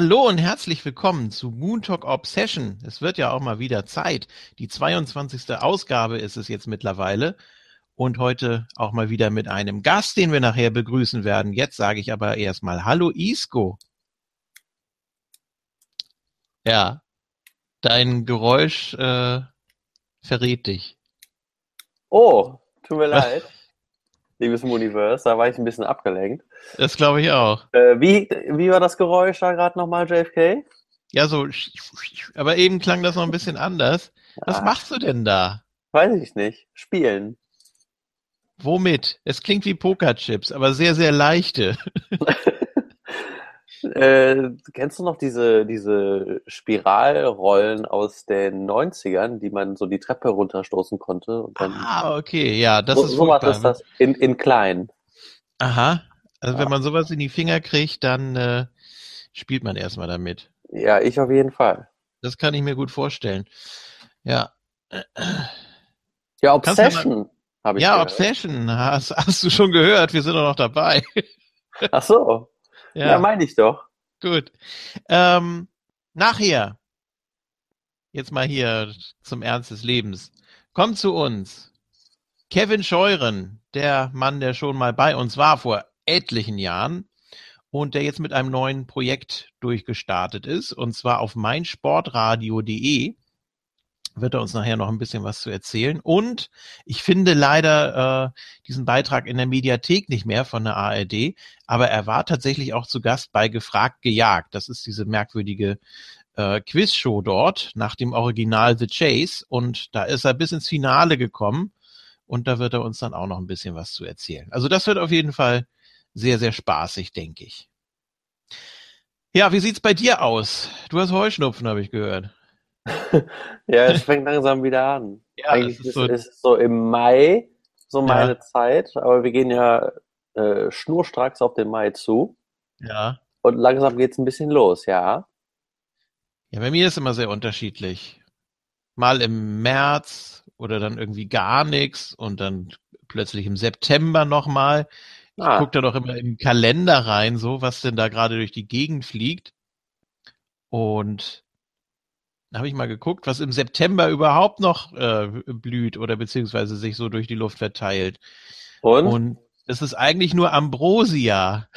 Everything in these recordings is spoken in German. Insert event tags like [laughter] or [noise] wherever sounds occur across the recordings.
Hallo und herzlich willkommen zu Moon Talk Obsession. Es wird ja auch mal wieder Zeit. Die 22. Ausgabe ist es jetzt mittlerweile. Und heute auch mal wieder mit einem Gast, den wir nachher begrüßen werden. Jetzt sage ich aber erstmal Hallo Isco. Ja, dein Geräusch äh, verrät dich. Oh, tut mir [laughs] leid. Liebes Universe, da war ich ein bisschen abgelenkt. Das glaube ich auch. Äh, wie, wie war das Geräusch da gerade nochmal, JFK? Ja, so, aber eben klang das noch ein bisschen anders. Was Ah. machst du denn da? Weiß ich nicht. Spielen. Womit? Es klingt wie Pokerchips, aber sehr, sehr leichte. [laughs] Äh, kennst du noch diese, diese Spiralrollen aus den 90ern, die man so die Treppe runterstoßen konnte? Ah, okay, ja, das so, ist so furchtbar. ist das in, in klein. Aha. Also Ja. wenn man sowas in die Finger kriegt, dann äh, spielt man erstmal damit. Ja, ich auf jeden Fall. Das kann ich mir gut vorstellen. Ja. Ja, Obsession habe ich Ja, gehört. Obsession, hast, hast du schon gehört, wir sind doch noch dabei. Ach so. Ja, Ja, meine ich doch. gut. Ähm, nachher, jetzt mal hier zum Ernst des Lebens. Kommt zu uns. Kevin Scheuren, der Mann, der schon mal bei uns war vor etlichen Jahren und der jetzt mit einem neuen Projekt durchgestartet ist, und zwar auf meinsportradio.de wird er uns nachher noch ein bisschen was zu erzählen. Und ich finde leider äh, diesen Beitrag in der Mediathek nicht mehr von der ARD, aber er war tatsächlich auch zu Gast bei Gefragt gejagt. Das ist diese merkwürdige äh, Quizshow dort nach dem Original The Chase und da ist er bis ins Finale gekommen und da wird er uns dann auch noch ein bisschen was zu erzählen. Also das wird auf jeden Fall sehr, sehr spaßig, denke ich. Ja, wie sieht's bei dir aus? Du hast Heuschnupfen, habe ich gehört. [laughs] Ja, es fängt langsam wieder an. Ja, Eigentlich das ist ist, so- ist es so im Mai so Ja. meine Zeit, aber wir gehen ja äh, schnurstracks auf den Mai zu Ja. und langsam geht's ein bisschen los, ja. Ja, bei mir ist immer sehr unterschiedlich. Mal im März oder dann irgendwie gar nichts und dann plötzlich im September nochmal. Ich Ah. gucke da doch immer im Kalender rein, so was denn da gerade durch die Gegend fliegt. Und habe ich mal geguckt, was im September überhaupt noch äh, blüht oder beziehungsweise sich so durch die Luft verteilt. Und? Und es ist eigentlich nur Ambrosia.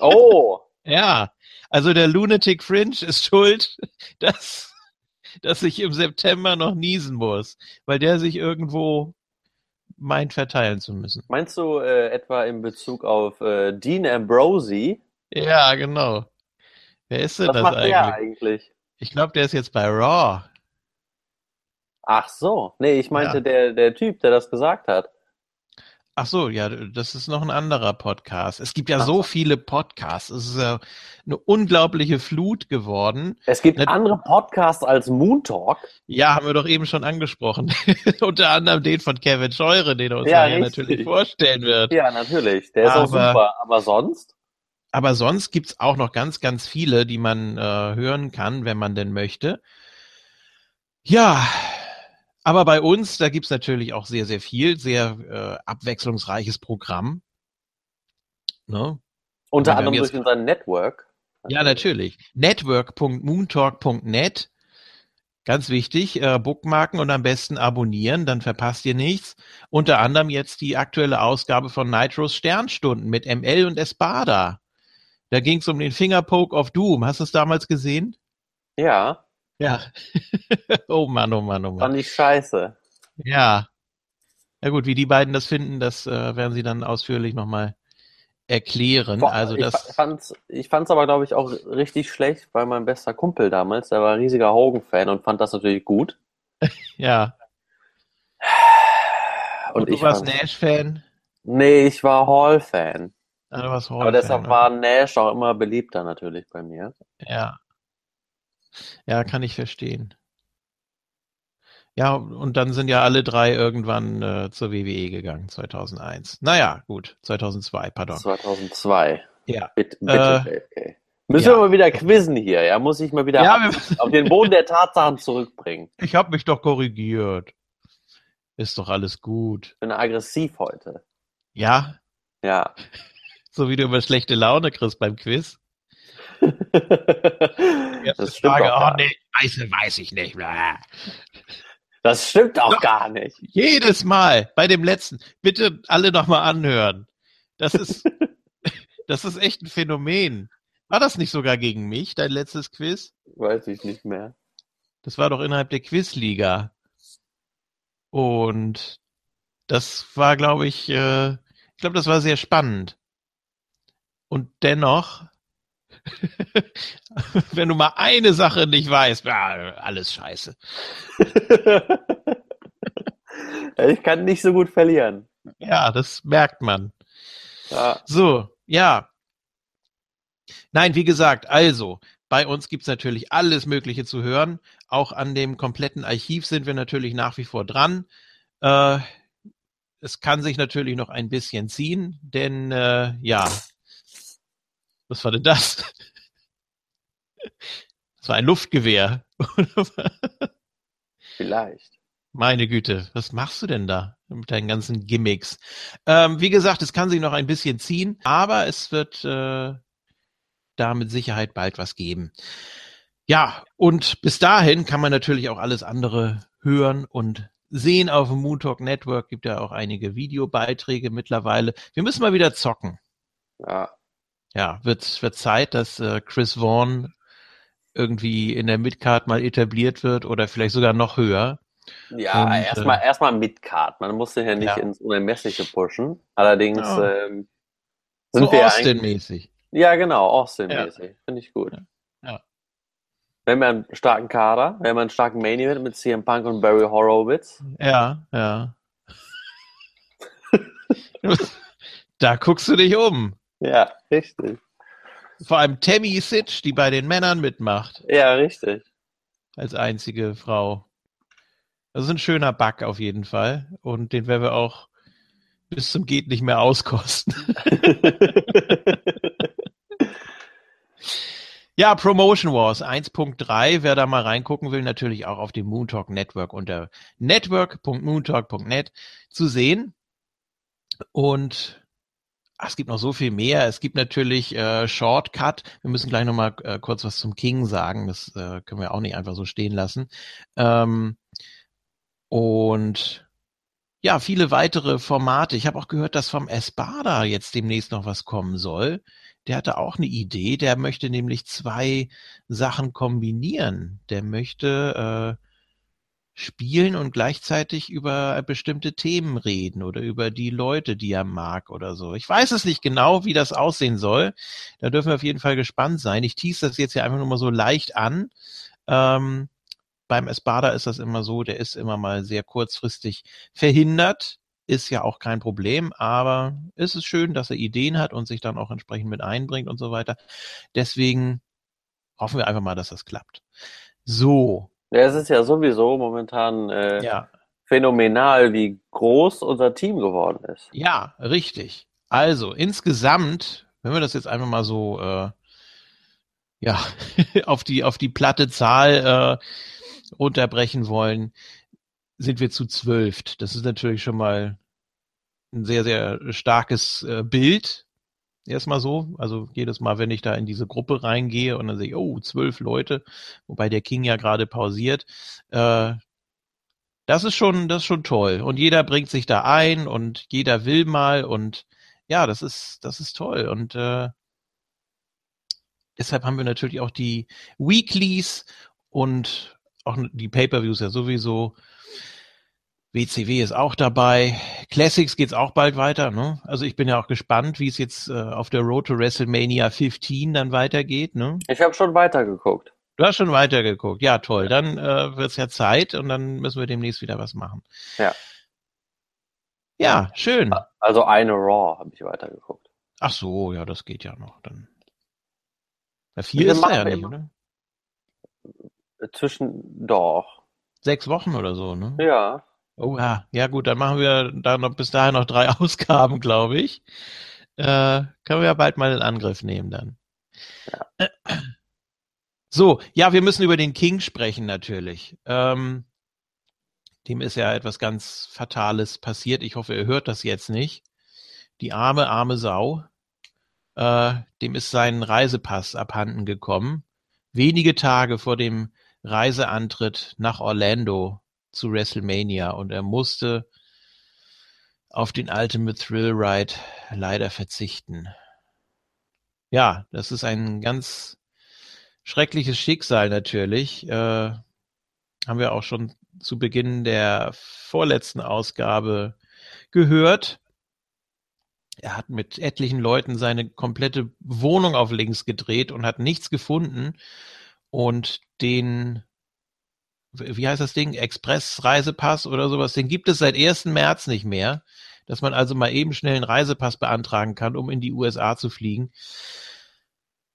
Oh, [laughs] Ja, also der Lunatic Fringe ist schuld, [laughs] dass, dass ich im September noch niesen muss, weil der sich irgendwo meint verteilen zu müssen. meinst du äh, etwa in Bezug auf äh, Dean Ambrosi? Ja, genau. Wer ist denn Was das macht eigentlich? der eigentlich? Ich glaube, der ist jetzt bei Raw. Ach so, nee, ich meinte Ja. der, der Typ, der das gesagt hat. Ach so, ja, das ist noch ein anderer Podcast. Es gibt ja Ach so viele Podcasts. Es ist ja eine unglaubliche Flut geworden. Es gibt Ne- andere Podcasts als Moon Talk. Ja, haben wir doch eben schon angesprochen. [laughs] Unter anderem den von Kevin Scheure, den er uns Ja, natürlich vorstellen wird. Ja, natürlich, der ist auch super. Aber sonst? Aber sonst gibt's auch noch ganz, ganz viele, die man äh, hören kann, wenn man denn möchte. Ja, aber bei uns, da gibt's natürlich auch sehr, sehr viel, sehr äh, abwechslungsreiches Programm. Ne? Unter anderem jetzt- durch unser Network. Ja, natürlich. Network.moontalk.net. Ganz wichtig, äh, bookmarken und am besten abonnieren, dann verpasst ihr nichts. Unter anderem jetzt die aktuelle Ausgabe von Nitros Sternstunden mit ML und Espada. Da ging es um den Fingerpoke of Doom. Hast du es damals gesehen? Ja, Ja. [laughs] oh Mann, oh Mann, oh Mann. fand ich scheiße. Ja. Na gut, wie die beiden das finden, das äh, werden sie dann ausführlich nochmal erklären. Boah, also ich, das. fa- fand's, ich fand's aber, glaube ich, auch richtig schlecht, weil mein bester Kumpel damals, der war riesiger Hogan-Fan und fand das natürlich gut. [laughs] ja. Und, Und du ich warst Nash-Fan? Nee, ich war Hall-Fan. Warst Aber deshalb okay. war Nash auch immer beliebter natürlich bei mir. Ja. Ja, kann ich verstehen. Ja, und dann sind ja alle drei irgendwann äh, zur WWE gegangen, 2001. Naja, gut, 2002, pardon. 2002. Ja. Bitte, bitte Äh, JFK. Müssen ja. wir mal wieder quizzen hier, ja? Muss ich mal wieder Ja, [laughs] auf den Boden der Tatsachen zurückbringen. Ich habe mich doch korrigiert. Ist doch alles gut. Bin aggressiv heute. Ja, Ja. So wie du immer schlechte Laune kriegst beim Quiz. [laughs] das Frage, doch oh gar nee, weiß, weiß ich nicht. Das stimmt auch Doch. gar nicht. Jedes Mal bei dem letzten. Bitte alle nochmal anhören. Das ist, [laughs] das ist echt ein Phänomen. War das nicht sogar gegen mich, dein letztes Quiz? Weiß ich nicht mehr. Das war doch innerhalb der Quizliga. Und das war, glaube ich, äh, ich glaube, das war sehr spannend. Und dennoch, [laughs] wenn du mal eine Sache nicht weißt, ja, alles scheiße. [laughs] ich kann nicht so gut verlieren. Ja, das merkt man. Ja, So, ja. Nein, wie gesagt, also, bei uns gibt's natürlich alles Mögliche zu hören. Auch an dem kompletten Archiv sind wir natürlich nach wie vor dran. Äh, es kann sich natürlich noch ein bisschen ziehen, denn äh, ja, was war denn das? Das war ein Luftgewehr. vielleicht. Meine Güte, was machst du denn da mit deinen ganzen Gimmicks? Ähm, wie gesagt, es kann sich noch ein bisschen ziehen, aber es wird äh, da mit Sicherheit bald was geben. Ja, und bis dahin kann man natürlich auch alles andere hören und sehen auf dem Moon Talk Network. Gibt ja auch einige Videobeiträge mittlerweile. Wir müssen mal wieder zocken. Ja. Ja, wird, wird Zeit, dass äh, Chris Vaughn irgendwie in der Midcard mal etabliert wird oder vielleicht sogar noch höher. Ja, Und, erstmal erstmal mit Card. Man muss sich ja nicht Ja. ins Unermessliche pushen. Allerdings Ja. ähm, sind So wir. Austin-mäßig. Ja, genau, Austin-mäßig. Finde ich gut. Ja. Wenn wir einen starken Kader, wenn wir einen starken Main Event mit CM Punk und Barry Horowitz. Ja, ja. [laughs] da guckst du dich um. Ja, richtig. Vor allem Tammy Sitch, die bei den Männern mitmacht, Ja, richtig. als einzige Frau. Das ist ein schöner Bug auf jeden Fall. Und den werden wir auch bis zum Geht nicht mehr auskosten. [laughs] Ja, Promotion Wars 1.3, wer da mal reingucken will, natürlich auch auf dem Moon Talk Network unter network.moontalk.net zu sehen. Und es gibt noch so viel mehr. Es gibt natürlich äh, Shortcut. Wir müssen gleich noch mal äh, kurz was zum King sagen. Das äh, können wir auch nicht einfach so stehen lassen. Ähm, und ja, viele weitere Formate. Ich habe auch gehört, dass vom Espada jetzt demnächst noch was kommen soll. Der hatte auch eine Idee. Der möchte nämlich zwei Sachen kombinieren. Der möchte äh, spielen und gleichzeitig über bestimmte Themen reden oder über die Leute, die er mag oder so. Ich weiß es nicht genau, wie das aussehen soll. Da dürfen wir auf jeden Fall gespannt sein. Ich tease das jetzt hier einfach nur mal so leicht an. Ähm, beim Espada ist das immer so, der ist immer mal sehr kurzfristig verhindert. Ist ja auch kein Problem, aber es ist schön, dass er Ideen hat und sich dann auch entsprechend mit einbringt und so weiter. Deswegen hoffen wir einfach mal, dass das klappt. So, Ja, es ist ja sowieso momentan äh, ja. phänomenal, wie groß unser Team geworden ist. Ja, richtig. Also insgesamt, wenn wir das jetzt einfach mal so äh, ja [laughs] auf die auf die platte Zahl äh, runterbrechen wollen, sind wir zu zwölf. Das ist natürlich schon mal ein sehr sehr starkes äh, Bild. Erstmal so, also jedes Mal, wenn ich da in diese Gruppe reingehe und dann sehe ich, oh, zwölf Leute, wobei der King ja gerade pausiert, äh, das ist schon, das ist schon toll. Und jeder bringt sich da ein und jeder will mal und ja, das ist, das ist toll. Und äh, deshalb haben wir natürlich auch die Weeklies und auch die Pay-per-Views ja sowieso. WCW ist auch dabei. Classics geht's auch bald weiter. Ne? Also ich bin ja auch gespannt, wie es jetzt äh, auf der Road to WrestleMania 15 dann weitergeht. Ne? Ich habe schon weitergeguckt. Du hast schon weitergeguckt. Ja, toll. Dann äh, wird's ja Zeit und dann müssen wir demnächst wieder was machen. Ja. Ja, schön. Also eine Raw habe ich weitergeguckt. Ach so, ja, das geht ja noch. Dann. Ja, viel ist ja nicht, oder? Zwischen doch. Sechs Wochen oder so, ne? Ja. Oh ja, ja gut, dann machen wir da noch bis dahin noch drei [laughs] Ausgaben, glaube ich. Äh, können wir ja bald mal in Angriff nehmen dann. So, ja, wir müssen über den King sprechen natürlich. Ähm, dem ist ja etwas ganz Fatales passiert. Ich hoffe, er hört das jetzt nicht. Die arme, arme Sau. Äh, dem ist sein Reisepass abhanden gekommen. Wenige Tage vor dem Reiseantritt nach Orlando zu WrestleMania und er musste auf den Ultimate Thrill Ride leider verzichten. Ja, das ist ein ganz schreckliches Schicksal natürlich. Äh, haben wir auch schon zu Beginn der vorletzten Ausgabe gehört. Er hat mit etlichen Leuten seine komplette Wohnung auf links gedreht und hat nichts gefunden. Und den, wie heißt das Ding? Express-Reisepass oder sowas, den gibt es seit 1. März nicht mehr. Dass man also mal eben schnell einen Reisepass beantragen kann, um in die USA zu fliegen.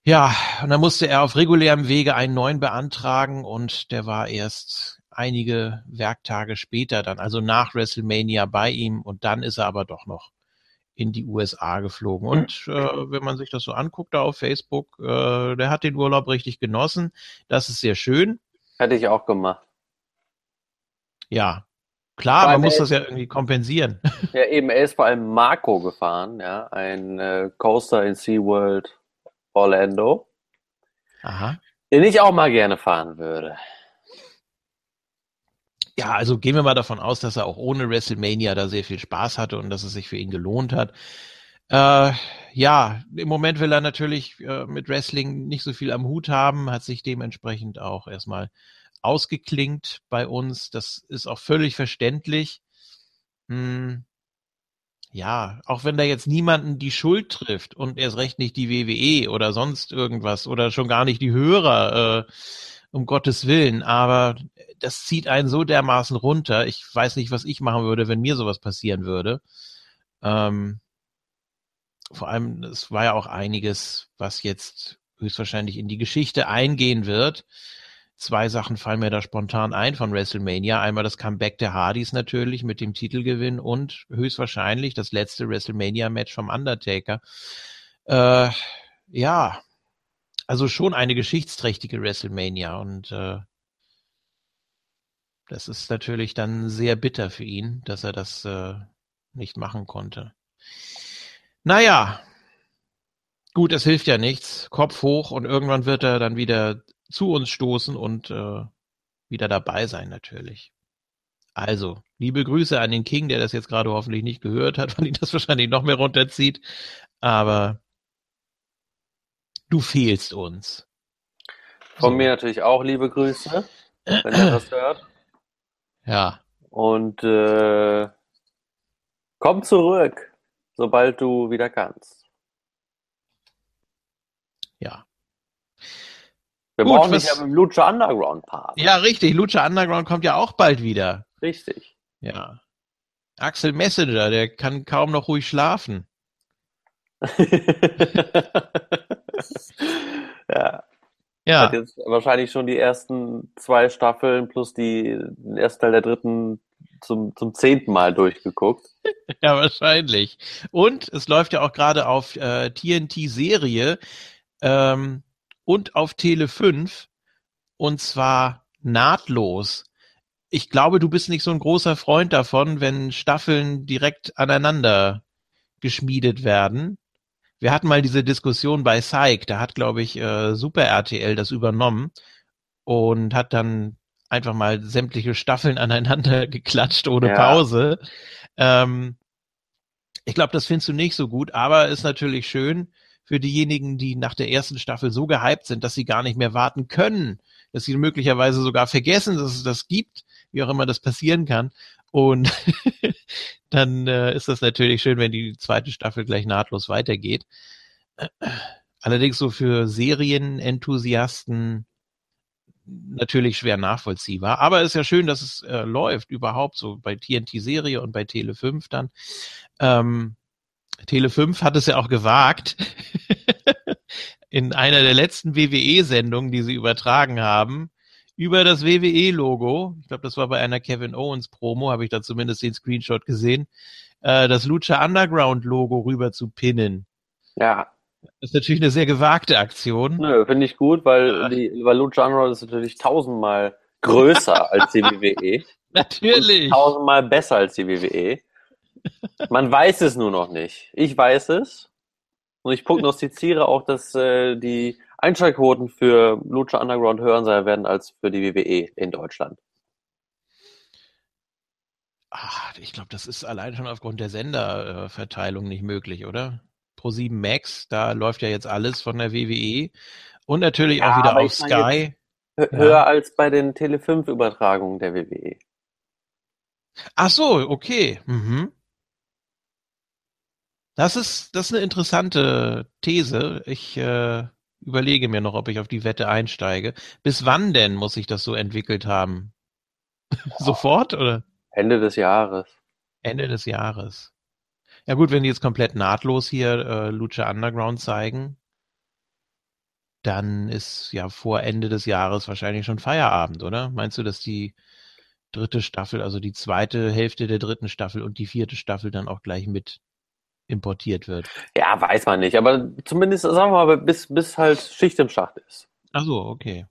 Ja, und dann musste er auf regulärem Wege einen neuen beantragen und der war erst einige Werktage später dann, also nach WrestleMania bei ihm und dann ist er aber doch noch in die USA geflogen. Und äh, wenn man sich das so anguckt da auf Facebook, äh, der hat den Urlaub richtig genossen. Das ist sehr schön. Hätte ich auch gemacht. Ja, klar, man muss das ja irgendwie kompensieren. [laughs] Ja, eben, er ist vor allem Marco gefahren, ja, ein äh, Coaster in SeaWorld Orlando. Aha. Den ich auch mal gerne fahren würde. Ja, also gehen wir mal davon aus, dass er auch ohne WrestleMania da sehr viel Spaß hatte und dass es sich für ihn gelohnt hat. Äh, ja, im Moment will er natürlich äh, mit Wrestling nicht so viel am Hut haben, hat sich dementsprechend auch erstmal ausgeklingt bei uns. Das ist auch völlig verständlich. Hm, ja, auch wenn da jetzt niemanden die Schuld trifft und erst recht nicht die WWE oder sonst irgendwas oder schon gar nicht die Hörer, äh, um Gottes Willen, aber das zieht einen so dermaßen runter. Ich weiß nicht, was ich machen würde, wenn mir sowas passieren würde. Ähm, vor allem, es war ja auch einiges, was jetzt höchstwahrscheinlich in die Geschichte eingehen wird. Zwei Sachen fallen mir da spontan ein von WrestleMania. Einmal das Comeback der Hardys natürlich mit dem Titelgewinn und höchstwahrscheinlich das letzte WrestleMania-Match vom Undertaker. Äh, ja, also schon eine geschichtsträchtige WrestleMania und äh, das ist natürlich dann sehr bitter für ihn, dass er das äh, nicht machen konnte. Naja, gut, es hilft ja nichts. Kopf hoch und irgendwann wird er dann wieder zu uns stoßen und äh, wieder dabei sein natürlich. Also, liebe Grüße an den King, der das jetzt gerade hoffentlich nicht gehört hat, [laughs] weil ihn das wahrscheinlich noch mehr runterzieht. Aber Du fehlst uns. Von so. mir natürlich auch liebe Grüße, wenn ihr das hört. [clears throat] Ja. Und äh, komm zurück, sobald du wieder kannst. Ja. Wir Gut, brauchen was, dich ja mit dem Lucha Underground Part. Ja, richtig. Lucha Underground kommt ja auch bald wieder. Richtig. Ja. Axel Messenger, der kann kaum noch ruhig schlafen. [laughs] ja. Ja. Hat jetzt wahrscheinlich schon die ersten zwei Staffeln plus die, den ersten Teil der dritten zum, zum zehnten Mal durchgeguckt. [laughs] Ja, wahrscheinlich. Und es läuft ja auch gerade auf äh, TNT-Serie ähm, und auf Tele 5 und zwar nahtlos. Ich glaube, du bist nicht so ein großer Freund davon, wenn Staffeln direkt aneinander geschmiedet werden. Wir hatten mal diese Diskussion bei Psych, da hat, glaube ich, äh, Super RTL das übernommen und hat dann einfach mal sämtliche Staffeln [laughs] aneinander geklatscht ohne ja. Pause. Ähm, ich glaube, das findest du nicht so gut, aber ist natürlich schön für diejenigen, die nach der ersten Staffel so gehypt sind, dass sie gar nicht mehr warten können, dass sie möglicherweise sogar vergessen, dass es das gibt, wie auch immer das passieren kann. Und [laughs] dann äh, ist das natürlich schön, wenn die zweite Staffel gleich nahtlos weitergeht. Allerdings so für Serienenthusiasten natürlich schwer nachvollziehbar. Aber ist ja schön, dass es äh, läuft überhaupt so bei TNT Serie und bei Tele 5 dann. Ähm, Tele 5 hat es ja auch gewagt, [laughs] in einer der letzten WWE-Sendungen, die sie übertragen haben, über das WWE-Logo, ich glaube, das war bei einer Kevin Owens Promo, habe ich da zumindest den Screenshot gesehen, äh, das Lucha Underground Logo rüber zu pinnen. Ja. Das ist natürlich eine sehr gewagte Aktion. Nö, finde ich gut, weil, die, weil Lucha Underground ist natürlich tausendmal größer als die WWE. [laughs] Natürlich. tausendmal besser als die WWE. Man weiß es nur noch nicht. Ich weiß es. Und ich prognostiziere auch, dass äh, die Einschaltquoten für Lucha Underground höher sein werden als für die WWE in Deutschland. Ach, ich glaube, das ist allein schon aufgrund der Senderverteilung nicht möglich, oder? Pro 7 Max, da läuft ja jetzt alles von der WWE und natürlich Ja, auch wieder auf Sky. Hö- Ja. Höher als bei den Tele5-Übertragungen der. WWE. Ach so, okay. Mhm. Das ist, das ist eine interessante These. Ich äh, überlege mir noch, ob ich auf die Wette einsteige. Bis wann denn muss sich das so entwickelt haben? [laughs] Sofort oder Ende des Jahres. Ende des Jahres? Ja gut, wenn die jetzt komplett nahtlos hier äh, Lucha Underground zeigen, dann ist ja vor Ende des Jahres wahrscheinlich schon Feierabend, oder? Meinst du, dass die dritte Staffel, also die zweite Hälfte der dritten Staffel und die vierte Staffel dann auch gleich mit importiert wird? Ja, weiß man nicht. Aber zumindest, sagen wir mal, bis, bis halt Schicht im Schacht ist. Ach so, okay.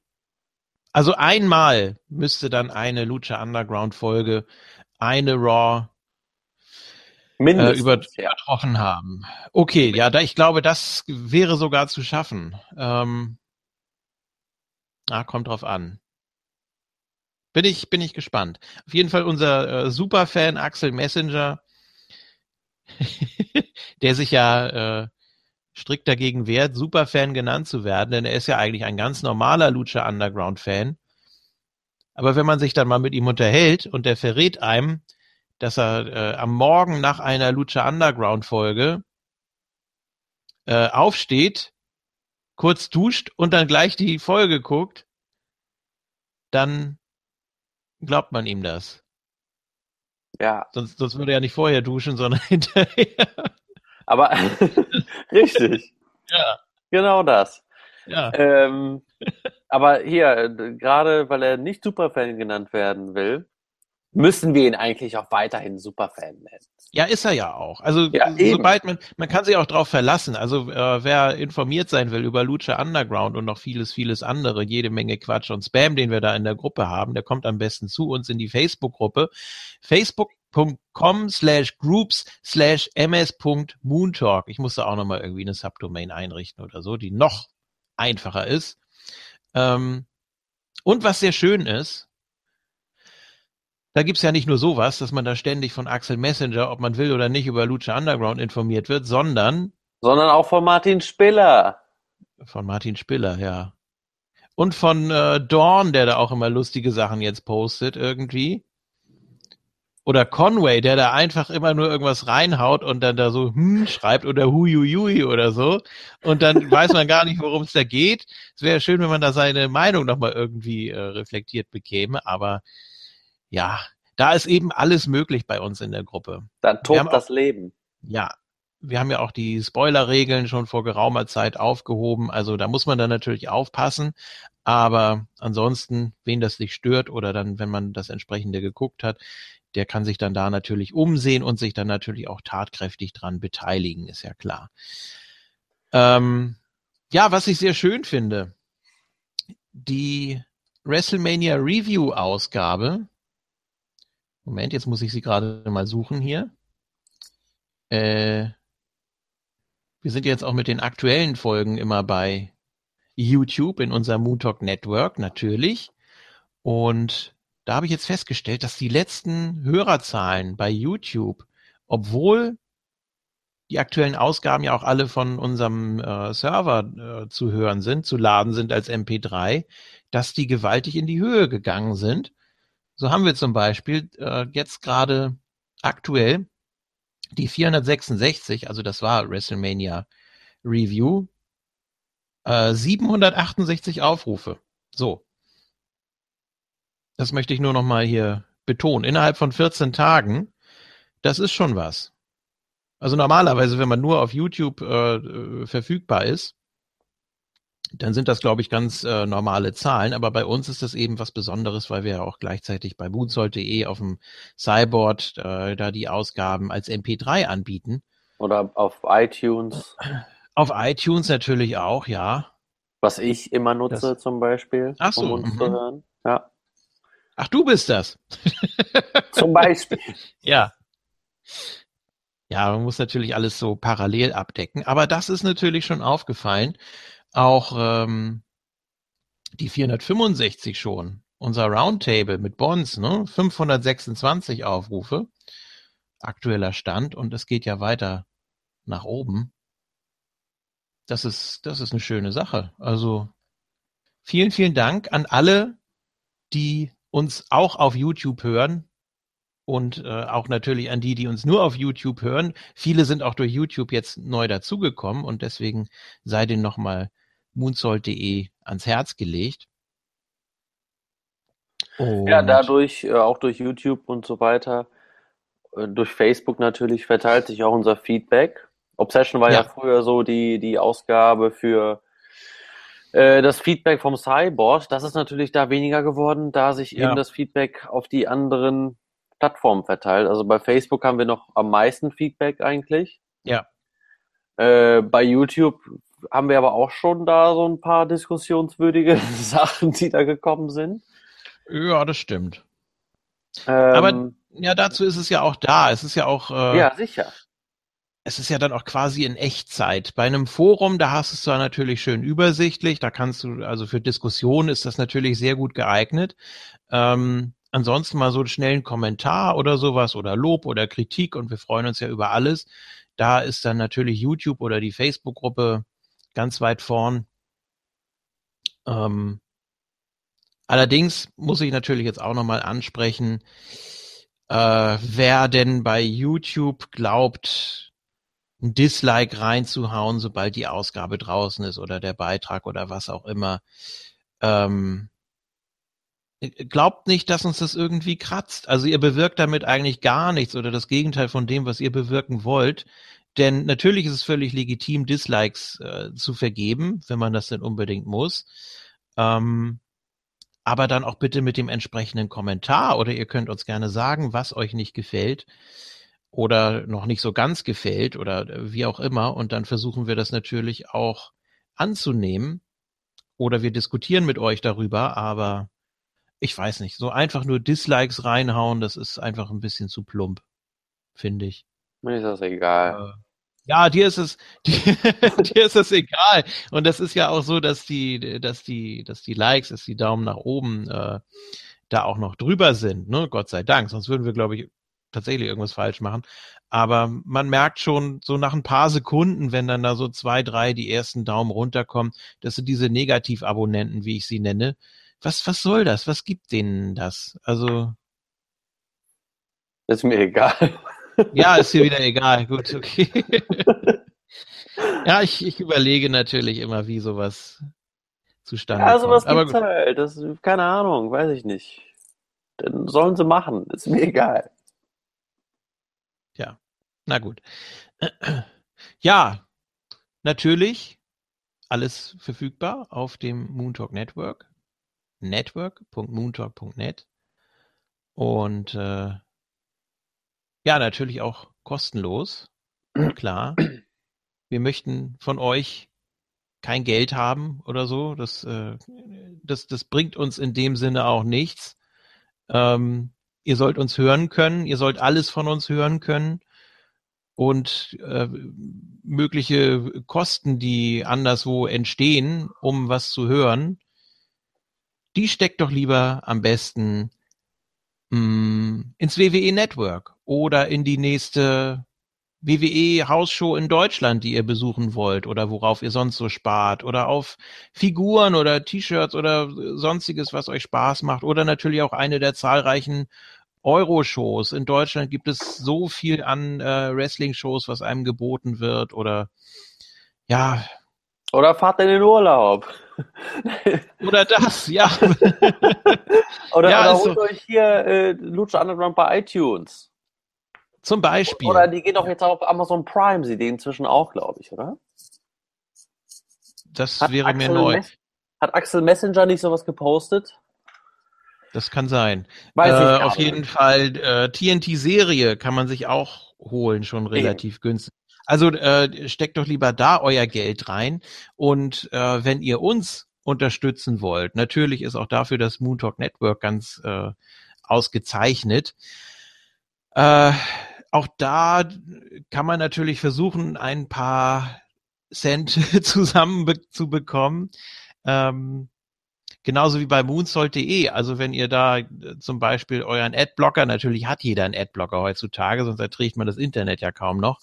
Also einmal müsste dann eine Lucha Underground Folge eine Raw äh, über, ja. übertroffen haben. Okay, ja, da, ich glaube, das wäre sogar zu schaffen. Ähm, ah, kommt drauf an. Bin ich, bin ich gespannt. Auf jeden Fall unser äh, Superfan Axel Messenger, [laughs] der sich ja äh, strikt dagegen wehrt, Superfan genannt zu werden, denn er ist ja eigentlich ein ganz normaler Lucha Underground Fan. Aber wenn man sich dann mal mit ihm unterhält und der verrät einem, dass er äh, am Morgen nach einer Lucha Underground Folge äh, aufsteht, kurz duscht und dann gleich die Folge guckt, dann glaubt man ihm das. ja. Sonst, sonst würde er ja nicht vorher duschen, sondern [laughs] hinterher. Aber [laughs] richtig. Ja, Genau das. ja. Ähm, aber hier, äh, gerade weil er nicht Superfan genannt werden will, müssen wir ihn eigentlich auch weiterhin Superfan nennen. Ja, ist er ja auch. Also Ja, sobald man, man kann sich auch darauf verlassen. Also äh, wer informiert sein will über Lucha Underground und noch vieles, vieles andere, jede Menge Quatsch und Spam, den wir da in der Gruppe haben, der kommt am besten zu uns in die Facebook-Gruppe. Facebook.com slash groups slash ms.moontalk. Ich musste auch nochmal irgendwie eine Subdomain einrichten oder so, die noch einfacher ist. Ähm, und was sehr schön ist, da gibt's ja nicht nur sowas, dass man da ständig von Axel Messenger, ob man will oder nicht, über Lucha Underground informiert wird, sondern Sondern auch von Martin Spiller. von Martin Spiller, ja. Und von äh, Dorn, der da auch immer lustige Sachen jetzt postet irgendwie. Oder Conway, der da einfach immer nur irgendwas reinhaut und dann da so hm schreibt oder huiuiui oder so. Und dann [laughs] weiß man gar nicht, worum es da geht. Es wäre schön, wenn man da seine Meinung nochmal irgendwie äh, reflektiert bekäme. Aber ja, da ist eben alles möglich bei uns in der Gruppe. Da Wir haben tobt auch- das Leben. Ja, wir haben ja auch die Spoiler-Regeln schon vor geraumer Zeit aufgehoben. Also da muss man dann natürlich aufpassen. Aber ansonsten, wen das nicht stört oder dann, wenn man das entsprechende geguckt hat, der kann sich dann da natürlich umsehen und sich dann natürlich auch tatkräftig dran beteiligen, ist ja klar. Ähm, ja, was ich sehr schön finde, die WrestleMania Review Ausgabe. Moment, jetzt muss ich sie gerade mal suchen hier. Äh, wir sind jetzt auch mit den aktuellen Folgen immer bei YouTube in unserem Moon Talk Network, natürlich. Und da habe ich jetzt festgestellt, dass die letzten Hörerzahlen bei YouTube, obwohl die aktuellen Ausgaben ja auch alle von unserem äh, Server äh, zu hören sind, zu laden sind als MP3, dass die gewaltig in die Höhe gegangen sind. So haben wir zum Beispiel äh, jetzt gerade aktuell die 466, also das war WrestleMania Review, äh, 768 Aufrufe. So. Das möchte ich nur noch mal hier betonen. Innerhalb von 14 Tagen, das ist schon was. Also normalerweise, wenn man nur auf YouTube äh, äh, verfügbar ist, dann sind das, glaube ich, ganz äh, normale Zahlen. Aber bei uns ist das eben was Besonderes, weil wir ja auch gleichzeitig bei moonsoul.de auf dem Cyborg äh, da die Ausgaben als MP3 anbieten. Oder auf iTunes, Auf iTunes natürlich auch, ja. was ich immer nutze Das- zum Beispiel, Ach so, um uns mhm. zu hören. Ja, Ach, du bist das. [laughs] zum Beispiel. Ja. Ja, man muss natürlich alles so parallel abdecken. Aber das ist natürlich schon aufgefallen. Auch ähm, die 465 schon. Unser Roundtable mit Bonds, ne? 526 Aufrufe. Aktueller Stand und es geht ja weiter nach oben. Das ist, das ist eine schöne Sache. Also vielen, vielen Dank an alle, die uns auch auf YouTube hören und äh, auch natürlich an die, die uns nur auf YouTube hören. Viele sind auch durch YouTube jetzt neu dazugekommen und deswegen sei denen nochmal moonsault.de ans Herz gelegt. Und ja, dadurch, äh, auch durch YouTube und so weiter, äh, durch Facebook natürlich verteilt sich auch unser Feedback. Obsession war ja, ja früher so die, die Ausgabe für äh, das Feedback vom Cyborg. Das ist natürlich da weniger geworden, da sich ja. eben das Feedback auf die anderen Plattformen verteilt. Also bei Facebook haben wir noch am meisten Feedback eigentlich. Ja. Äh, bei YouTube haben wir aber auch schon da so ein paar diskussionswürdige [laughs] Sachen, die da gekommen sind. Ja, das stimmt. Ähm, aber ja, dazu ist es ja auch da. Es ist ja auch. Äh, ja, sicher. Es ist ja dann auch quasi in Echtzeit. Bei einem Forum, da hast du es zwar natürlich schön übersichtlich, da kannst du, also für Diskussionen ist das natürlich sehr gut geeignet. Ähm, ansonsten mal so einen schnellen Kommentar oder sowas oder Lob oder Kritik und wir freuen uns ja über alles. Da ist dann natürlich YouTube oder die Facebook-Gruppe ganz weit vorn. Ähm, allerdings muss ich natürlich jetzt auch nochmal ansprechen, äh, wer denn bei YouTube glaubt, ein Dislike reinzuhauen, sobald die Ausgabe draußen ist oder der Beitrag oder was auch immer. Ähm, glaubt nicht, dass uns das irgendwie kratzt. Also ihr bewirkt damit eigentlich gar nichts oder das Gegenteil von dem, was ihr bewirken wollt. Denn natürlich ist es völlig legitim, Dislikes äh, zu vergeben, wenn man das denn unbedingt muss. Ähm, aber dann auch bitte mit dem entsprechenden Kommentar oder ihr könnt uns gerne sagen, was euch nicht gefällt oder noch nicht so ganz gefällt oder äh, wie auch immer. Und dann versuchen wir das natürlich auch anzunehmen oder wir diskutieren mit euch darüber, aber ich weiß nicht, so einfach nur Dislikes reinhauen, das ist einfach ein bisschen zu plump, finde ich. Mir ist das egal. Äh, ja, dir ist es, [laughs] dir ist es egal. Und das ist ja auch so, dass die, dass die, dass die Likes, dass die Daumen nach oben äh, da auch noch drüber sind, ne? Gott sei Dank. Sonst würden wir, glaube ich, tatsächlich irgendwas falsch machen. Aber man merkt schon so nach ein paar Sekunden, wenn dann da so zwei, drei die ersten Daumen runterkommen, dass sind diese Negativabonnenten, wie ich sie nenne. Was, was soll das? Was gibt denen das? Also. Ist mir egal. Ja, ist dir wieder egal. Gut, okay. ja, ich, ich überlege natürlich immer, wie sowas zustande ja, sowas kommt. gibt's halt. Das, keine Ahnung, weiß ich nicht. Dann sollen sie machen. Ist mir egal. Na gut. Ja, natürlich alles verfügbar auf dem Moontalk Network. Network.moontalk.net. Und äh, ja, natürlich auch kostenlos. Klar. Wir möchten von euch kein Geld haben oder so. Das, äh, das, das bringt uns in dem Sinne auch nichts. Ähm, ihr sollt uns hören können. Ihr sollt alles von uns hören können. Und äh, mögliche Kosten, die anderswo entstehen, um was zu hören, die steckt doch lieber am besten mh, mm, ins WWE Network oder in die nächste WWE Hausshow in Deutschland, die ihr besuchen wollt oder worauf ihr sonst so spart oder auf Figuren oder T-Shirts oder sonstiges, was euch Spaß macht oder natürlich auch eine der zahlreichen Euro-Shows. In Deutschland gibt es so viel an äh, Wrestling-Shows, was einem geboten wird oder ja. Oder fahrt in den Urlaub. [laughs] Oder das, ja. [laughs] oder, ja, oder holt so. euch hier äh, Lucha Underground bei iTunes. Zum Beispiel. Oder die gehen doch jetzt auf Amazon Prime, sie den inzwischen auch, glaube ich, oder? Das hat wäre Axel mir neu. Mes hat Axel Messenger nicht sowas gepostet? Das kann sein. Weiß äh, ich auf jeden. Fall äh, TNT-Serie kann man sich auch holen, schon relativ okay. günstig. Also äh, steckt doch lieber da euer Geld rein. Und äh, wenn ihr uns unterstützen wollt, natürlich ist auch dafür das Moontalk Network ganz äh, ausgezeichnet. Äh, auch da kann man natürlich versuchen, ein paar Cent [laughs] zusammen zu bekommen. Ähm, genauso wie bei moonsold.de. Also wenn ihr da äh, zum Beispiel euren Adblocker, natürlich hat jeder einen Adblocker heutzutage, sonst erträgt man das Internet ja kaum noch.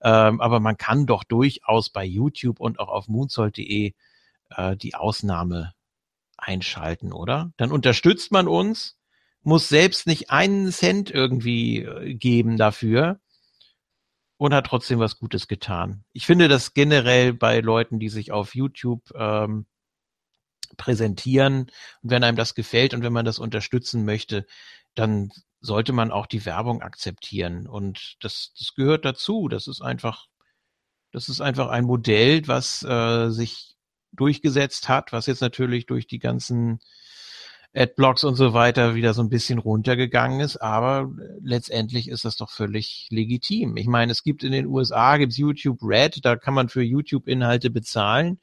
Ähm, aber man kann doch durchaus bei YouTube und auch auf moonsold.de äh, die Ausnahme einschalten, oder? Dann unterstützt man uns, muss selbst nicht einen Cent irgendwie äh, geben dafür und hat trotzdem was Gutes getan. Ich finde das generell bei Leuten, die sich auf YouTube ähm, präsentieren und wenn einem das gefällt und wenn man das unterstützen möchte, dann sollte man auch die Werbung akzeptieren und das, das gehört dazu. Das ist einfach, das ist einfach ein Modell, was äh, sich durchgesetzt hat, was jetzt natürlich durch die ganzen Adblocks und so weiter wieder so ein bisschen runtergegangen ist, aber letztendlich ist das doch völlig legitim. Ich meine, es gibt in den USA gibt's YouTube Red, da kann man für YouTube Inhalte bezahlen.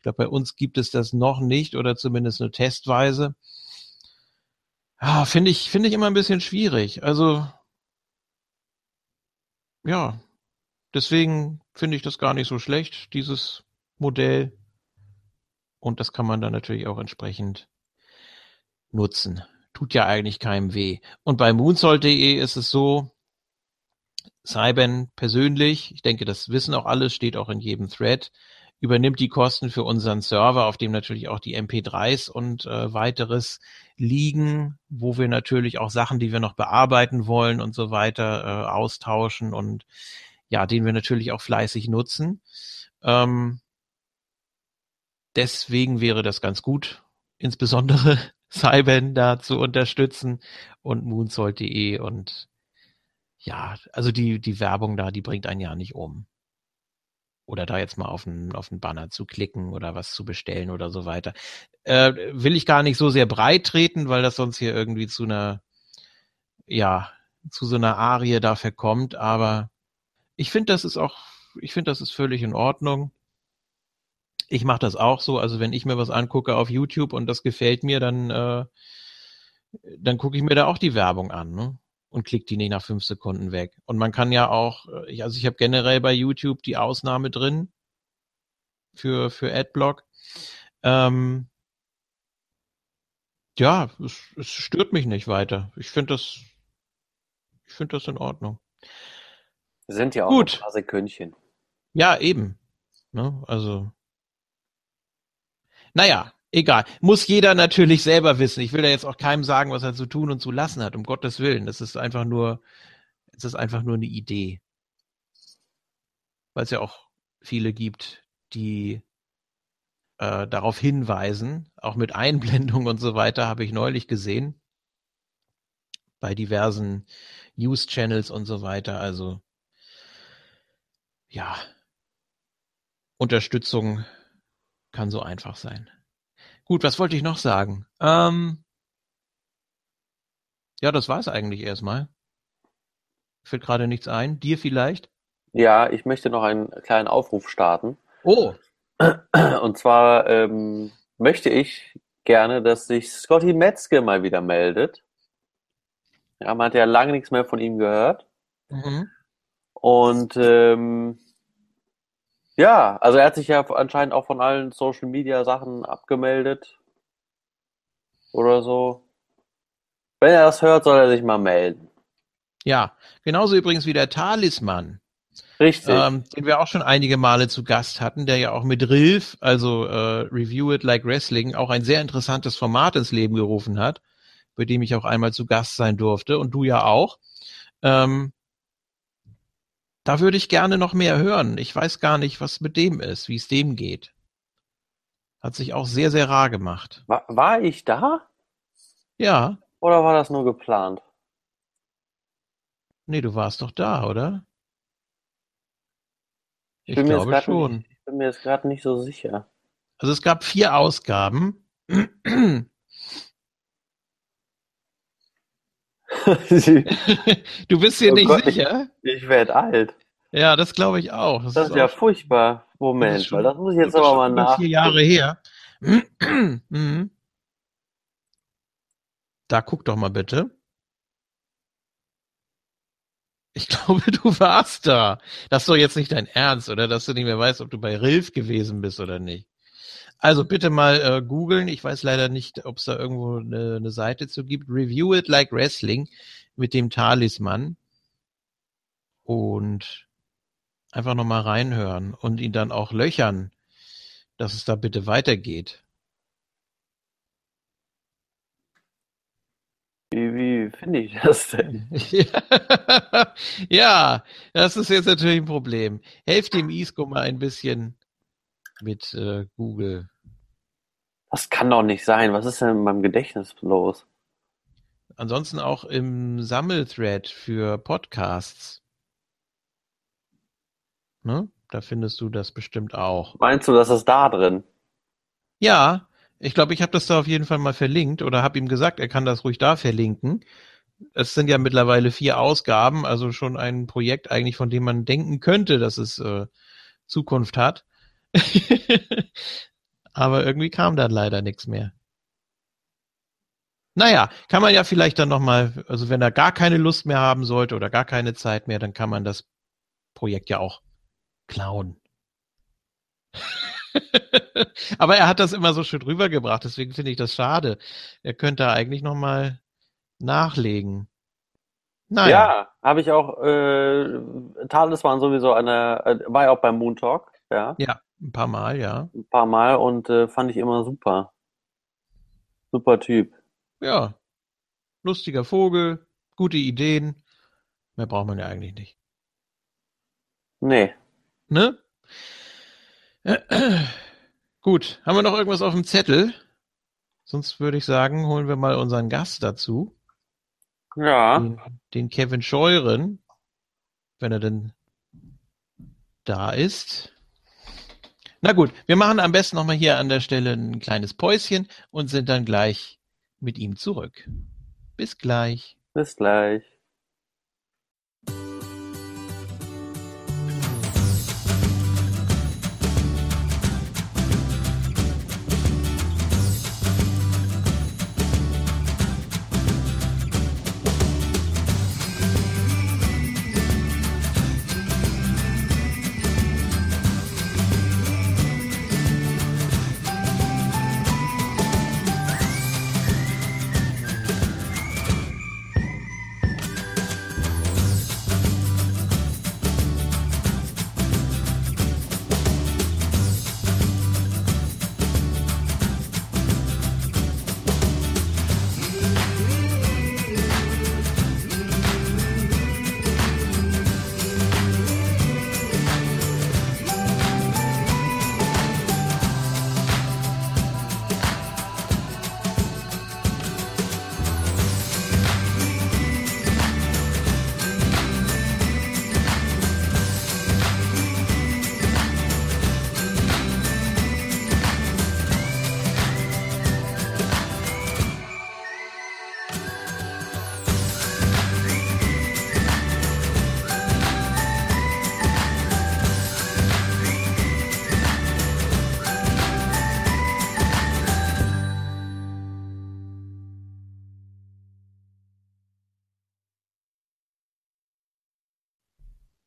Ich glaube, bei uns gibt es das noch nicht oder zumindest nur testweise. Ja, finde ich, finde ich immer ein bisschen schwierig. Also, ja, deswegen finde ich das gar nicht so schlecht, dieses Modell. Und das kann man dann natürlich auch entsprechend nutzen. Tut ja eigentlich keinem weh. Und bei moonsold.de ist es so, Cyben persönlich, ich denke, das wissen auch alle, steht auch in jedem Thread, übernimmt die Kosten für unseren Server, auf dem natürlich auch die MP3s und äh, weiteres liegen, wo wir natürlich auch Sachen, die wir noch bearbeiten wollen und so weiter, äh, austauschen und ja, den wir natürlich auch fleißig nutzen. Ähm, deswegen wäre das ganz gut, insbesondere [laughs] Cyben da zu unterstützen und moonsold.de und ja, also die, die Werbung da, die bringt einen ja nicht um oder da jetzt mal auf einen, auf Banner zu klicken oder was zu bestellen oder so weiter. Äh, will ich gar nicht so sehr breit treten, weil das sonst hier irgendwie zu einer, ja, zu so einer Arie da verkommt, aber ich finde, das ist auch, ich finde, das ist völlig in Ordnung. Ich mache das auch so, also wenn ich mir was angucke auf YouTube und das gefällt mir, dann, äh, dann gucke ich mir da auch die Werbung an. Ne? Und klickt die nicht nach fünf Sekunden weg. Und man kann ja auch, äh, also ich habe generell bei YouTube die Ausnahme drin für, für Adblock. Ähm, ja, es, es stört mich nicht weiter. Ich finde das, ich finde das in Ordnung. Sind ja auch Gut. ein paar Sekündchen. Ja, eben. Ne? Also, naja, Egal. Muss jeder natürlich selber wissen. Ich will da jetzt auch keinem sagen, was er zu tun und zu lassen hat, um Gottes Willen. Das ist einfach nur, es ist einfach nur eine Idee. Weil es ja auch viele gibt, die äh, darauf hinweisen, auch mit Einblendung und so weiter, habe ich neulich gesehen. Bei diversen News-Channels und so weiter. Also, ja. Unterstützung kann so einfach sein. Gut, was wollte ich noch sagen? Ähm, ja, das war es eigentlich erstmal. Fällt gerade nichts ein. Dir vielleicht? Ja, ich möchte noch einen kleinen Aufruf starten. Oh. Und zwar ähm, möchte ich gerne, dass sich Scotty Metzke mal wieder meldet. Ja, man hat ja lange nichts mehr von ihm gehört. Mhm. Und ähm, ja, also er hat sich ja anscheinend auch von allen Social Media Sachen abgemeldet. Oder so. Wenn er das hört, soll er sich mal melden. Ja, genauso übrigens wie der Talisman. Richtig. Ähm, den wir auch schon einige Male zu Gast hatten, der ja auch mit Rilf, also äh, Review It Like Wrestling, auch ein sehr interessantes Format ins Leben gerufen hat, bei dem ich auch einmal zu Gast sein durfte und du ja auch. Ähm, da würde ich gerne noch mehr hören. Ich weiß gar nicht, was mit dem ist, wie es dem geht. Hat sich auch sehr, sehr rar gemacht. War, war ich da? Ja. Oder war das nur geplant? Nee, du warst doch da, oder? Ich, Ich glaube schon. Nicht, ich bin mir jetzt gerade nicht so sicher. Also es gab vier Ausgaben. [laughs] Du bist dir Oh nicht Gott, ich- sicher? ich werde alt. Ja, das glaube ich auch. Das ist ja auch- furchtbar. das ist Moment, schon- weil das muss ich jetzt das ist aber mal nach. vier Jahre her. [clears throat] Mhm. Da guck doch mal bitte. Ich [laughs] glaube, du warst da. Das ist doch jetzt nicht dein Ernst, oder? Dass du nicht mehr weißt, ob du bei Rilf gewesen bist oder nicht. Also bitte mal äh, googeln. Ich weiß leider nicht, ob es da irgendwo eine, eine Seite zu gibt. Review It Like Wrestling mit dem Talisman. Und einfach nochmal reinhören und ihn dann auch löchern, dass es da bitte weitergeht. Wie, wie finde ich das denn? [laughs] ja, das ist jetzt natürlich ein Problem. Helft dem Isco mal ein bisschen mit äh, Google. Das kann doch nicht sein. Was ist denn in meinem Gedächtnis los? Ansonsten auch im Sammelthread für Podcasts. Ne? Da findest du das bestimmt auch. Meinst du, das ist da drin? Ja, ich glaube, ich habe das da auf jeden Fall mal verlinkt oder habe ihm gesagt, er kann das ruhig da verlinken. Es sind ja mittlerweile vier Ausgaben, also schon ein Projekt eigentlich, von dem man denken könnte, dass es äh, Zukunft hat. [laughs] Aber irgendwie kam dann leider nichts mehr. Naja, kann man ja vielleicht dann nochmal, also wenn er gar keine Lust mehr haben sollte oder gar keine Zeit mehr, dann kann man das Projekt ja auch klauen. [laughs] Aber er hat das immer so schön rübergebracht, deswegen finde ich das schade. Er könnte da eigentlich nochmal nachlegen. Naja. Ja, habe ich auch, äh, Talisman sowieso eine, äh, war ja auch beim Moon Talk, ja. Ja, ein paar Mal, ja. Ein paar Mal und äh, fand ich immer super. Super Typ. Ja. Lustiger Vogel, gute Ideen. Mehr braucht man ja eigentlich nicht. Nee. Ne? [clears throat] Gut, haben wir noch irgendwas auf dem Zettel? Sonst würde ich sagen, holen wir mal unseren Gast dazu. Ja. Den, den Kevin Scheuren, wenn er denn da ist. Na gut, wir machen am besten nochmal hier an der Stelle ein kleines Päuschen und sind dann gleich mit ihm zurück. Bis gleich. Bis gleich.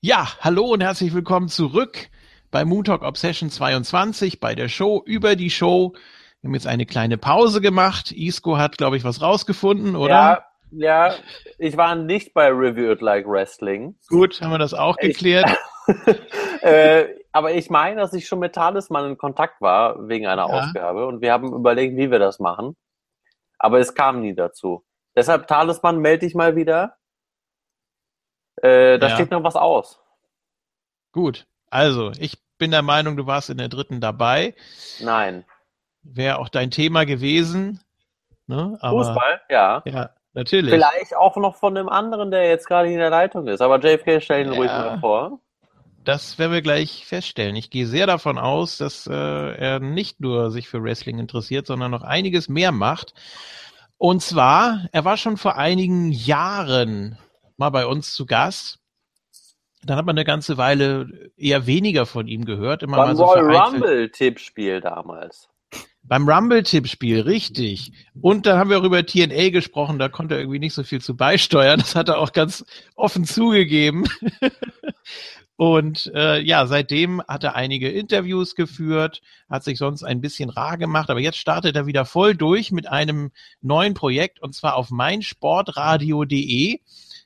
Ja, hallo und herzlich willkommen zurück bei Moon Talk Obsession 22 bei der Show über die Show. Wir haben jetzt eine kleine Pause gemacht. Isco hat, glaube ich, was rausgefunden, oder? Ja, ja, ich war nicht bei Reviewed Like Wrestling. Gut, haben wir das auch geklärt. [laughs] äh, aber ich meine, dass ich schon mit Talisman in Kontakt war wegen einer ja. Ausgabe und wir haben überlegt, wie wir das machen. Aber es kam nie dazu. Deshalb Talisman melde ich mal wieder. Äh, da ja. steht noch was aus. Gut, also ich bin der Meinung, du warst in der dritten dabei. Nein. Wäre auch dein Thema gewesen. Ne? Aber, Fußball, ja. Ja, natürlich. Vielleicht auch noch von einem anderen, der jetzt gerade in der Leitung ist. Aber JFK, stell ihn ja. ruhig mal vor. Das werden wir gleich feststellen. Ich gehe sehr davon aus, dass äh, er nicht nur sich für Wrestling interessiert, sondern noch einiges mehr macht. Und zwar, er war schon vor einigen Jahren mal bei uns zu Gast. Dann hat man eine ganze Weile eher weniger von ihm gehört. Immer Beim mal so Royal Rumble Tippspiel damals. Beim Rumble-Tippspiel, richtig. Und dann haben wir auch über TNA gesprochen, da konnte er irgendwie nicht so viel zu beisteuern. Das hat er auch ganz offen zugegeben. [laughs] Und äh, ja, seitdem hat er einige Interviews geführt, hat sich sonst ein bisschen rar gemacht, aber jetzt startet er wieder voll durch mit einem neuen Projekt und zwar auf meinsportradio.de.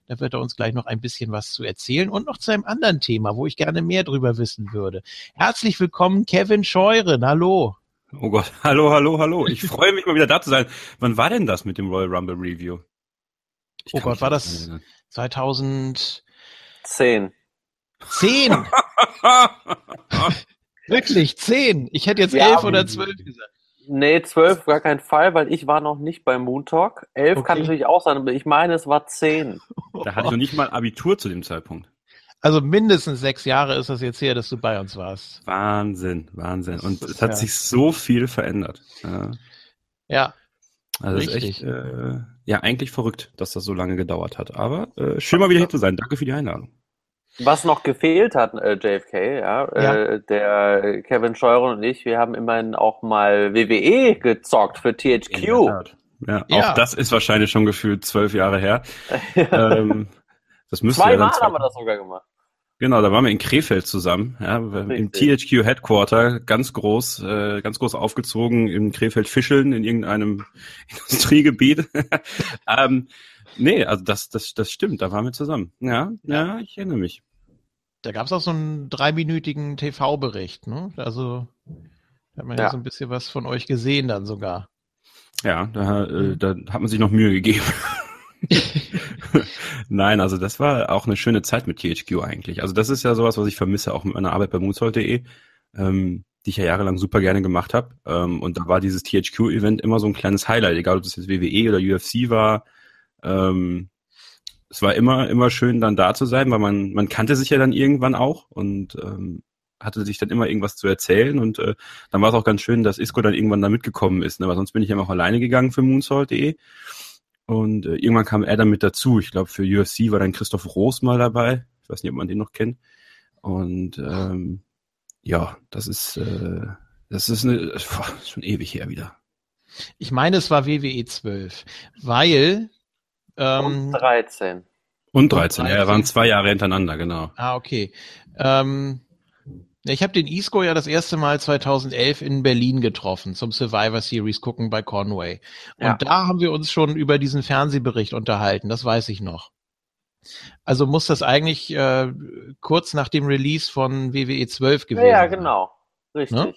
Da wird er uns gleich noch ein bisschen was zu erzählen und noch zu einem anderen Thema, wo ich gerne mehr drüber wissen würde. Herzlich willkommen, Kevin Scheuren. Hallo. Oh Gott, [laughs] hallo, hallo, hallo. Ich freue mich mal wieder da zu sein. Wann war denn das mit dem Royal Rumble Review? Ich oh Gott, war das 2010? Zehn. [laughs] Wirklich, zehn. Ich hätte jetzt ja, elf oder zwölf gesagt. Nee, zwölf gar kein Fall, weil ich war noch nicht beim Moon Talk. Elf okay. kann natürlich auch sein, aber ich meine, es war zehn. [laughs] Da hatte ich noch nicht mal Abitur zu dem Zeitpunkt. Also mindestens sechs Jahre ist das jetzt her, dass du bei uns warst. Wahnsinn, Wahnsinn. Und es hat ja. sich so viel verändert. Ja. ja. Also Richtig. ist echt, äh, ja, eigentlich verrückt, dass das so lange gedauert hat. Aber äh, schön mal wieder hier zu sein. Danke für die Einladung. Was noch gefehlt hat, äh, JFK, ja, ja. Äh, der Kevin Scheuren und ich, wir haben immerhin auch mal WWE gezockt für THQ. Ja, ja, ja, auch das ist wahrscheinlich schon gefühlt zwölf Jahre her. [laughs] ähm, das müsste Zweimal ja haben wir das sogar gemacht. Genau, da waren wir in Krefeld zusammen, ja, im THQ Headquarter, ganz groß, äh, ganz groß aufgezogen in Krefeld Fischeln in irgendeinem [laughs] Industriegebiet. [laughs] ähm, nee, also das, das, das stimmt, da waren wir zusammen. Ja, ja, ich erinnere mich. Da gab es auch so einen dreiminütigen TV-Bericht, ne? Also da hat man ja. ja so ein bisschen was von euch gesehen dann sogar. Ja, da, äh, da hat man sich noch Mühe gegeben. [laughs] Nein, also das war auch eine schöne Zeit mit THQ eigentlich. Also das ist ja sowas, was ich vermisse, auch mit meiner Arbeit bei moonsault.de, ähm, die ich ja jahrelang super gerne gemacht habe. Ähm, und da war dieses THQ-Event immer so ein kleines Highlight, egal ob das jetzt WWE oder UFC war. Ähm, es war immer, immer schön, dann da zu sein, weil man, man kannte sich ja dann irgendwann auch und ähm, hatte sich dann immer irgendwas zu erzählen und äh, dann war es auch ganz schön, dass Isco dann irgendwann da mitgekommen ist, ne? weil sonst bin ich ja auch alleine gegangen für Moonsault.de und äh, irgendwann kam er dann mit dazu. Ich glaube, für UFC war dann Christoph Roos mal dabei. Ich weiß nicht, ob man den noch kennt. Und ähm, ja, das ist, äh, das ist eine, boah, schon ewig her wieder. Ich meine, es war WWE 12, weil ähm, und 13. Und 13, und 13. ja, waren zwei Jahre hintereinander, genau. Ah, okay. Ähm, ich habe den Isco ja das erste Mal 2011 in Berlin getroffen zum Survivor Series gucken bei Conway. Und ja. da haben wir uns schon über diesen Fernsehbericht unterhalten, das weiß ich noch. Also muss das eigentlich äh, kurz nach dem Release von WWE 12 gewesen sein. Ja, genau. Richtig. Ne?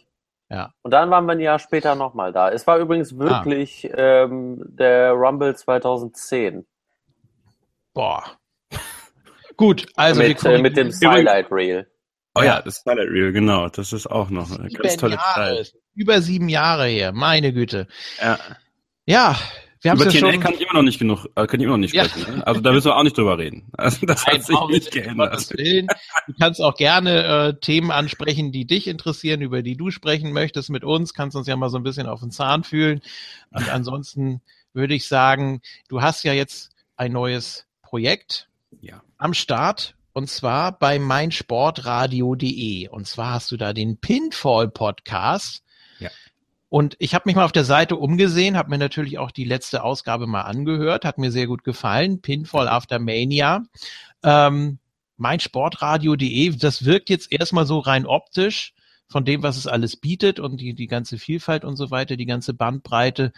Ja. Und dann waren wir ein Jahr später nochmal da. Es war übrigens wirklich ah. ähm, der Rumble 2010. Boah. [laughs] Gut, also mit, äh, mit dem Skylight Rail. Oh ja, das Skylight Rail, genau. Das ist auch noch eine ganz tolle Jahre, Zeit. Über sieben Jahre her, meine Güte. Ja. Ja, wir Über TNA schon... kann ich immer noch nicht genug, äh, kann ich immer noch nicht sprechen. Ja. Ne? Also da müssen wir auch nicht drüber reden. [laughs] Also das Nein, hat sich nicht geändert. Du kannst auch gerne äh, Themen ansprechen, die dich interessieren, über die du sprechen möchtest mit uns. Kannst uns ja mal so ein bisschen auf den Zahn fühlen. Und ansonsten würde ich sagen, du hast ja jetzt ein neues Projekt ja. am Start und zwar bei meinsportradio.de. Und zwar hast du da den Pinfall Podcast. Und ich habe mich mal auf der Seite umgesehen, habe mir natürlich auch die letzte Ausgabe mal angehört, hat mir sehr gut gefallen. Pinfall After Mania. Ähm, meinsportradio.de, das wirkt jetzt erstmal so rein optisch von dem, was es alles bietet und die, die ganze Vielfalt und so weiter, die ganze Bandbreite.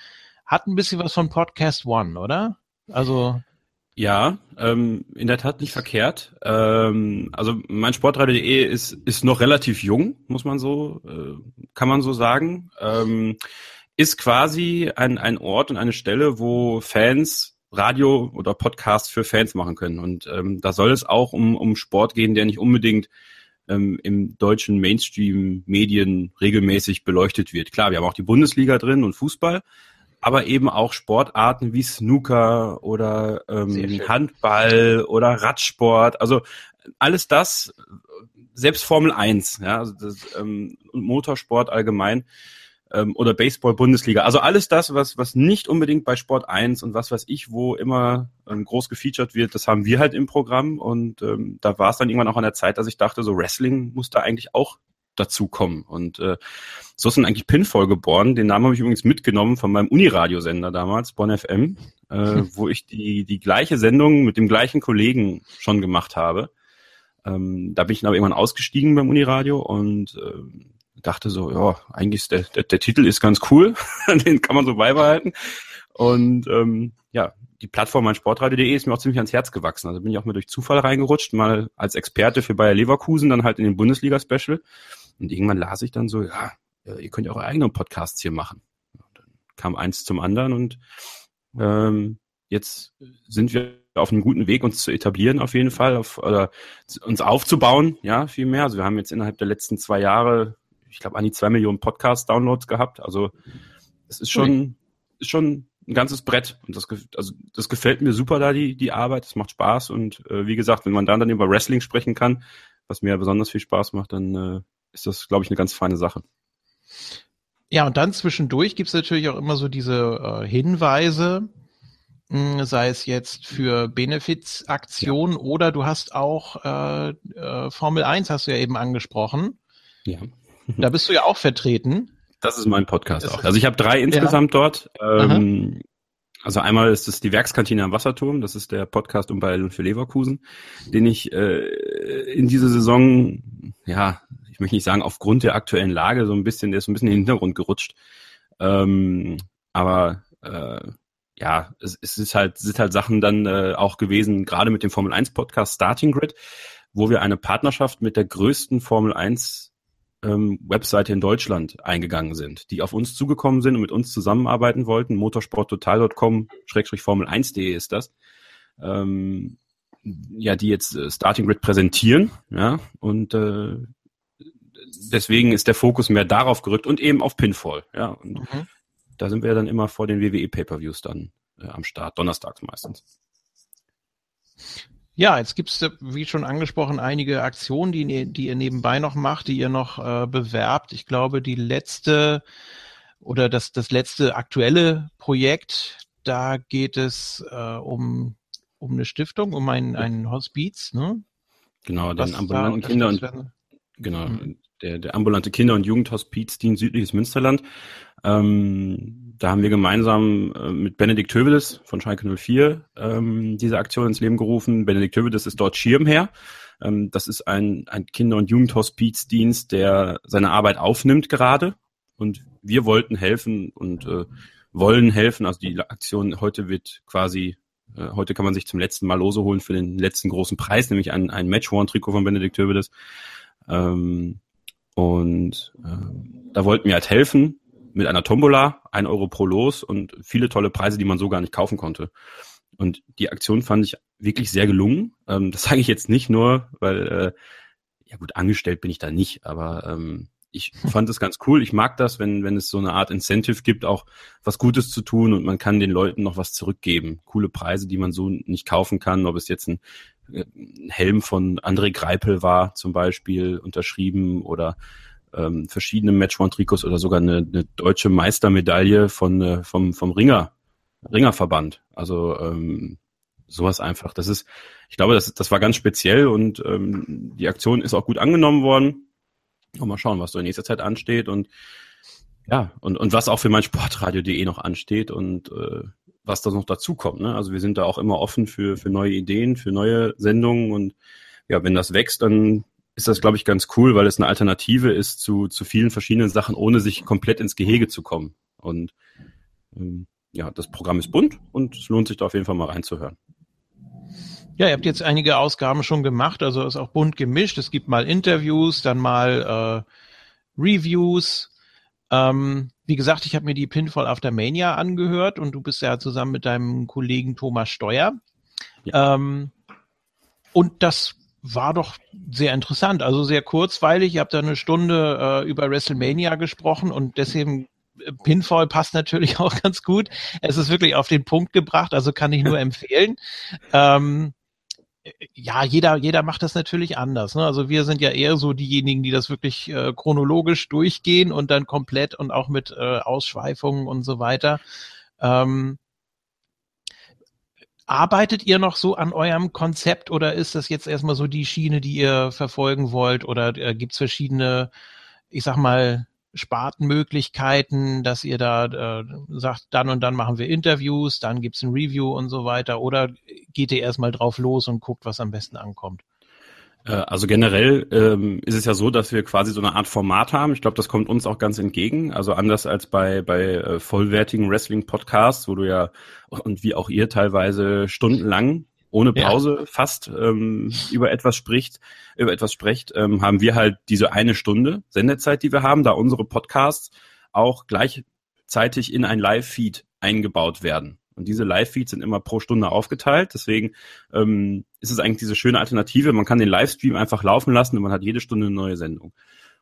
Hat ein bisschen was von Podcast One, oder? Also ja, ähm, in der Tat nicht verkehrt. Ähm, also mein Sportradio.de ist ist noch relativ jung, muss man so, äh, kann man so sagen. Ähm, ist quasi ein ein Ort und eine Stelle, wo Fans Radio oder Podcast für Fans machen können. Und ähm, da soll es auch um um Sport gehen, der nicht unbedingt ähm, im deutschen Mainstream-Medien regelmäßig beleuchtet wird. Klar, wir haben auch die Bundesliga drin und Fußball, aber eben auch Sportarten wie Snooker oder ähm, Handball oder Radsport. Also alles das, selbst Formel 1, ja, also das, ähm, Motorsport allgemein ähm, oder Baseball Bundesliga. Also alles das, was, was nicht unbedingt bei Sport 1 und was weiß ich, wo immer ähm, groß gefeatured wird, das haben wir halt im Programm und ähm, da war es dann irgendwann auch an der Zeit, dass ich dachte, so Wrestling muss da eigentlich auch dazu kommen. Und äh, so ist dann eigentlich Pinfall geboren. Den Namen habe ich übrigens mitgenommen von meinem Uniradiosender damals, Bonn FM, äh, hm. wo ich die, die gleiche Sendung mit dem gleichen Kollegen schon gemacht habe. Ähm, da bin ich dann aber irgendwann ausgestiegen beim Uniradio und äh, dachte so, ja, eigentlich ist der, der, der Titel ist ganz cool, [laughs] den kann man so beibehalten. Und ähm, ja, die Plattform meinsportradio.de ist mir auch ziemlich ans Herz gewachsen. Also bin ich auch mal durch Zufall reingerutscht, mal als Experte für Bayer Leverkusen, dann halt in den Bundesliga-Special. Und irgendwann las ich dann so, ja, ihr könnt ja eure eigenen Podcasts hier machen. Und dann kam eins zum anderen und ähm, jetzt sind wir auf einem guten Weg, uns zu etablieren auf jeden Fall, auf, oder uns aufzubauen, ja, viel mehr. Also wir haben jetzt innerhalb der letzten zwei Jahre, ich glaube, an die zwei Millionen Podcast-Downloads gehabt. Also es ist schon, ist schon ein ganzes Brett. Und das, also das gefällt mir super da, die, die Arbeit. Es macht Spaß. Und äh, wie gesagt, wenn man dann, dann über Wrestling sprechen kann, was mir besonders viel Spaß macht, dann äh, ist das, glaube ich, eine ganz feine Sache. Ja, und dann zwischendurch gibt's natürlich auch immer so diese äh, Hinweise, mh, hm, sei es jetzt für Benefizaktionen ja. oder du hast auch äh, äh, Formel 1 hast du ja eben angesprochen. Ja. da bist du ja auch vertreten. Das ist mein Podcast auch. Also ich habe drei insgesamt ja. dort. Ähm, also einmal ist es die Werkskantine am Wasserturm, das ist der Podcast um Bayern für Leverkusen, den ich äh, in dieser Saison, ja, ich möchte nicht sagen aufgrund der aktuellen Lage so ein bisschen, der ist ein bisschen in den Hintergrund gerutscht. Ähm, aber äh, ja, es, es ist halt, sind halt Sachen dann äh, auch gewesen, gerade mit dem Formel 1 Podcast Starting Grid, wo wir eine Partnerschaft mit der größten Formel 1 ähm, Webseite in Deutschland eingegangen sind, die auf uns zugekommen sind und mit uns zusammenarbeiten wollten. Motorsporttotal.com, Schrägstrich Formel 1.de ist das. Ähm, ja, die jetzt äh, Starting Grid präsentieren, ja, und äh, deswegen ist der Fokus mehr darauf gerückt und eben auf Pinfall, ja. Und mhm. da sind wir dann immer vor den WWE Pay-Per-Views dann äh, am Start, donnerstags meistens. Ja, jetzt gibt's wie schon angesprochen, einige Aktionen, die, die ihr nebenbei noch macht, die ihr noch äh, bewerbt. Ich glaube, die letzte oder das, das letzte aktuelle Projekt, da geht es äh, um, um eine Stiftung, um ein, ein Hospiz, ne? Genau, den ambulanten Kinder- und genau, mhm. Der, der ambulante Kinder- und Jugendhospizdienst Südliches Münsterland. Ähm, da haben wir gemeinsam äh, mit Benedikt Hövedes von Schalke 04 ähm, diese Aktion ins Leben gerufen. Benedikt Hövedes ist dort Schirmherr. Ähm, das ist ein, ein Kinder- und Jugendhospizdienst, der seine Arbeit aufnimmt gerade. Und wir wollten helfen und äh, wollen helfen. Also die Aktion heute wird quasi, äh, heute kann man sich zum letzten Mal Lose holen für den letzten großen Preis, nämlich ein, ein Match-One-Trikot von Benedikt Hövedes. Ähm, und äh, da wollten wir halt helfen mit einer Tombola, ein Euro pro Los und viele tolle Preise, die man so gar nicht kaufen konnte. Und die Aktion fand ich wirklich sehr gelungen. Ähm, das [laughs] sage ich jetzt nicht nur, weil, äh, ja gut, angestellt bin ich da nicht, aber ähm, ich fand es ganz cool. Ich mag das, wenn, wenn es so eine Art Incentive gibt, auch was Gutes zu tun und man kann den Leuten noch was zurückgeben. Coole Preise, die man so nicht kaufen kann, ob es jetzt ein, äh, Helm von André Greipel war, zum Beispiel, unterschrieben oder ähm, verschiedene Match-One-Trikots oder sogar eine, eine deutsche Meistermedaille von, äh, vom, vom Ringer, Ringerverband. Also ähm, sowas einfach. Das ist, ich glaube, das, das war ganz speziell und ähm, die Aktion ist auch gut angenommen worden. Und mal schauen, was so in nächster Zeit ansteht und ja, und, und was auch für mein Sportradio.de noch ansteht und äh, was da noch dazu kommt. Ne? Also wir sind da auch immer offen für, für neue Ideen, für neue Sendungen und ja, wenn das wächst, dann ist das, glaube ich, ganz cool, weil es eine Alternative ist zu, zu vielen verschiedenen Sachen, ohne sich komplett ins Gehege zu kommen. Und ähm, ja, das Programm ist bunt und es lohnt sich da auf jeden Fall mal reinzuhören. Ja, ihr habt jetzt einige Ausgaben schon gemacht, also ist auch bunt gemischt. Es gibt mal Interviews, dann mal äh, Reviews. Ähm, wie gesagt, ich habe mir die Pinfall After Mania angehört und du bist ja zusammen mit deinem Kollegen Thomas Steuer. Ja. Ähm, und das war doch sehr interessant, also sehr kurzweilig. Ihr habt da eine Stunde äh, über WrestleMania gesprochen und deswegen äh, Pinfall passt natürlich [laughs] auch ganz gut. Es ist wirklich auf den Punkt gebracht, also kann ich nur [laughs] empfehlen. Ähm, ja, jeder, jeder macht das natürlich anders. Ne? Also wir sind ja eher so diejenigen, die das wirklich äh, chronologisch durchgehen und dann komplett und auch mit äh, Ausschweifungen und so weiter. Ähm, Arbeitet ihr noch so an eurem Konzept oder ist das jetzt erstmal so die Schiene, die ihr verfolgen wollt? Oder äh, gibt es verschiedene ich sag mal, Spartenmöglichkeiten, dass ihr da äh, sagt, dann und dann machen wir Interviews, dann gibt's ein Review und so weiter? Oder geht ihr erstmal drauf los und guckt, was am besten ankommt? Äh, also generell ähm, ist es ja so, dass wir quasi so eine Art Format haben. Ich glaube, das kommt uns auch ganz entgegen. Also anders als bei bei äh, vollwertigen Wrestling-Podcasts, wo du ja und wie auch ihr teilweise stundenlang ohne Pause ja. fast ähm, über etwas spricht, über etwas spricht, ähm, haben wir halt diese eine Stunde Sendezeit, die wir haben, da unsere Podcasts auch gleichzeitig in ein Live-Feed eingebaut werden. Und diese Live-Feeds sind immer pro Stunde aufgeteilt. Deswegen ähm, ist es eigentlich diese schöne Alternative. Man kann den Livestream einfach laufen lassen und man hat jede Stunde eine neue Sendung.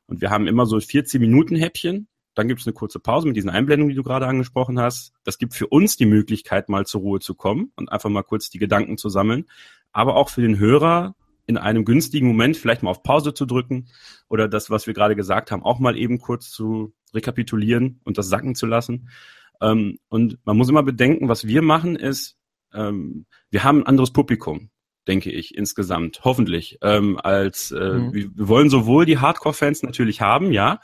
Und wir haben immer so 14 Minuten Häppchen dann gibt es eine kurze Pause mit diesen Einblendungen, die du gerade angesprochen hast. Das gibt für uns die Möglichkeit, mal zur Ruhe zu kommen und einfach mal kurz die Gedanken zu sammeln. Aber auch für den Hörer in einem günstigen Moment vielleicht mal auf Pause zu drücken oder das, was wir gerade gesagt haben, auch mal eben kurz zu rekapitulieren und das sacken zu lassen. Ähm, und man muss immer bedenken, was wir machen ist, ähm, wir haben ein anderes Publikum denke ich, insgesamt, hoffentlich, ähm, als äh, mhm. wir, wir wollen sowohl die Hardcore-Fans natürlich haben, ja,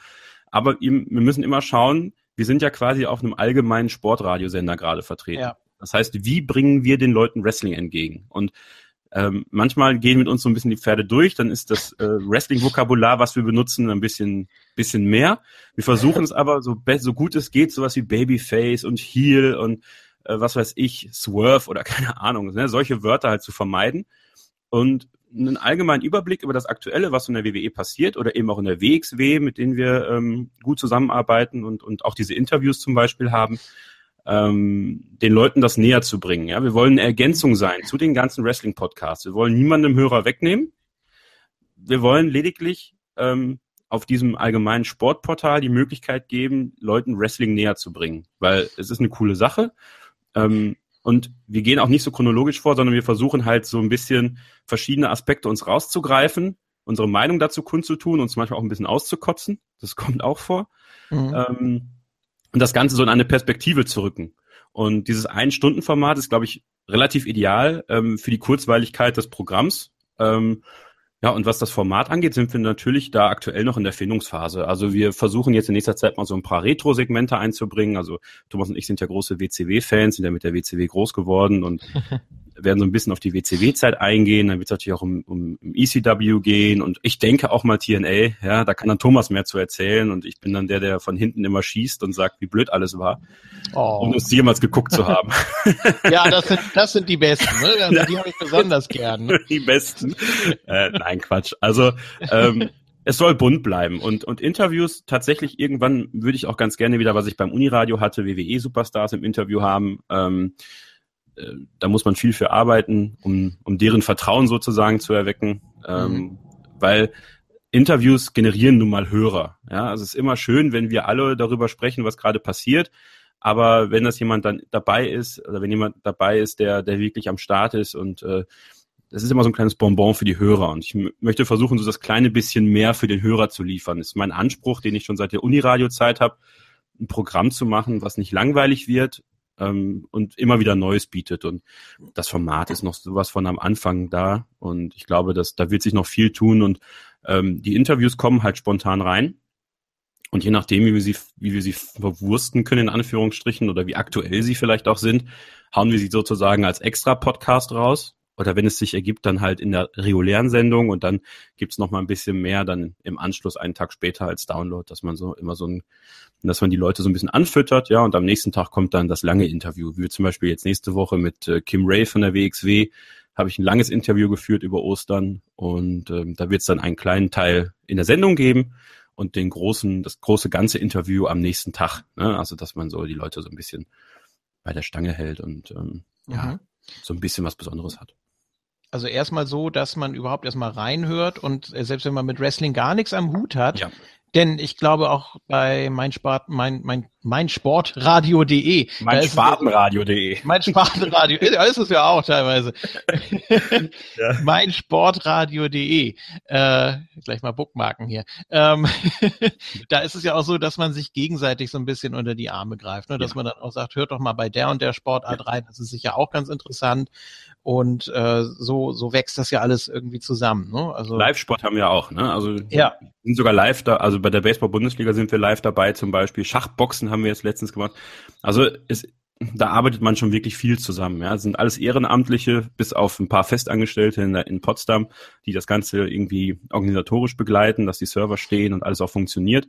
aber wir müssen immer schauen, wir sind ja quasi auf einem allgemeinen Sportradiosender gerade vertreten. Ja. Das heißt, wie bringen wir den Leuten Wrestling entgegen? Und ähm, manchmal gehen mit uns so ein bisschen die Pferde durch, dann ist das äh, Wrestling-Vokabular, was wir benutzen, ein bisschen, bisschen mehr. Wir versuchen es aber so, so gut es geht, sowas wie Babyface und Heel und äh, was weiß ich, Swerve oder [laughs] keine Ahnung, ne, solche Wörter halt zu vermeiden. Und einen allgemeinen Überblick über das Aktuelle, was in der WWE passiert oder eben auch in der WXW, mit denen wir ähm, gut zusammenarbeiten und, und auch diese Interviews zum Beispiel haben, ähm, den Leuten das näher zu bringen. Ja, wir wollen eine Ergänzung sein zu den ganzen Wrestling-Podcasts. Wir wollen niemandem Hörer wegnehmen. Wir wollen lediglich ähm, auf diesem allgemeinen Sportportal die Möglichkeit geben, Leuten Wrestling näher zu bringen, weil es ist eine coole Sache. Ähm, und wir gehen auch nicht so chronologisch vor, sondern wir versuchen halt so ein bisschen verschiedene Aspekte uns rauszugreifen, unsere Meinung dazu kundzutun, uns manchmal auch ein bisschen auszukotzen. Das [laughs] kommt auch vor. Mhm. Ähm, und das Ganze so in eine Perspektive zu rücken. Und dieses Ein-Stunden-Format ist, glaube ich, relativ ideal ähm, für die Kurzweiligkeit des Programms. Ähm, ja, und was das Format angeht, sind wir natürlich da aktuell noch in der Findungsphase. Also wir versuchen jetzt in nächster Zeit mal so ein paar Retro-Segmente einzubringen. Also Thomas und ich sind ja große WCW-Fans, sind ja mit der WCW groß geworden und [laughs] werden so ein bisschen auf die WCW-Zeit eingehen, dann wird es natürlich auch um, um, um ECW gehen und ich denke auch mal TNA, ja, da kann dann Thomas mehr zu erzählen und ich bin dann der, der von hinten immer schießt und sagt, wie blöd alles war, oh. um es jemals geguckt zu haben. [laughs] ja, das sind, das sind die Besten, ne? Also die habe ich besonders gern. Ne? [laughs] Die Besten. Äh, nein, Quatsch. Also ähm, es soll bunt bleiben und, und Interviews tatsächlich irgendwann würde ich auch ganz gerne wieder, was ich beim Uniradio hatte, WWE Superstars im Interview haben. Ähm, äh, da muss man viel für arbeiten, um, um deren Vertrauen sozusagen zu erwecken, ähm, mhm. weil Interviews generieren nun mal Hörer. Ja, also es ist immer schön, wenn wir alle darüber sprechen, was gerade passiert. Aber wenn das jemand dann dabei ist, oder wenn jemand dabei ist, der, der wirklich am Start ist und äh, das ist immer so ein kleines Bonbon für die Hörer. Und ich möchte versuchen, so das kleine bisschen mehr für den Hörer zu liefern. Das ist mein Anspruch, den ich schon seit der Uniradio-Zeit habe, ein Programm zu machen, was nicht langweilig wird, ähm, und immer wieder Neues bietet. Und das Format ist noch sowas von am Anfang da. Und ich glaube, dass da wird sich noch viel tun. Und ähm, die Interviews kommen halt spontan rein. Und je nachdem, wie wir sie, wie wir sie verwursten können, in Anführungsstrichen, oder wie aktuell sie vielleicht auch sind, hauen wir sie sozusagen als extra Podcast raus oder wenn es sich ergibt, dann halt in der regulären Sendung und dann gibt's noch mal ein bisschen mehr dann im Anschluss einen Tag später als Download, dass man so immer so ein, dass man die Leute so ein bisschen anfüttert, ja, und am nächsten Tag kommt dann das lange Interview. Wie zum Beispiel jetzt nächste Woche mit äh, Kim Ray von der WXW habe ich ein langes Interview geführt über Ostern und ähm, da wird es dann einen kleinen Teil in der Sendung geben und den großen, das große ganze Interview am nächsten Tag. Ne? Also dass man so die Leute so ein bisschen bei der Stange hält und ähm, mhm. ja, so ein bisschen was Besonderes hat. Also erstmal so, dass man überhaupt erstmal reinhört und äh, selbst wenn man mit Wrestling gar nichts am Hut hat, ja. Denn ich glaube auch bei mein Sport, mein, mein, mein Sportradio.de. Mein Spartenradio.de. Mein Spartenradio. ja, ist es ja [laughs] auch teilweise. [laughs] ja. Mein Sportradio.de. Äh, gleich mal Bookmarken hier. Ähm, [laughs] da ist es ja auch so, dass man sich gegenseitig so ein bisschen unter die Arme greift, ne? dass ja. man dann auch sagt, hört doch mal bei der und der Sportart ja. rein. Das ist sicher auch ganz interessant. Und äh, so, so wächst das ja alles irgendwie zusammen. Ne? Also Live-Sport haben wir auch, ne? Also ja. sind sogar live da, also bei der Baseball-Bundesliga sind wir live dabei zum Beispiel. Schachboxen haben wir jetzt letztens gemacht. Also es, da arbeitet man schon wirklich viel zusammen. Ja, das sind alles Ehrenamtliche, bis auf ein paar Festangestellte in, in Potsdam, die das Ganze irgendwie organisatorisch begleiten, dass die Server stehen und alles auch funktioniert.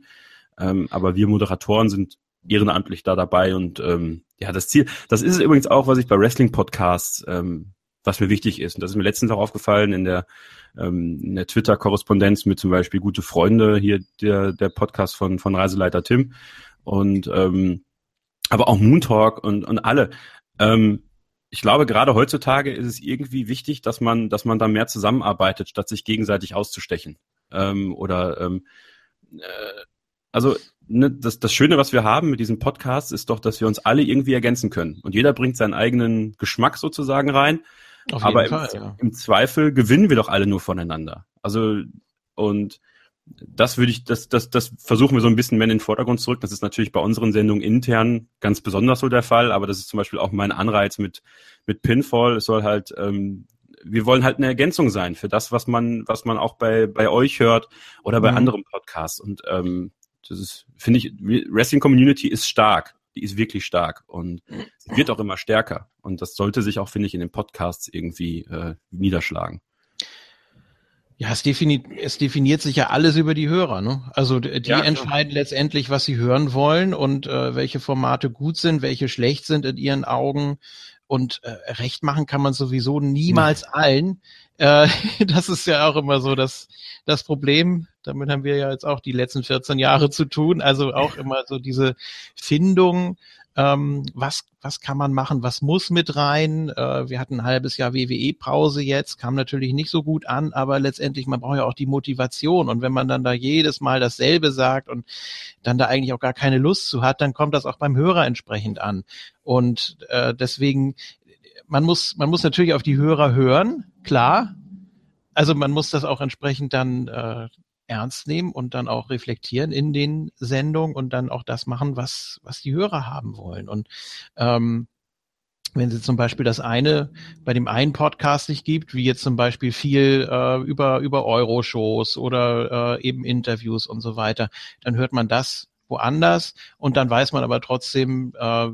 Ähm, aber wir Moderatoren sind ehrenamtlich da dabei und ähm, ja, das Ziel, das ist es übrigens auch, was ich bei Wrestling-Podcasts, ähm, was mir wichtig ist. Und das ist mir letztens auch aufgefallen in der, ähm, der Twitter-Korrespondenz mit zum Beispiel gute Freunde, hier der, der Podcast von, von Reiseleiter Tim und ähm, aber auch Moon Talk und, und alle. Ähm, ich glaube, gerade heutzutage ist es irgendwie wichtig, dass man, dass man da mehr zusammenarbeitet, statt sich gegenseitig auszustechen. Ähm, oder ähm, äh, also ne, das, das Schöne, was wir haben mit diesem Podcast, ist doch, dass wir uns alle irgendwie ergänzen können. Und jeder bringt seinen eigenen Geschmack sozusagen rein. Aber Fall, im, ja. im Zweifel gewinnen wir doch alle nur voneinander. Also und das würde ich, das, das, das versuchen wir so ein bisschen mehr in den Vordergrund zurück. Das ist natürlich bei unseren Sendungen intern ganz besonders so der Fall, aber das ist zum Beispiel auch mein Anreiz mit, mit Pinfall. Es soll halt, ähm, wir wollen halt eine Ergänzung sein für das, was man, was man auch bei, bei euch hört oder bei mhm. anderen Podcasts. Und ähm, das ist, finde ich, Wrestling Community ist stark. Die ist wirklich stark und sie wird auch immer stärker. Und das sollte sich auch, finde ich, in den Podcasts irgendwie äh, niederschlagen. Ja, es definiert, es definiert sich ja alles über die Hörer. Ne? Also die ja, entscheiden letztendlich, was sie hören wollen und äh, welche Formate gut sind, welche schlecht sind in ihren Augen. Und äh, recht machen kann man sowieso niemals hm. allen. Äh, [laughs] das ist ja auch immer so das, das Problem. Damit haben wir ja jetzt auch die letzten 14 Jahre zu tun. Also auch immer so diese Findung ähm, was, was kann man machen, was muss mit rein. Äh, wir hatten ein halbes Jahr WWE-Pause jetzt, kam natürlich nicht so gut an, aber letztendlich, man braucht ja auch die Motivation. Und wenn man dann da jedes Mal dasselbe sagt und dann da eigentlich auch gar keine Lust zu hat, dann kommt das auch beim Hörer entsprechend an. Und äh, deswegen, man muss, man muss natürlich auf die Hörer hören, klar. Also man muss das auch entsprechend dann äh, ernst nehmen und dann auch reflektieren in den Sendungen und dann auch das machen, was, was die Hörer haben wollen. Und ähm, wenn sie zum Beispiel das eine bei dem einen Podcast nicht gibt, wie jetzt zum Beispiel viel äh, über über Euro-Shows oder äh, eben Interviews und so weiter, dann hört man das woanders und dann weiß man aber trotzdem, äh,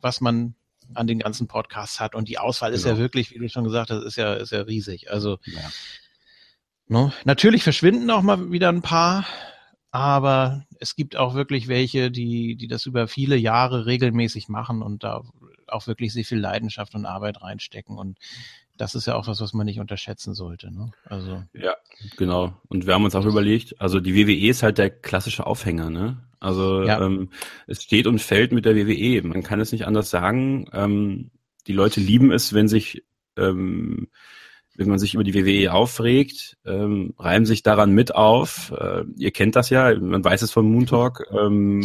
was man an den ganzen Podcasts hat und die Auswahl genau. ist ja genau. wirklich, wie du schon gesagt hast, ist ja ist ja riesig. Also ja. Ne? Natürlich verschwinden auch mal wieder ein paar, aber es gibt auch wirklich welche, die, die das über viele Jahre regelmäßig machen und da auch wirklich sehr viel Leidenschaft und Arbeit reinstecken. Und das ist ja auch was, was man nicht unterschätzen sollte. Ne? Also ja, genau. Und wir haben uns auch überlegt, also die WWE ist halt der klassische Aufhänger, ne? Also ja. ähm, es steht und fällt mit der WWE. Man kann es nicht anders sagen. Ähm, die Leute lieben es, wenn sich ähm, wenn man sich über die WWE aufregt, ähm, reimen sich daran mit auf. Äh, ihr kennt das ja, man weiß es vom Moon Talk. Ähm,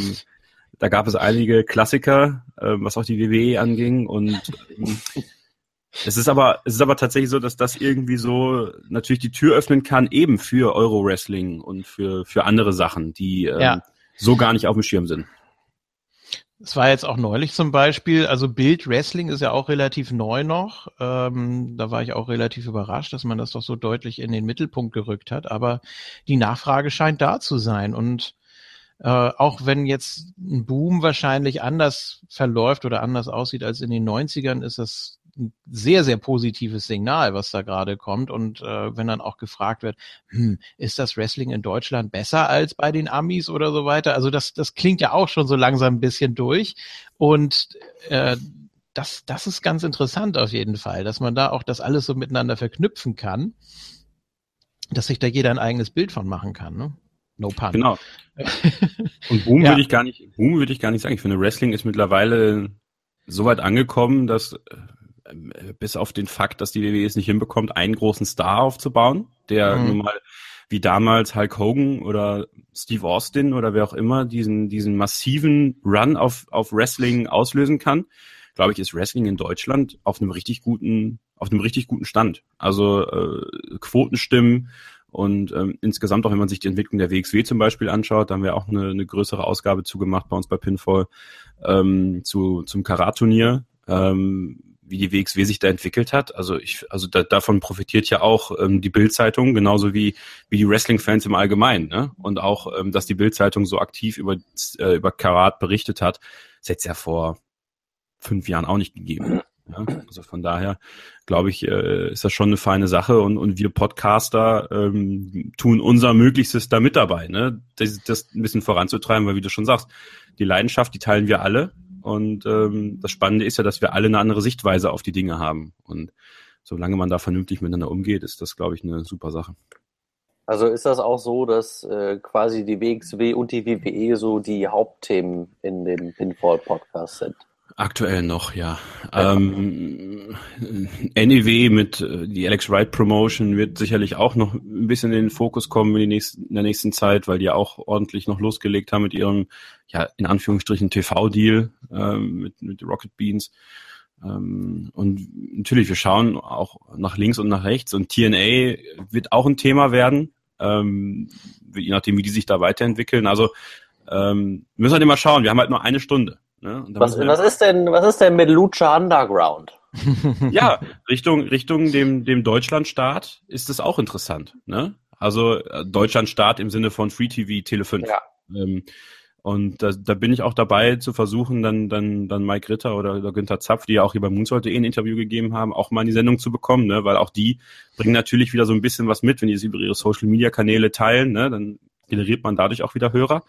da gab es einige Klassiker, äh, was auch die WWE anging. Und ähm, es ist aber, es ist aber tatsächlich so, dass das irgendwie so natürlich die Tür öffnen kann, eben für Euro Wrestling und für, für andere Sachen, die ähm, ja. So gar nicht auf dem Schirm sind. Es war jetzt auch neulich zum Beispiel, also Bild Wrestling ist ja auch relativ neu noch. Ähm, da war ich auch relativ überrascht, dass man das doch so deutlich in den Mittelpunkt gerückt hat. Aber die Nachfrage scheint da zu sein. Und äh, auch wenn jetzt ein Boom wahrscheinlich anders verläuft oder anders aussieht als in den 90ern, ist das ein sehr, sehr positives Signal, was da gerade kommt. Und äh, wenn dann auch gefragt wird, hm, ist das Wrestling in Deutschland besser als bei den Amis oder so weiter? Also das, das klingt ja auch schon so langsam ein bisschen durch. Und äh, das, das ist ganz interessant auf jeden Fall, dass man da auch das alles so miteinander verknüpfen kann, dass sich da jeder ein eigenes Bild von machen kann. Ne? No pun. Genau. [laughs] Und Boom ja. würde ich gar nicht, Boom würde ich gar nicht sagen. Ich finde, Wrestling ist mittlerweile so weit angekommen, dass äh, bis auf den Fakt, dass die WWE es nicht hinbekommt, einen großen Star aufzubauen, der mhm. nun mal wie damals Hulk Hogan oder Steve Austin oder wer auch immer diesen, diesen massiven Run auf, auf Wrestling auslösen kann, glaube ich, ist Wrestling in Deutschland auf einem richtig guten, auf einem richtig guten Stand. Also äh, Quotenstimmen und ähm, insgesamt auch, wenn man sich die Entwicklung der WXW zum Beispiel anschaut, da haben wir auch eine, eine größere Ausgabe zugemacht bei uns bei Pinfall ähm, zu, zum Karat-Turnier. Ähm, wie die WXW sich da entwickelt hat. Also ich, also da, davon profitiert ja auch ähm, die Bildzeitung genauso wie wie die Wrestling-Fans im Allgemeinen. Ne? Und auch, ähm, dass die Bildzeitung so aktiv über äh, über Karat berichtet hat, hätte es ja vor fünf Jahren auch nicht gegeben. Ja? Also von daher glaube ich, äh, ist das schon eine feine Sache und, und wir Podcaster ähm, tun unser Möglichstes da mit dabei, ne? das, das ein bisschen voranzutreiben, weil wie du schon sagst, die Leidenschaft, die teilen wir alle und ähm, das Spannende ist ja, dass wir alle eine andere Sichtweise auf die Dinge haben. Und solange man da vernünftig miteinander umgeht, ist das, glaube ich, eine super Sache. Also ist das auch so, dass äh, quasi die WXW und die WWE so die Hauptthemen in dem Pinfall-Podcast sind? Aktuell noch, ja. Ähm, NEW mit äh, die Alex Wright Promotion wird sicherlich auch noch ein bisschen in den Fokus kommen in, die nächsten, in der nächsten Zeit, weil die auch ordentlich noch losgelegt haben mit ihrem, ja, in Anführungsstrichen TV-Deal ähm, mit, mit Rocket Beans. Ähm, und natürlich, wir schauen auch nach links und nach rechts und TNA wird auch ein Thema werden, ähm, je nachdem, wie die sich da weiterentwickeln. Also ähm, müssen wir halt immer schauen. Wir haben halt nur eine Stunde. Ne? Was, was, ist denn, was ist denn mit Lucha Underground? [laughs] [laughs] ja, Richtung, Richtung dem, dem Deutschlandstaat ist es auch interessant. Ne? Also äh, Deutschlandstaat im Sinne von Free TV, Tele 5. Ja. Ähm, und da, da bin ich auch dabei zu versuchen, dann, dann, dann Mike Ritter oder, oder Günther Zapf, die ja auch hier bei Moonsault.de ein Interview gegeben haben, auch mal in die Sendung zu bekommen, ne? weil auch die bringen natürlich wieder so ein bisschen was mit, wenn die es über ihre Social Media Kanäle teilen, ne? dann generiert man dadurch auch wieder Hörer.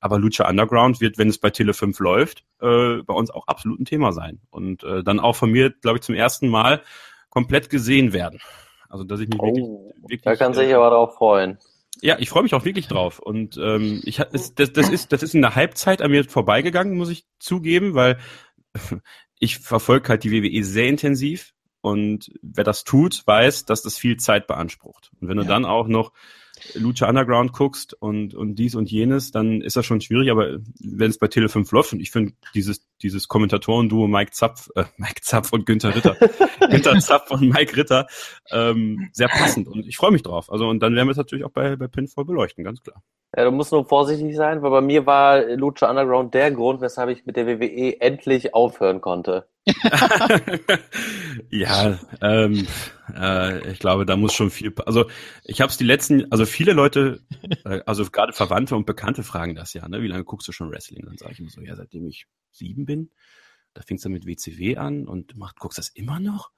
Aber Lucha Underground wird, wenn es bei Tele 5 läuft, äh, bei uns auch absolut ein Thema sein. Und äh, dann auch von mir, glaube ich, zum ersten Mal komplett gesehen werden. Also dass ich mich oh, wirklich, wirklich. Da kann sich äh, aber darauf freuen. Ja, ich freue mich auch wirklich drauf. Und ähm, ich das, das, das ist das ist in der Halbzeit an mir vorbeigegangen, muss ich zugeben, weil [laughs] ich verfolge halt die WWE sehr intensiv und wer das tut, weiß, dass das viel Zeit beansprucht. Und wenn du ja. dann auch noch Lucha Underground guckst und, und dies und jenes, dann ist das schon schwierig, aber wenn es bei Tele5 läuft, und ich finde dieses, dieses Kommentatoren-Duo Mike Zapf, äh, Mike Zapf und Günther Ritter, [laughs] Günther Zapf und Mike Ritter, ähm, sehr passend und ich freue mich drauf. Also und dann werden wir es natürlich auch bei, bei Pinfall beleuchten, ganz klar. Ja, du musst nur vorsichtig sein, weil bei mir war Lucha Underground der Grund, weshalb ich mit der WWE endlich aufhören konnte. [laughs] ja, ähm, äh, ich glaube, da muss schon viel. Also ich habe es die letzten, also viele Leute, äh, also gerade Verwandte und Bekannte fragen das ja. Ne? Wie lange guckst du schon Wrestling? Dann sage ich immer so, ja, seitdem ich sieben bin. Da fingst du mit WCW an und macht, guckst das immer noch?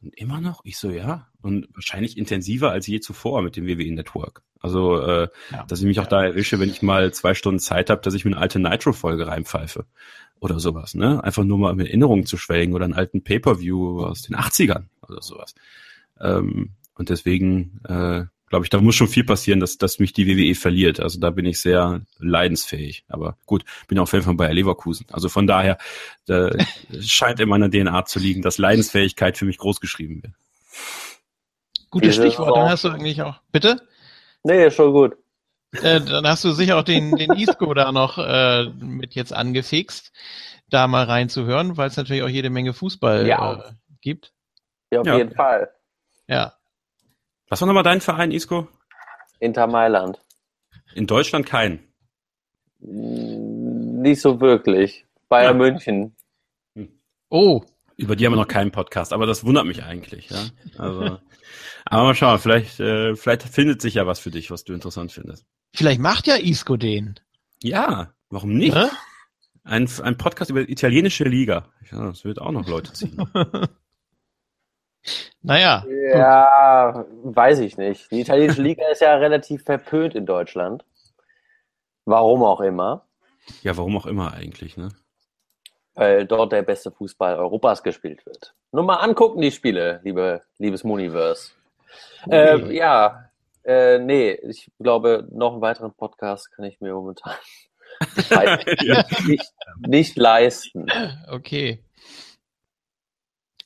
Und immer noch? Ich so, ja. Und wahrscheinlich intensiver als je zuvor mit dem WWE Network. Also, äh, ja, dass ich mich auch da erwische, wenn ich mal zwei Stunden Zeit habe, dass ich mir eine alte Nitro-Folge reinpfeife oder sowas, ne? Einfach nur mal in Erinnerungen zu schwelgen oder einen alten Pay-Per-View aus den 80ern oder sowas. Ähm, und deswegen, äh, glaube ich, da muss schon viel passieren, dass, dass mich die WWE verliert. Also da bin ich sehr leidensfähig. Aber gut, bin auch Fan von Bayer Leverkusen. Also von daher da scheint in meiner DNA zu liegen, dass Leidensfähigkeit für mich groß geschrieben wird. Gutes Stichwort, dann hast du eigentlich auch. Bitte? Nee, schon gut. Äh, dann hast du sicher auch den, den Isco da noch äh, mit jetzt angefixt, da mal reinzuhören, weil es natürlich auch jede Menge Fußball ja. äh, gibt. Ja, auf ja. jeden Fall. Ja. Was war nochmal dein Verein, Isco? Inter Mailand. In Deutschland kein? Nicht so wirklich. Bayern ja. München. Hm. Oh. Über die haben wir noch keinen Podcast, aber das wundert mich eigentlich, ja. Also, [laughs] aber mal schauen, vielleicht, äh, vielleicht findet sich ja was für dich, was du interessant findest. Vielleicht macht ja Isco den. Ja, warum nicht? Hä? Ein, ein Podcast über italienische Liga. Ja, das wird auch noch Leute ziehen. [laughs] naja. Ja, weiß ich nicht. Die italienische Liga ist ja relativ verpönt in Deutschland. Warum auch immer. Ja, warum auch immer eigentlich, ne? Weil dort der beste Fußball Europas gespielt wird. Nur mal angucken, die Spiele, liebe, liebes Mooniverse. Äh, ja, äh, nee, ich glaube, noch einen weiteren Podcast kann ich mir momentan [laughs] nicht, nicht leisten. Okay.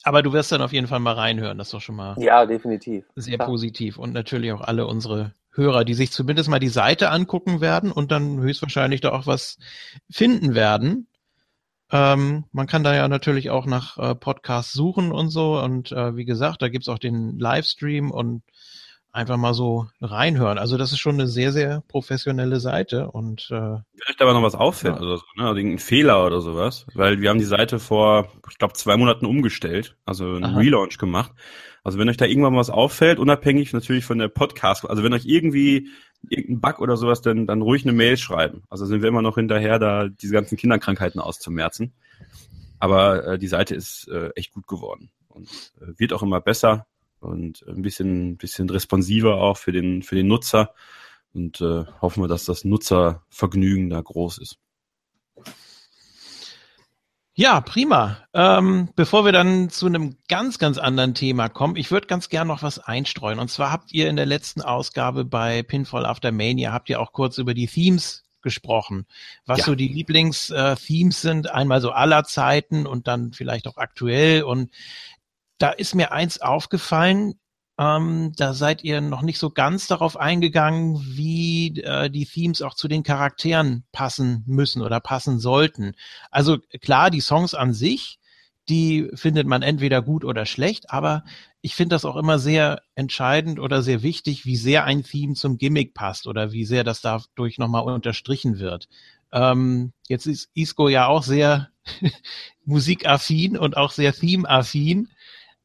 Aber du wirst dann auf jeden Fall mal reinhören, das ist doch schon mal. Ja, definitiv. Sehr Klar. positiv. Und natürlich auch alle unsere Hörer, die sich zumindest mal die Seite angucken werden und dann höchstwahrscheinlich da auch was finden werden. Ähm, man kann da ja natürlich auch nach äh, Podcasts suchen und so. Und äh, wie gesagt, da gibt's auch den Livestream und einfach mal so reinhören. Also das ist schon eine sehr, sehr professionelle Seite und äh, Wenn euch aber noch was auffällt, ja. oder so, ne? also irgendein Fehler oder sowas, weil wir haben die Seite vor, ich glaube, zwei Monaten umgestellt, also einen Aha. Relaunch gemacht. Also wenn euch da irgendwann was auffällt, unabhängig natürlich von der Podcast, also wenn euch irgendwie irgendein Bug oder sowas, dann, dann ruhig eine Mail schreiben. Also sind wir immer noch hinterher, da diese ganzen Kinderkrankheiten auszumerzen. Aber äh, die Seite ist äh, echt gut geworden und äh, wird auch immer besser und ein bisschen, bisschen responsiver auch für den, für den Nutzer. Und äh, hoffen wir, dass das Nutzervergnügen da groß ist. Ja, prima. Ähm, bevor wir dann zu einem ganz, ganz anderen Thema kommen, ich würde ganz gern noch was einstreuen. Und zwar habt ihr in der letzten Ausgabe bei Pinfall After Mania, habt ihr auch kurz über die Themes gesprochen, was ja. so die Lieblings-Themes äh, sind, einmal so aller Zeiten und dann vielleicht auch aktuell. Und da ist mir eins aufgefallen, ähm, da seid ihr noch nicht so ganz darauf eingegangen, wie äh, die Themes auch zu den Charakteren passen müssen oder passen sollten. Also klar, die Songs an sich, die findet man entweder gut oder schlecht, aber ich finde das auch immer sehr entscheidend oder sehr wichtig, wie sehr ein Theme zum Gimmick passt oder wie sehr das dadurch nochmal unterstrichen wird. Ähm, jetzt ist Isco ja auch sehr [laughs] musikaffin und auch sehr theme-affin.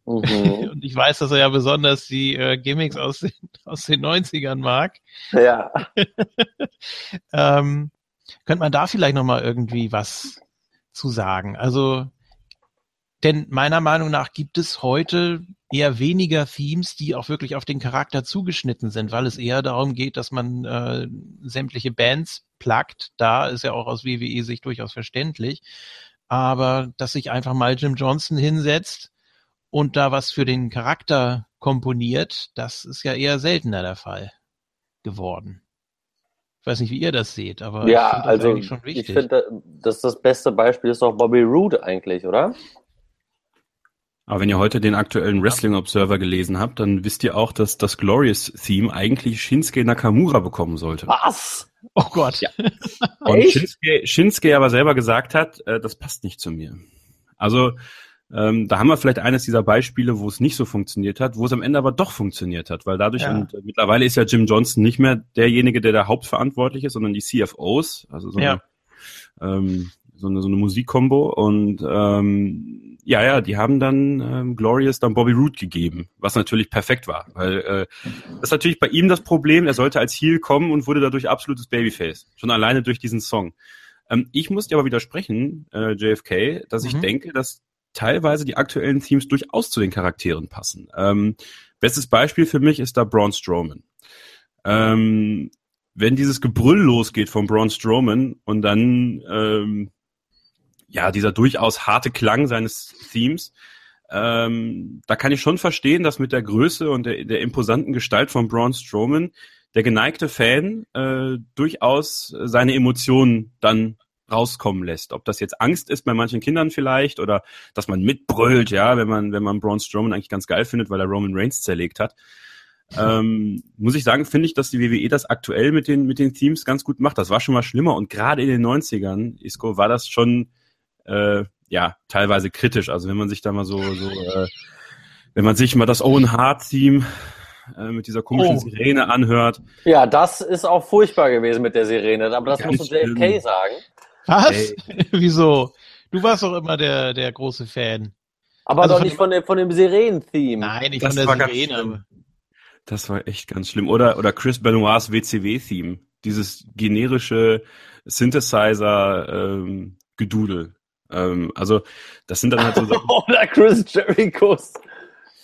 Mhm. [laughs] Und ich weiß, dass er ja besonders die äh, Gimmicks aus den, [laughs] aus den 90ern mag. Ja. [laughs] ähm, könnte man da vielleicht nochmal irgendwie was zu sagen? Also, denn meiner Meinung nach gibt es heute eher weniger Themes, die auch wirklich auf den Charakter zugeschnitten sind, weil es eher darum geht, dass man äh, sämtliche Bands plagt. Da ist ja auch aus WWE-Sicht durchaus verständlich. Aber dass sich einfach mal Jim Johnson hinsetzt und da was für den Charakter komponiert, das ist ja eher seltener der Fall geworden. Ich weiß nicht, wie ihr das seht, aber ja, ich finde das also, eigentlich schon wichtig. Ich finde, das, das beste Beispiel ist doch Bobby Roode eigentlich, oder? Aber wenn ihr heute den aktuellen Wrestling Observer gelesen habt, dann wisst ihr auch, dass das Glorious Theme eigentlich Shinsuke Nakamura bekommen sollte. Was? Oh Gott. Ja. [laughs] Und Shinsuke, Shinsuke aber selber gesagt hat, äh, das passt nicht zu mir. Also ähm, da haben wir vielleicht eines dieser Beispiele, wo es nicht so funktioniert hat, wo es am Ende aber doch funktioniert hat, weil dadurch, ja. und äh, mittlerweile ist ja Jim Johnson nicht mehr derjenige, der da hauptverantwortlich ist, sondern die CFOs, also so ja. eine, ähm, so eine, so eine Musikkombo und ähm, ja, ja, die haben dann ähm, Glorious dann Bobby Root gegeben, was natürlich perfekt war, weil äh, das ist natürlich bei ihm das Problem, er sollte als Heel kommen und wurde dadurch absolutes Babyface, schon alleine durch diesen Song. Ähm, ich muss dir aber widersprechen, äh, JFK, dass mhm. ich denke, dass teilweise die aktuellen Themes durchaus zu den Charakteren passen. Ähm, bestes Beispiel für mich ist da Braun Strowman. Ähm, wenn dieses Gebrüll losgeht von Braun Strowman und dann ähm, ja dieser durchaus harte Klang seines Themes, ähm, da kann ich schon verstehen, dass mit der Größe und der, der imposanten Gestalt von Braun Strowman der geneigte Fan äh, durchaus seine Emotionen dann rauskommen lässt. Ob das jetzt Angst ist bei manchen Kindern vielleicht oder dass man mitbrüllt, ja, wenn man, wenn man Braun Strowman eigentlich ganz geil findet, weil er Roman Reigns zerlegt hat. ähm, muss ich sagen, finde ich, dass die WWE das aktuell mit den, mit den Teams ganz gut macht. Das war schon mal schlimmer und gerade in den 90ern, Isco, war das schon, äh, ja, teilweise kritisch. Also wenn man sich da mal so, so, äh, wenn man sich mal das Owen Hart Team äh, mit dieser komischen oh. Sirene anhört. Ja, das ist auch furchtbar gewesen mit der Sirene, aber das Ganz musst du JFK sagen. Was? Ey. [laughs] Wieso? Du warst doch immer der, der große Fan. Aber also doch nicht von, dem, von dem Sirenen-Theme. Nein, nicht das von der Sirene. Das war echt ganz schlimm. Oder, oder Chris Benoits WCW-Theme. Dieses generische Synthesizer-Gedudel. Ähm, also, das sind dann halt so Sachen. [laughs] Oder Chris Jerichos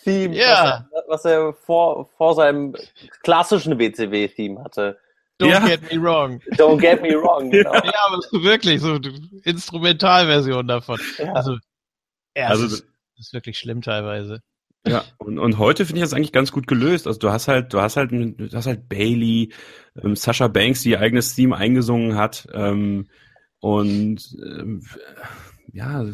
Theme, ja. was, er, was er vor, vor seinem klassischen WCW-Theme hatte. Don't ja. get me wrong. Don't get me wrong, [laughs] genau. Ja, aber wirklich, so Instrumentalversion davon. Ja. Also, ja, also, das ist, das ist wirklich schlimm teilweise. Ja, und, und heute finde ich das eigentlich ganz gut gelöst. Also du hast halt, du hast halt, du hast halt Bailey, ähm, Sasha Banks, die ihr eigenes Theme eingesungen hat. Ähm, und ähm, ja,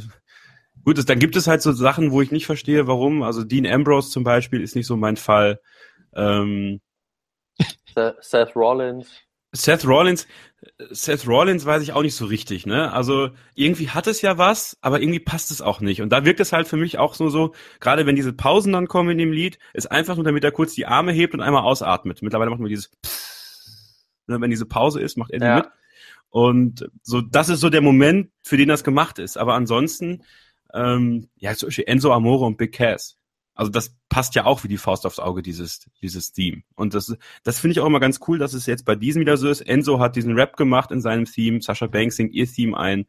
gut, das, dann gibt es halt so Sachen, wo ich nicht verstehe, warum. Also Dean Ambrose zum Beispiel ist nicht so mein Fall. Ähm, Seth Rollins. Seth Rollins, Seth Rollins weiß ich auch nicht so richtig, ne? Also irgendwie hat es ja was, aber irgendwie passt es auch nicht. Und da wirkt es halt für mich auch so, so gerade wenn diese Pausen dann kommen in dem Lied, ist einfach nur, damit er kurz die Arme hebt und einmal ausatmet. Mittlerweile macht man dieses, ne, wenn diese Pause ist, macht er die ja. mit. Und so, das ist so der Moment, für den das gemacht ist. Aber ansonsten, ähm, ja, zum Beispiel Enzo Amore und Big Cass. Also das passt ja auch wie die Faust aufs Auge, dieses, dieses Theme. Und das, das finde ich auch immer ganz cool, dass es jetzt bei diesem wieder so ist. Enzo hat diesen Rap gemacht in seinem Theme, Sascha Banks singt ihr Theme ein,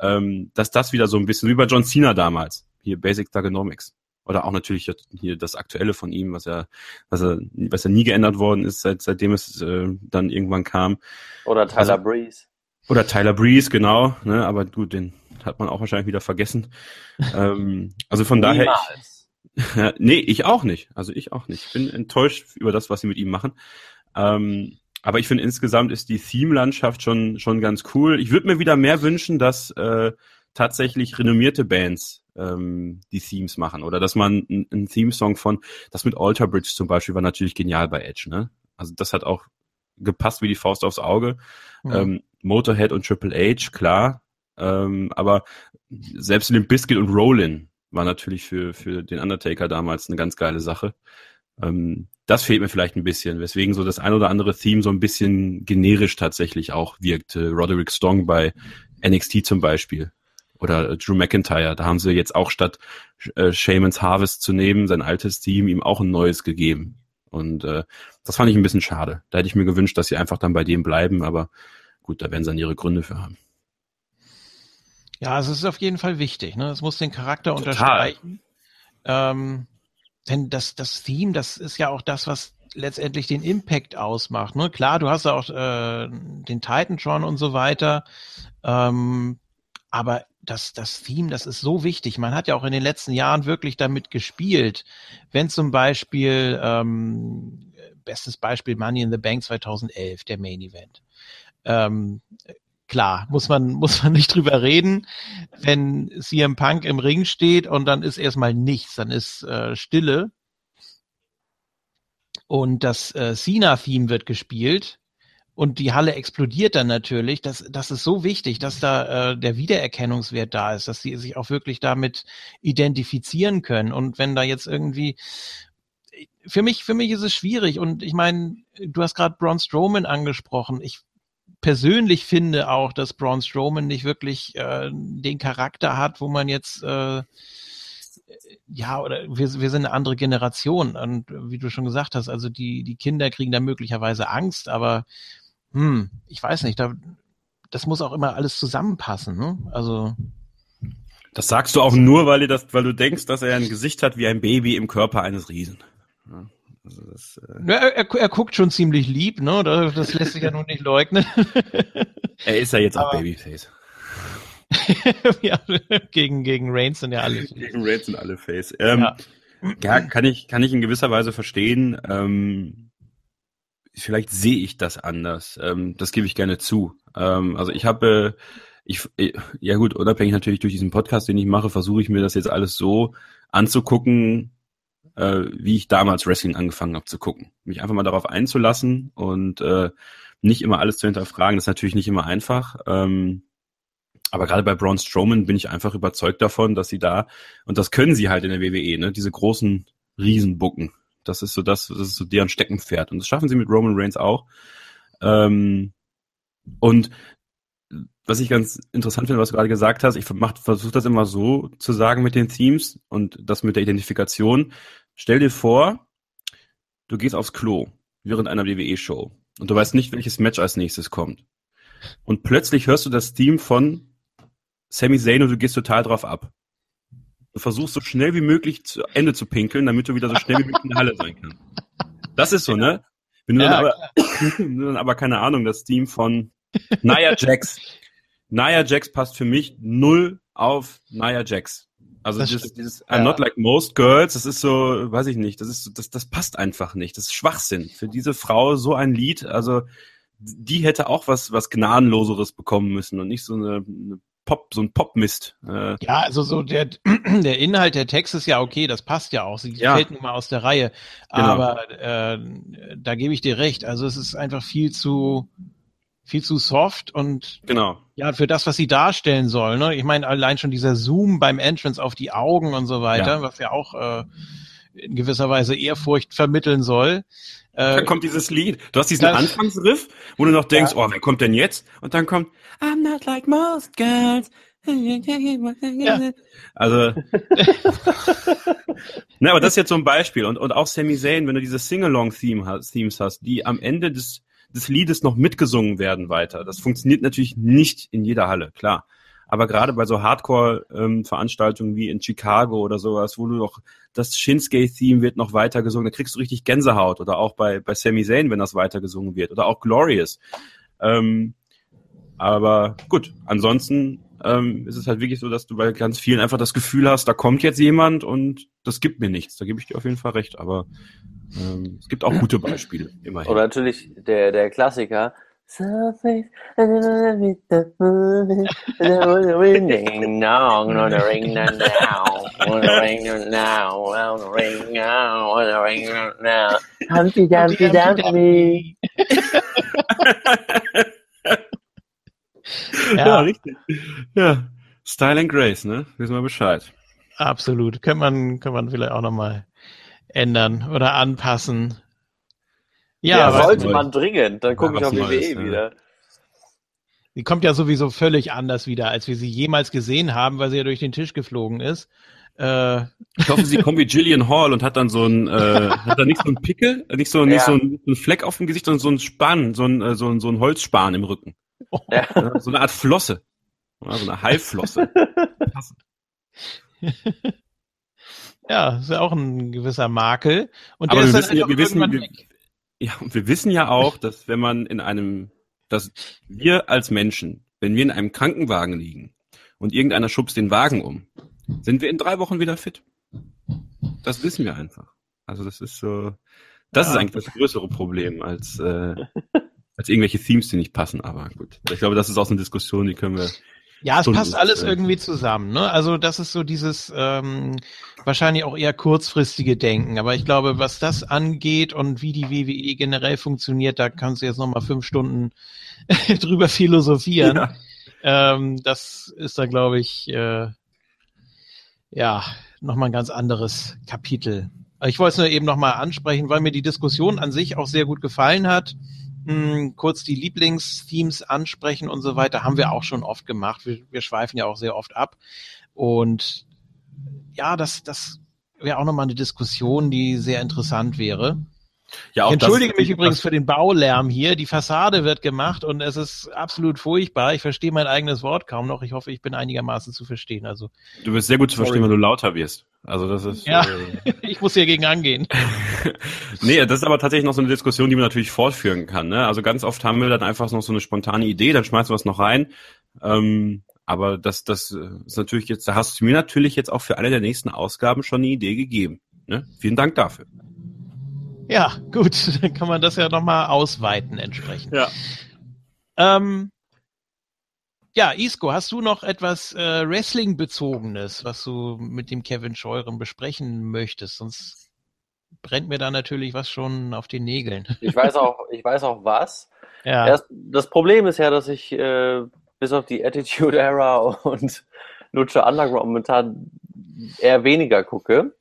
ähm, dass das wieder so ein bisschen, wie bei John Cena damals, hier Basic Thugonomics. Oder auch natürlich hier das Aktuelle von ihm, was er, was er, was er nie geändert worden ist, seit, seitdem es äh, dann irgendwann kam. Oder Tyler also, Breeze. Oder Tyler Breeze, genau, ne, aber gut, den hat man auch wahrscheinlich wieder vergessen. [laughs] ähm, also von Niemals. daher. Ich, [laughs] nee, ich auch nicht. Also ich auch nicht. Ich bin enttäuscht über das, was sie mit ihm machen. Ähm, aber ich finde insgesamt ist die Theme-Landschaft schon, schon ganz cool. Ich würde mir wieder mehr wünschen, dass äh, tatsächlich renommierte Bands ähm, die Themes machen oder dass man einen Theme-Song von, das mit Alter Bridge zum Beispiel war natürlich genial bei Edge, ne? Also das hat auch gepasst wie die Faust aufs Auge. Ja. Ähm, Motorhead und Triple H, klar. Ähm, aber selbst in dem Biscuit und Rollin war natürlich für, für den Undertaker damals eine ganz geile Sache. Ähm, das fehlt mir vielleicht ein bisschen, weswegen so das ein oder andere Theme so ein bisschen generisch tatsächlich auch wirkt. Roderick Strong bei NXT zum Beispiel. Oder Drew McIntyre, da haben sie jetzt auch statt äh, Shaman's Harvest zu nehmen, sein altes Team, ihm auch ein neues gegeben. Und äh, das fand ich ein bisschen schade. Da hätte ich mir gewünscht, dass sie einfach dann bei dem bleiben, aber gut, da werden sie dann ihre Gründe für haben. Ja, also es ist auf jeden Fall wichtig. Ne? Es muss den Charakter Total. unterstreichen. Ähm, denn das, das Theme, das ist ja auch das, was letztendlich den Impact ausmacht. Ne? Klar, du hast ja auch äh, den Titantron und so weiter. Ähm, aber das, das Theme, das ist so wichtig. Man hat ja auch in den letzten Jahren wirklich damit gespielt. Wenn zum Beispiel, ähm, bestes Beispiel Money in the Bank 2011, der Main Event. Ähm, klar, muss man, [laughs] muss man nicht drüber reden. Wenn CM Punk im Ring steht und dann ist erstmal nichts, dann ist äh, Stille. Und das äh, Cena-Theme wird gespielt und die Halle explodiert dann natürlich. Das, das ist so wichtig, dass da äh, der Wiedererkennungswert da ist, dass sie sich auch wirklich damit identifizieren können. Und wenn da jetzt irgendwie für mich, für mich ist es schwierig. Und ich meine, du hast gerade Braun Strowman angesprochen. Ich persönlich finde auch, dass Braun Strowman nicht wirklich äh, den Charakter hat, wo man jetzt äh, ja, oder wir, wir sind eine andere Generation und wie du schon gesagt hast, also die, die Kinder kriegen da möglicherweise Angst, aber hm, ich weiß nicht, da, das muss auch immer alles zusammenpassen, ne? Also. Das sagst du auch nur, weil du das, weil du denkst, dass er ein Gesicht hat wie ein Baby im Körper eines Riesen. Ja. Also das, äh ja, er, er, guckt schon ziemlich lieb, ne? Das lässt sich ja nun nicht leugnen. [laughs] er ist ja jetzt auch Babyface. [laughs] ja, gegen, gegen Reigns sind ja alle Face. Gegen Reigns sind alle Face. Ähm, ja. ja. kann ich, kann ich in gewisser Weise verstehen. Ähm, vielleicht sehe ich das anders. Ähm, das gebe ich gerne zu. Ähm, also ich habe, ich, ja gut, unabhängig natürlich durch diesen Podcast, den ich mache, versuche ich mir das jetzt alles so anzugucken, äh, wie ich damals Wrestling angefangen habe zu gucken. Mich einfach mal darauf einzulassen und äh, nicht immer alles zu hinterfragen. Das ist natürlich nicht immer einfach. Ähm, aber gerade bei Braun Strowman bin ich einfach überzeugt davon, dass sie da, und das können sie halt in der WWE, ne, diese großen Riesenbucken. Das ist so das, das ist so deren Steckenpferd. Und das schaffen sie mit Roman Reigns auch. Ähm, und was ich ganz interessant finde, was du gerade gesagt hast, ich versuche das immer so zu sagen mit den Themes und das mit der Identifikation. Stell dir vor, du gehst aufs Klo während einer WWE-Show und du weißt nicht, welches Match als nächstes kommt. Und plötzlich hörst du das Theme von Sami Zayn und du gehst total drauf ab. Du versuchst so schnell wie möglich zu Ende zu pinkeln, damit du wieder so schnell wie möglich in der Halle sein kannst. Das ist so, ne? Wenn du, ja, dann aber, [coughs] wenn du dann aber keine Ahnung, das Team von Nia Jax. Nia Jax passt für mich null auf Nia Jax. Also das dieses, dieses I'm not like most girls, das ist so, weiß ich nicht, das ist das, das passt einfach nicht. Das ist Schwachsinn. Für diese Frau so ein Lied, also die hätte auch was, was Gnadenloseres bekommen müssen und nicht so eine, eine Pop, so ein Popmist. Äh. Ja, also so der, [clears throat] der Inhalt der Text ist ja okay, das passt ja auch. Sie ja. fällt nun mal aus der Reihe. Genau. Aber äh, da gebe ich dir recht. Also es ist einfach viel zu, viel zu soft und Genau. ja, für das, was sie darstellen soll. Ne? Ich meine, allein schon dieser Zoom beim Entrance auf die Augen und so weiter, Ja. was ja auch äh, in gewisser Weise Ehrfurcht vermitteln soll. Äh, Dann kommt dieses Lied. Du hast diesen Das- Anfangsriff, wo du noch denkst, oh, wer kommt denn jetzt? Und dann kommt I'm not like most girls. Also, [laughs] ne, aber das ist jetzt so ein Beispiel. Und, und auch Sami Zayn, wenn du diese Sing-Along-Theme hast, Themes hast, die am Ende des, des Liedes noch mitgesungen werden weiter. Das funktioniert natürlich nicht in jeder Halle, klar. Aber gerade bei so Hardcore-Veranstaltungen wie in Chicago oder sowas, wo du noch das Shinsuke-Theme wird noch weiter gesungen, da kriegst du richtig Gänsehaut. Oder auch bei, bei Sami Zayn, wenn das weiter gesungen wird. Oder auch Glorious. Ähm, aber gut, ansonsten ähm, ist es halt wirklich so, dass du bei ganz vielen einfach das Gefühl hast, da kommt jetzt jemand und das gibt mir nichts. Da gebe ich dir auf jeden Fall recht. Aber ähm, es gibt auch gute Beispiele, immerhin. Oder natürlich der, der Klassiker. Humpty Dumpty Dumpty. ja, richtig. Ja, Style and Grace, ne? Wissen wir Bescheid. absolut. Könnte man, könnte man vielleicht auch nochmal ändern oder anpassen. Ja, Ja, sollte man dringend. Dann gucke Ja, ich auf WWE ja. wieder. die kommt ja sowieso völlig anders wieder, als wir sie jemals gesehen haben, weil sie ja durch den Tisch geflogen ist. Äh, Ich hoffe, sie kommt wie Gillian Hall und hat dann so ein, äh, hat dann nicht so ein Pickel, nicht so, nicht Ja. so ein, ein Fleck auf dem Gesicht, sondern so ein Span, so ein, äh, so ein, so ein Holzspan im Rücken. Ja. Ja, so eine Art Flosse. Ja, so eine Haiflosse. [laughs] Ja, ist ja auch ein gewisser Makel. Und Aber wir wissen ja- wir wissen, wir-. Ja, wir wissen ja auch, dass wenn man in einem, dass wir als Menschen, wenn wir in einem Krankenwagen liegen und irgendeiner schubst den Wagen um, sind wir in drei Wochen wieder fit. Das wissen wir einfach. Also das ist so, das Ja. ist eigentlich das größere Problem als, äh, als irgendwelche Themes, die nicht passen. Aber gut, ich glaube, das ist auch so eine Diskussion, die können wir. Ja, es Stunden passt alles äh, irgendwie zusammen. Ne? Also das ist so dieses ähm, wahrscheinlich auch eher kurzfristige Denken. Aber ich glaube, was das angeht und wie die WWE generell funktioniert, da kannst du jetzt nochmal fünf Stunden [laughs] drüber philosophieren. Ja. Ähm, das ist da, glaube ich, äh, ja, nochmal ein ganz anderes Kapitel. Ich wollte es nur eben nochmal ansprechen, weil mir die Diskussion an sich auch sehr gut gefallen hat. Hm, kurz die Lieblingsthemes ansprechen und so weiter, haben wir auch schon oft gemacht. Wir, wir schweifen ja auch sehr oft ab. Und ja, das, das wäre auch nochmal eine Diskussion, die sehr interessant wäre. Ja, Ich entschuldige mich übrigens für den Baulärm hier. Die Fassade wird gemacht und es ist absolut furchtbar. Ich verstehe mein eigenes Wort kaum noch. Ich hoffe, ich bin einigermaßen zu verstehen. Also Du wirst sehr gut zu verstehen, wenn du lauter wirst. Also das ist. Ja. Äh, [laughs] ich muss hier gegen angehen. [laughs] Nee, das ist aber tatsächlich noch so eine Diskussion, die man natürlich fortführen kann. Ne? Also ganz oft haben wir dann einfach noch so eine spontane Idee, dann schmeißen wir es noch rein. Ähm, aber das, das äh, ist natürlich jetzt, da hast du mir natürlich jetzt auch für alle der nächsten Ausgaben schon eine Idee gegeben. Ne? Vielen Dank dafür. Ja, gut, [laughs] dann kann man das ja nochmal ausweiten entsprechend. Ja. Ähm, ja, Isco, hast du noch etwas äh, Wrestling-bezogenes, was du mit dem Kevin Scheuren besprechen möchtest? Sonst brennt mir da natürlich was schon auf den Nägeln. [laughs] Ich weiß auch, ich weiß auch was. Ja, Erst, das Problem ist ja, dass ich äh, bis auf die Attitude Era [laughs] und Lucha Underground momentan eher weniger gucke.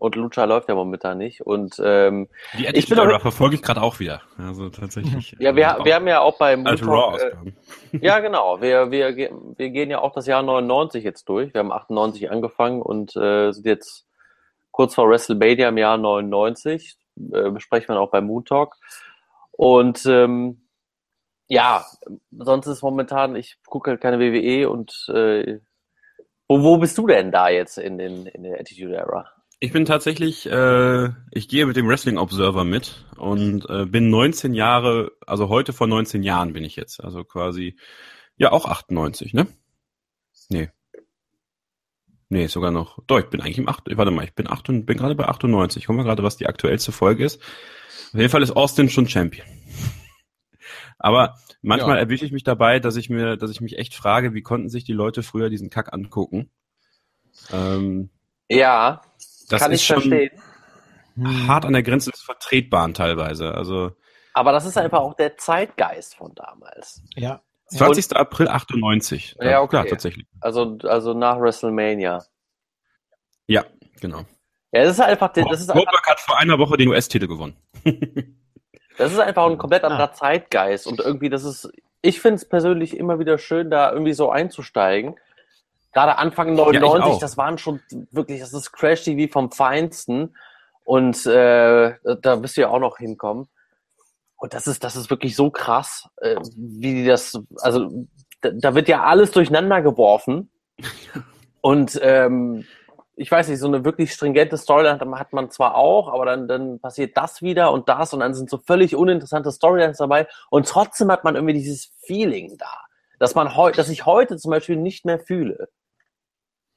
Und Lucha läuft ja momentan nicht. Und ähm, Die Ich bin Attitude auch- verfolge ich gerade auch wieder. Also tatsächlich. [laughs] ja, wir, äh, wir haben ja auch beim alte Moon Talk, äh. [laughs] [laughs] Ja, genau. Wir, wir, wir gehen ja auch das Jahr 99 jetzt durch. Wir haben 98 angefangen und äh, sind jetzt kurz vor WrestleMania im Jahr 99. Äh, besprechen wir auch beim Moon Talk. Und ähm, ja, sonst ist momentan, ich gucke halt keine WWE und äh, wo, wo bist du denn da jetzt in, den, in der Attitude Era? Ich bin tatsächlich, äh, ich gehe mit dem Wrestling Observer mit und äh, bin 19 Jahre, also heute vor 19 Jahren bin ich jetzt, also quasi, ja auch 98, ne? Nee. Nee, sogar noch. Doch, ich bin eigentlich im 8, warte mal, ich bin 8 und bin gerade bei 98. Ich guck mal gerade, was die aktuellste Folge ist. Auf jeden Fall ist Austin schon Champion. [laughs] Aber manchmal Ja. erwische ich mich dabei, dass ich mir, dass ich mich echt frage, wie konnten sich die Leute früher diesen Kack angucken? Ähm, Ja, das kann ist ich schon, verstehen. Hm. hart an der Grenze des Vertretbaren teilweise. Also Aber das ist einfach auch der Zeitgeist von damals. Ja. 20. April 98. Ja, okay. Klar, tatsächlich. Also, also nach WrestleMania. Ja, genau. Ja, das ist einfach, das ist einfach, Goldberg hat vor einer Woche den US-Titel gewonnen. [laughs] das ist einfach ein komplett anderer Zeitgeist. Und irgendwie, das ist, ich finde es persönlich immer wieder schön, da irgendwie so einzusteigen. Gerade Anfang 99, auch. das waren schon wirklich, das ist Crash TV vom Feinsten. Und äh, da wirst du ja auch noch hinkommen. Und das ist, das ist wirklich so krass, äh, wie die das, also da, da wird ja alles durcheinander geworfen. [laughs] Und ähm, ich weiß nicht, so eine wirklich stringente Storyline hat man zwar auch, aber dann, dann passiert das wieder und das und dann sind so völlig uninteressante Storylines dabei und trotzdem hat man irgendwie dieses Feeling da, dass man heute, dass ich heute zum Beispiel nicht mehr fühle.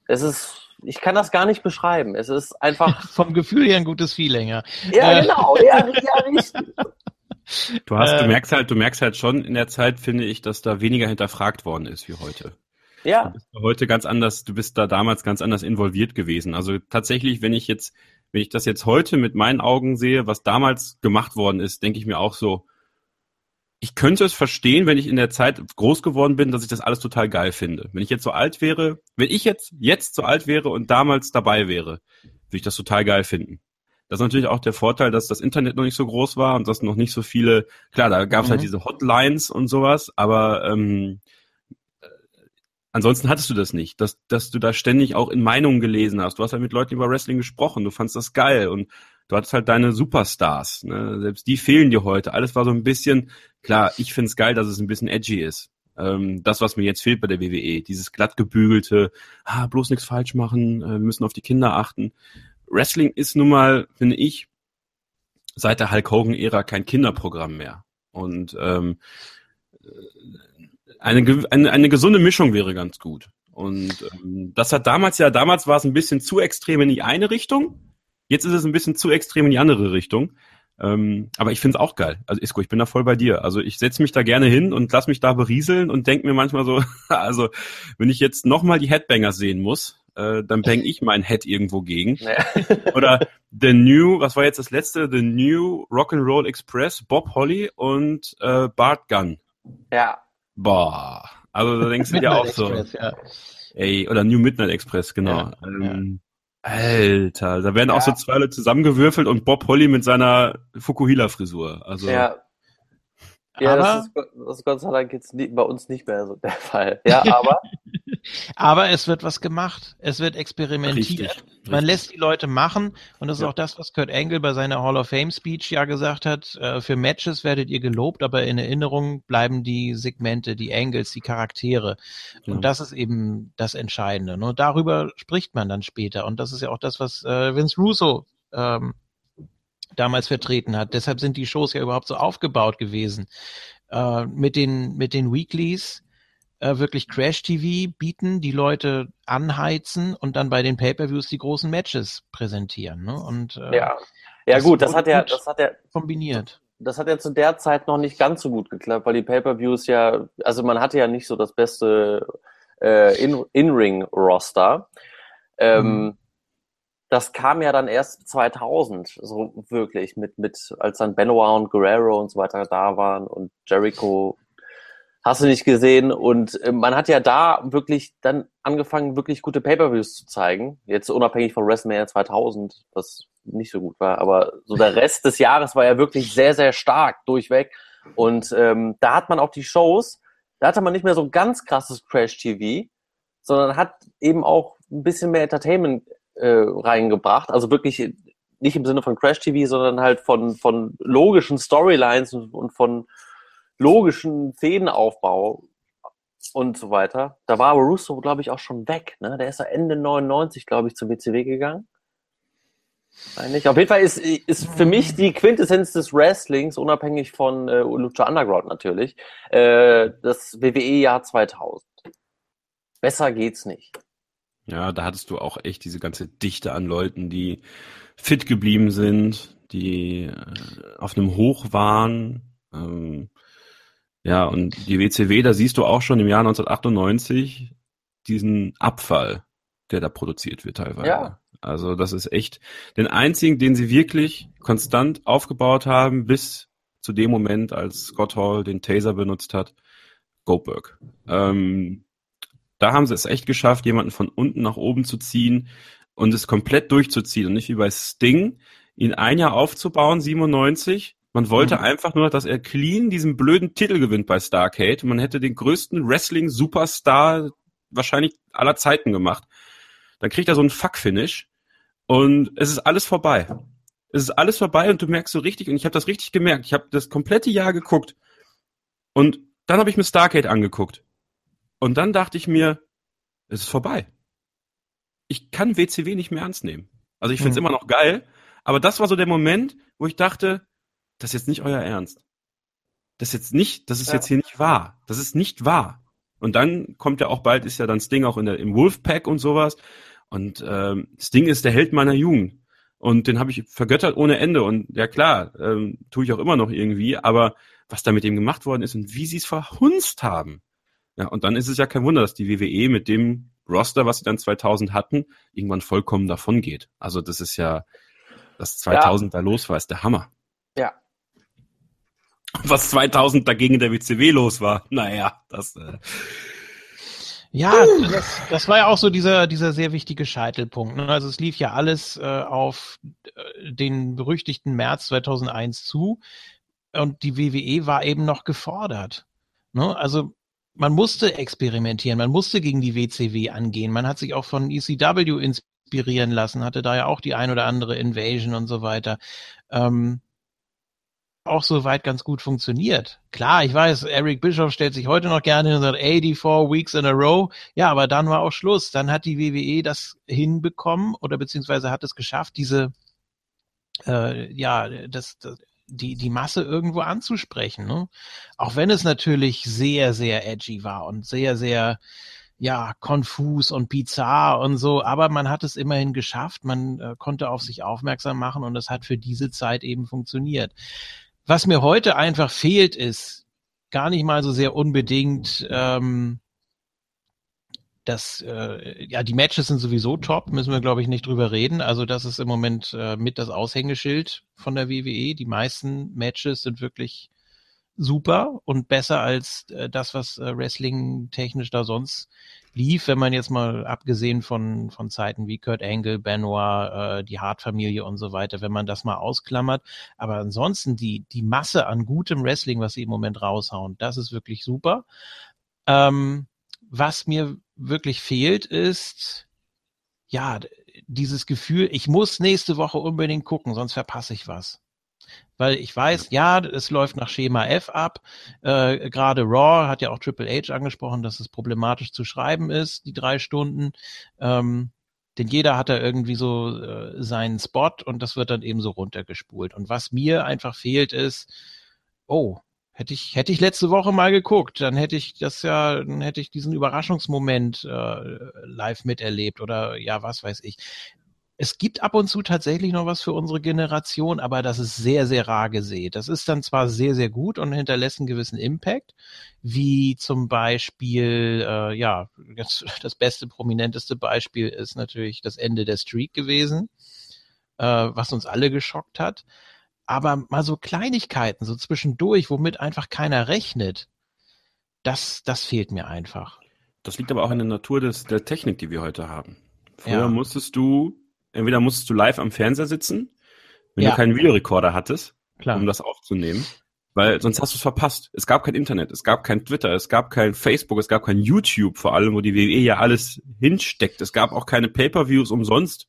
Es ist, ich kann das gar nicht beschreiben. Es ist einfach. [laughs] Vom Gefühl her ein gutes Feeling, ja. Ja, genau, ja, ja, richtig. [laughs] Du hast, du Äh. merkst halt, du merkst halt schon in der Zeit, finde ich, dass da weniger hinterfragt worden ist wie heute. Du Ja, bist da heute ganz anders, du bist da damals ganz anders involviert gewesen. Also tatsächlich, wenn ich jetzt, wenn ich das jetzt heute mit meinen Augen sehe, was damals gemacht worden ist, denke ich mir auch so, ich könnte es verstehen, wenn ich in der Zeit groß geworden bin, dass ich das alles total geil finde. Wenn ich jetzt so alt wäre, wenn ich jetzt, jetzt so alt wäre und damals dabei wäre, würde ich das total geil finden. Das ist natürlich auch der Vorteil, dass das Internet noch nicht so groß war und dass noch nicht so viele, klar, da gab es halt Mhm. diese Hotlines und sowas, aber ähm, äh, ansonsten hattest du das nicht, dass, dass du da ständig auch in Meinungen gelesen hast. Du hast halt mit Leuten über Wrestling gesprochen, du fandst das geil und du hattest halt deine Superstars. Ne? Selbst die fehlen dir heute. Alles war so ein bisschen, klar, ich find's geil, dass es ein bisschen edgy ist. Ähm, das, was mir jetzt fehlt bei der WWE, dieses glatt gebügelte, ah, bloß nichts falsch machen, äh, wir müssen auf die Kinder achten. Wrestling ist nun mal, finde ich, seit der Hulk Hogan-Ära kein Kinderprogramm mehr. Und ähm, eine, ge- eine, eine gesunde Mischung wäre ganz gut. Und ähm, das hat damals ja, damals war es ein bisschen zu extrem in die eine Richtung. Jetzt ist es ein bisschen zu extrem in die andere Richtung. Ähm, aber ich finde es auch geil. Also Isko, ich bin da voll bei dir. Also ich setze mich da gerne hin und lass mich da berieseln und denk mir manchmal so, [laughs] also wenn ich jetzt nochmal die Headbangers sehen muss, äh, dann bang ich mein Head irgendwo gegen. Ja. [laughs] Oder The New, was war jetzt das letzte? The New Rock'n'Roll Express, Bob Holly und äh, Bart Gunn. ja. Boah. Also da denkst du dir auch Midnight so, Express, ja. ey, oder New Midnight Express, genau. Ja, ähm, Alter, da werden auch Ja. so zwei Leute zusammengewürfelt und Bob Holly mit seiner Fukuhila-Frisur. Also Ja. Ja, Aber- das ist, das ist Gott sei Dank jetzt nie, bei uns nicht mehr so der Fall. Ja, aber [laughs] Aber es wird was gemacht. Es wird experimentiert. richtig. Man richtig. lässt die Leute machen und das ist Ja. auch das, was Kurt Angle bei seiner Hall of Fame Speech ja gesagt hat. Äh, für Matches werdet ihr gelobt, aber in Erinnerung bleiben die Segmente, die Angles, die Charaktere. Ja. Und das ist eben das Entscheidende. Nur darüber spricht man dann später. Und das ist ja auch das, was äh, Vince Russo ähm, damals vertreten hat. Deshalb sind die Shows ja überhaupt so aufgebaut gewesen. Äh, mit den, mit den Weeklies äh, wirklich Crash-TV bieten, die Leute anheizen und dann bei den Pay-Per-Views die großen Matches präsentieren. Ne? Und äh, ja. Ja Das gut, das hat ja, das hat ja, kombiniert. das hat ja zu der Zeit noch nicht ganz so gut geklappt, weil die Pay-per-Views ja, also man hatte ja nicht so das beste äh, In- In-Ring-Roster. Ähm, Mhm. Das kam ja dann erst 2000, so wirklich, mit, mit, als dann Benoit und Guerrero und so weiter da waren und Jericho hast du nicht gesehen. Und äh, man hat ja da wirklich dann angefangen, wirklich gute Pay-Per-Views zu zeigen. Jetzt unabhängig von WrestleMania 2000, was nicht so gut war. Aber so der Rest des Jahres war ja wirklich sehr, sehr stark durchweg. Und ähm, da hat man auch die Shows, da hatte man nicht mehr so ganz krasses Crash-TV, sondern hat eben auch ein bisschen mehr Entertainment äh, reingebracht. Also wirklich nicht im Sinne von Crash-TV, sondern halt von, von logischen Storylines und, und von logischen Fädenaufbau und so weiter. Da war aber Russo, glaube ich, auch schon weg. Ne? Der ist ja Ende 99, glaube ich, zum WCW gegangen. Eigentlich. Auf jeden Fall ist, ist für mich die Quintessenz des Wrestlings, unabhängig von äh, Lucha Underground natürlich, äh, das WWE-Jahr 2000. Besser geht's nicht. Ja, da hattest du auch echt diese ganze Dichte an Leuten, die fit geblieben sind, die äh, auf einem Hoch waren. Ähm, ja, und die WCW, da siehst du auch schon im Jahr 1998 diesen Abfall, der da produziert wird teilweise. Ja. Also das ist echt den einzigen, den sie wirklich konstant aufgebaut haben bis zu dem Moment, als Scott Hall den Taser benutzt hat, Goldberg. Ähm, da haben sie es echt geschafft, jemanden von unten nach oben zu ziehen und es komplett durchzuziehen und nicht wie bei Sting, ihn ein Jahr aufzubauen, 97. Man wollte mhm. einfach nur, dass er clean diesen blöden Titel gewinnt bei Starcade. Man hätte den größten Wrestling-Superstar wahrscheinlich aller Zeiten gemacht. Dann kriegt er so einen Fuck-Finish und es ist alles vorbei. Es ist alles vorbei und du merkst so richtig, und ich habe das richtig gemerkt, ich habe das komplette Jahr geguckt und dann habe ich mir Starcade angeguckt. Und dann dachte ich mir, es ist vorbei. Ich kann WCW nicht mehr ernst nehmen. Also ich finde es mhm. immer noch geil, aber das war so der Moment, wo ich dachte, das ist jetzt nicht euer Ernst. Das ist jetzt nicht, das ist ja. jetzt hier nicht wahr. Das ist nicht wahr. Und dann kommt ja auch bald, ist ja dann Sting auch in der, im Wolfpack und sowas. Und ähm, Sting ist der Held meiner Jugend. Und den habe ich vergöttert ohne Ende. Und ja klar, ähm, tue ich auch immer noch irgendwie. Aber was da mit ihm gemacht worden ist und wie sie es verhunzt haben. Ja, und dann ist es ja kein Wunder, dass die WWE mit dem Roster, was sie dann 2000 hatten, irgendwann vollkommen davon geht. Also das ist ja, was 2000 ja. da los war, ist der Hammer. Ja. [laughs] Was 2000 dagegen in der WCW los war, naja, das. Äh ja, das, das war ja auch so dieser, dieser sehr wichtige Scheitelpunkt. Ne? Also es lief ja alles äh, auf äh, den berüchtigten März 2001 zu und die WWE war eben noch gefordert. Ne? Also man musste experimentieren, man musste gegen die WCW angehen. Man hat sich auch von ECW inspirieren lassen, hatte da ja auch die ein oder andere Invasion und so weiter. Ähm, auch soweit ganz gut funktioniert. Klar, ich weiß, Eric Bischoff stellt sich heute noch gerne hin und sagt 84 Weeks in a row. Ja, aber dann war auch Schluss. Dann hat die WWE das hinbekommen oder beziehungsweise hat es geschafft, diese äh, ja, das, das die, die Masse irgendwo anzusprechen. Ne? Auch wenn es natürlich sehr, sehr edgy war und sehr, sehr ja, konfus und bizarr und so, aber man hat es immerhin geschafft, man äh, konnte auf sich aufmerksam machen und es hat für diese Zeit eben funktioniert. Was mir heute einfach fehlt, ist gar nicht mal so sehr unbedingt ähm, das, äh, ja, die Matches sind sowieso top, müssen wir, glaube ich, nicht drüber reden. Also das ist im Moment äh, mit das Aushängeschild von der WWE. Die meisten Matches sind wirklich super und besser als äh, das, was äh, Wrestling technisch da sonst lief, wenn man jetzt mal abgesehen von, von Zeiten wie Kurt Angle, Benoit, äh, die Hart-Familie und so weiter, wenn man das mal ausklammert. Aber ansonsten die, die Masse an gutem Wrestling, was sie im Moment raushauen, das ist wirklich super. Ähm, was mir wirklich fehlt, ist, ja, dieses Gefühl, ich muss nächste Woche unbedingt gucken, sonst verpasse ich was. Weil ich weiß, ja, es läuft nach Schema F ab. Äh, Gerade Raw hat ja auch Triple H angesprochen, dass es problematisch zu schreiben ist, die drei Stunden. Ähm, denn jeder hat da irgendwie so äh, seinen Spot und das wird dann eben so runtergespult. Und was mir einfach fehlt ist, oh, Hätte ich, hätte ich letzte Woche mal geguckt, dann hätte ich das ja, dann hätte ich diesen Überraschungsmoment äh, live miterlebt oder ja, was weiß ich. Es gibt ab und zu tatsächlich noch was für unsere Generation, aber das ist sehr, sehr rar gesät. Das ist dann zwar sehr, sehr gut und hinterlässt einen gewissen Impact, wie zum Beispiel, äh, ja, das, das beste, prominenteste Beispiel ist natürlich das Ende der Streak gewesen, äh, was uns alle geschockt hat. Aber mal so Kleinigkeiten, so zwischendurch, womit einfach keiner rechnet, das, das fehlt mir einfach. Das liegt aber auch in der Natur des, der Technik, die wir heute haben. Früher ja. musstest du, entweder musstest du live am Fernseher sitzen, wenn ja. du keinen Videorekorder hattest, Klar. um das aufzunehmen. Weil sonst hast du es verpasst. Es gab kein Internet, es gab kein Twitter, es gab kein Facebook, es gab kein YouTube vor allem, wo die WWE ja alles hinsteckt. Es gab auch keine Pay-per-Views umsonst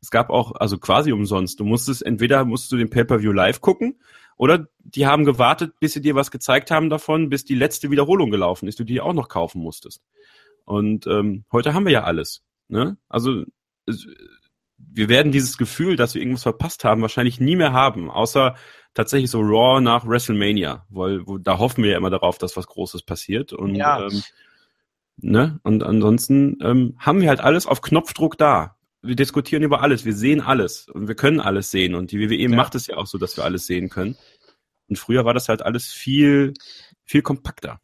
es gab auch, also quasi umsonst. Du musstest, entweder musst du den Pay-Per-View live gucken oder die haben gewartet, bis sie dir was gezeigt haben davon, bis die letzte Wiederholung gelaufen ist, du die auch noch kaufen musstest. Und ähm, heute haben wir ja alles. Ne? Also es, wir werden dieses Gefühl, dass wir irgendwas verpasst haben, wahrscheinlich nie mehr haben, außer tatsächlich so Raw nach WrestleMania, weil wo, da hoffen wir ja immer darauf, dass was Großes passiert. Und ja. ähm, ne? Und ansonsten ähm, haben wir halt alles auf Knopfdruck da wir diskutieren über alles, wir sehen alles und wir können alles sehen und die WWE ja. macht es ja auch so, dass wir alles sehen können. Und früher war das halt alles viel, viel kompakter.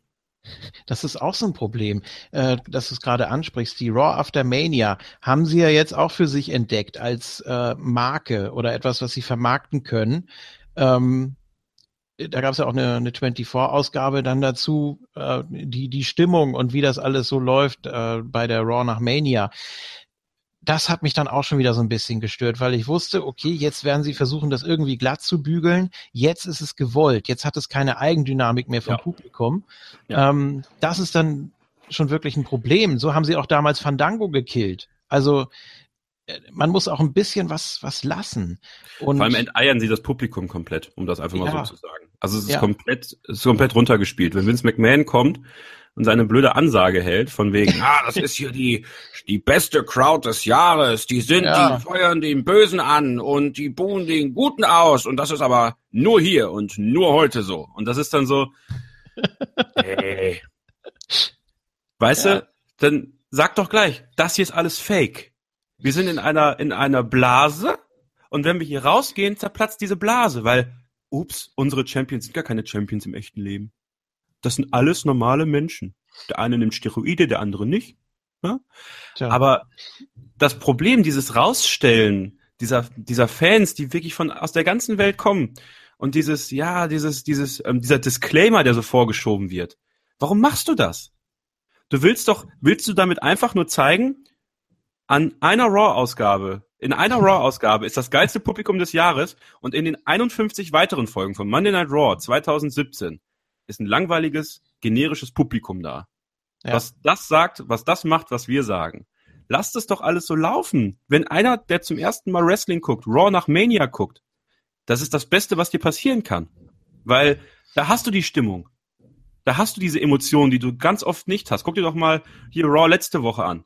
Das ist auch so ein Problem, äh, dass du es gerade ansprichst. Die Raw After Mania haben sie ja jetzt auch für sich entdeckt als äh, Marke oder etwas, was sie vermarkten können. Ähm, da gab es ja auch eine, eine 24-Ausgabe dann dazu, äh, die, die Stimmung und wie das alles so läuft äh, bei der Raw nach Mania. Das hat mich dann auch schon wieder so ein bisschen gestört, weil ich wusste, okay, jetzt werden sie versuchen, das irgendwie glatt zu bügeln. Jetzt ist es gewollt. Jetzt hat es keine Eigendynamik mehr vom ja. Publikum. Ja. Ähm, das ist dann schon wirklich ein Problem. So haben sie auch damals Fandango gekillt. Also äh, man muss auch ein bisschen was, was lassen. Und Vor allem enteiern sie das Publikum komplett, um das einfach mal ja. so zu sagen. Also es ist komplett, es ist komplett runtergespielt. Wenn Vince McMahon kommt und seine blöde Ansage hält, von wegen, [laughs] ah, das ist hier die, die beste Crowd des Jahres, die sind, ja. die feuern den Bösen an und die buhen den Guten aus und das ist aber nur hier und nur heute so. Und das ist dann so, hey. [laughs] Weißt ja. du, dann sag doch gleich, das hier ist alles Fake. Wir sind in einer, in einer Blase und wenn wir hier rausgehen, zerplatzt diese Blase, weil, ups, unsere Champions sind gar keine Champions im echten Leben. Das sind alles normale Menschen. Der eine nimmt Steroide, der andere nicht. Ja? Aber das Problem, dieses Rausstellen dieser, dieser Fans, die wirklich von aus der ganzen Welt kommen und dieses, ja, dieses, dieses, ähm, dieser Disclaimer, der so vorgeschoben wird. Warum machst du das? Du willst doch, willst du damit einfach nur zeigen, an einer Raw-Ausgabe, in einer [laughs] Raw-Ausgabe ist das geilste Publikum des Jahres und in den 51 weiteren Folgen von Monday Night Raw 2017 ist ein langweiliges, generisches Publikum da. Ja. Was das sagt, was das macht, was wir sagen. Lasst es doch alles so laufen. Wenn einer, der zum ersten Mal Wrestling guckt, Raw nach Mania guckt, das ist das Beste, was dir passieren kann. Weil da hast du die Stimmung. Da hast du diese Emotionen, die du ganz oft nicht hast. Guck dir doch mal hier Raw letzte Woche an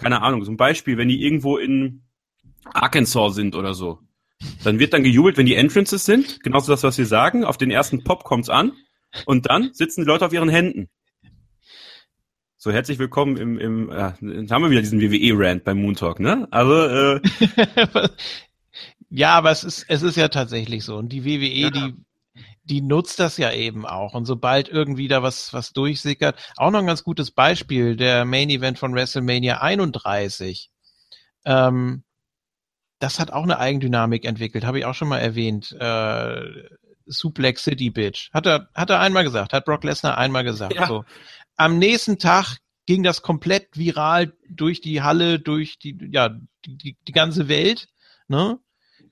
keine Ahnung, so ein Beispiel, wenn die irgendwo in Arkansas sind oder so, dann wird dann gejubelt, wenn die Entrances sind, genauso das, was wir sagen, auf den ersten Pop kommt's an und dann sitzen die Leute auf ihren Händen. So, herzlich willkommen im, im jetzt haben wir wieder diesen WWE-Rant beim Moon Talk, ne? Also, äh, [laughs] Ja, aber es ist, es ist ja tatsächlich so. Und die WWE, ja. die die nutzt das ja eben auch. Und sobald irgendwie da was, was durchsickert, auch noch ein ganz gutes Beispiel, der Main Event von WrestleMania 31. Ähm, das hat auch eine Eigendynamik entwickelt, habe ich auch schon mal erwähnt. Äh, Suplex City Bitch. Hat er, hat er einmal gesagt, hat Brock Lesnar einmal gesagt. Ja. So. Am nächsten Tag ging das komplett viral durch die Halle, durch die, ja, die, die, die ganze Welt. Ne?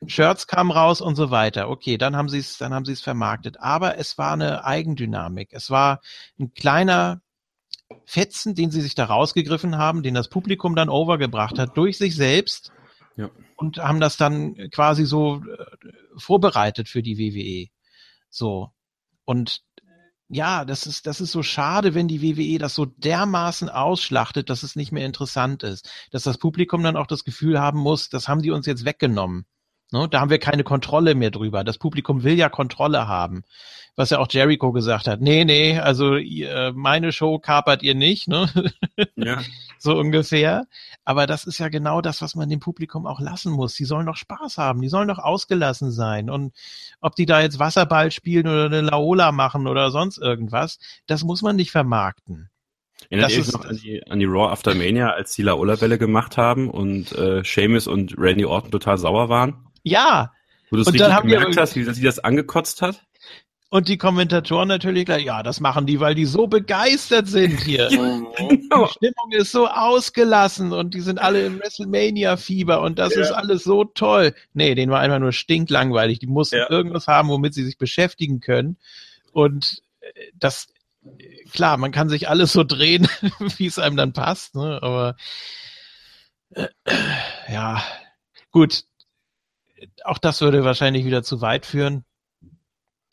Shirts kamen raus und so weiter. Okay, dann haben sie es, dann haben sie es vermarktet. Aber es war eine Eigendynamik. Es war ein kleiner Fetzen, den sie sich da rausgegriffen haben, den das Publikum dann overgebracht hat durch sich selbst. Ja. Und haben das dann quasi so äh, vorbereitet für die WWE. So. Und ja, das ist, das ist so schade, wenn die WWE das so dermaßen ausschlachtet, dass es nicht mehr interessant ist. Dass das Publikum dann auch das Gefühl haben muss, das haben die uns jetzt weggenommen. Ne? Da haben wir keine Kontrolle mehr drüber. Das Publikum will ja Kontrolle haben. Was ja auch Jericho gesagt hat. Nee, nee, also ihr, meine Show kapert ihr nicht, ne? [laughs] Ja. so ungefähr. Aber das ist ja genau das, was man dem Publikum auch lassen muss. Die sollen doch Spaß haben, die sollen doch ausgelassen sein. Und ob die da jetzt Wasserball spielen oder eine Laola machen oder sonst irgendwas, das muss man nicht vermarkten. Erinnert ihr euch noch an die, an die Raw After Mania, als die Laola-Welle gemacht haben und äh, Seamus und Randy Orton total sauer waren? Ja. Wo du es richtig dann gemerkt hast, wie sie das angekotzt hat? Und die Kommentatoren natürlich gleich, ja, das machen die, weil die so begeistert sind hier. [laughs] ja, genau. Die Stimmung ist so ausgelassen und die sind alle im WrestleMania-Fieber und das ja. ist alles so toll. Nee, denen war einfach nur stinklangweilig. Die mussten ja. irgendwas haben, womit sie sich beschäftigen können. Und äh, das, klar, man kann sich alles so drehen, [laughs] wie es einem dann passt, ne? aber äh, ja, gut, auch das würde wahrscheinlich wieder zu weit führen.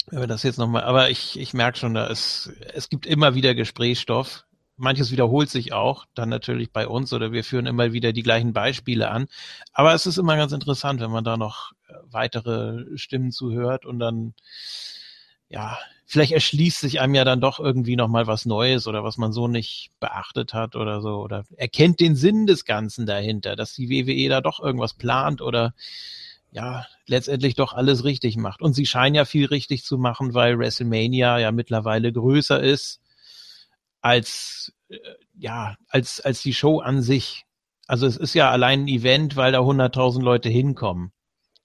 Wenn wir das jetzt nochmal, aber ich, ich merke schon, da ist, es gibt immer wieder Gesprächsstoff. Manches wiederholt sich auch, dann natürlich bei uns oder wir führen immer wieder die gleichen Beispiele an. Aber es ist immer ganz interessant, wenn man da noch weitere Stimmen zuhört und dann, ja, vielleicht erschließt sich einem ja dann doch irgendwie nochmal was Neues oder was man so nicht beachtet hat oder so oder erkennt den Sinn des Ganzen dahinter, dass die WWE da doch irgendwas plant oder ja, letztendlich doch alles richtig macht. Und sie scheinen ja viel richtig zu machen, weil WrestleMania ja mittlerweile größer ist als, äh, ja, als, als die Show an sich. Also es ist ja allein ein Event, weil da 100.000 Leute hinkommen.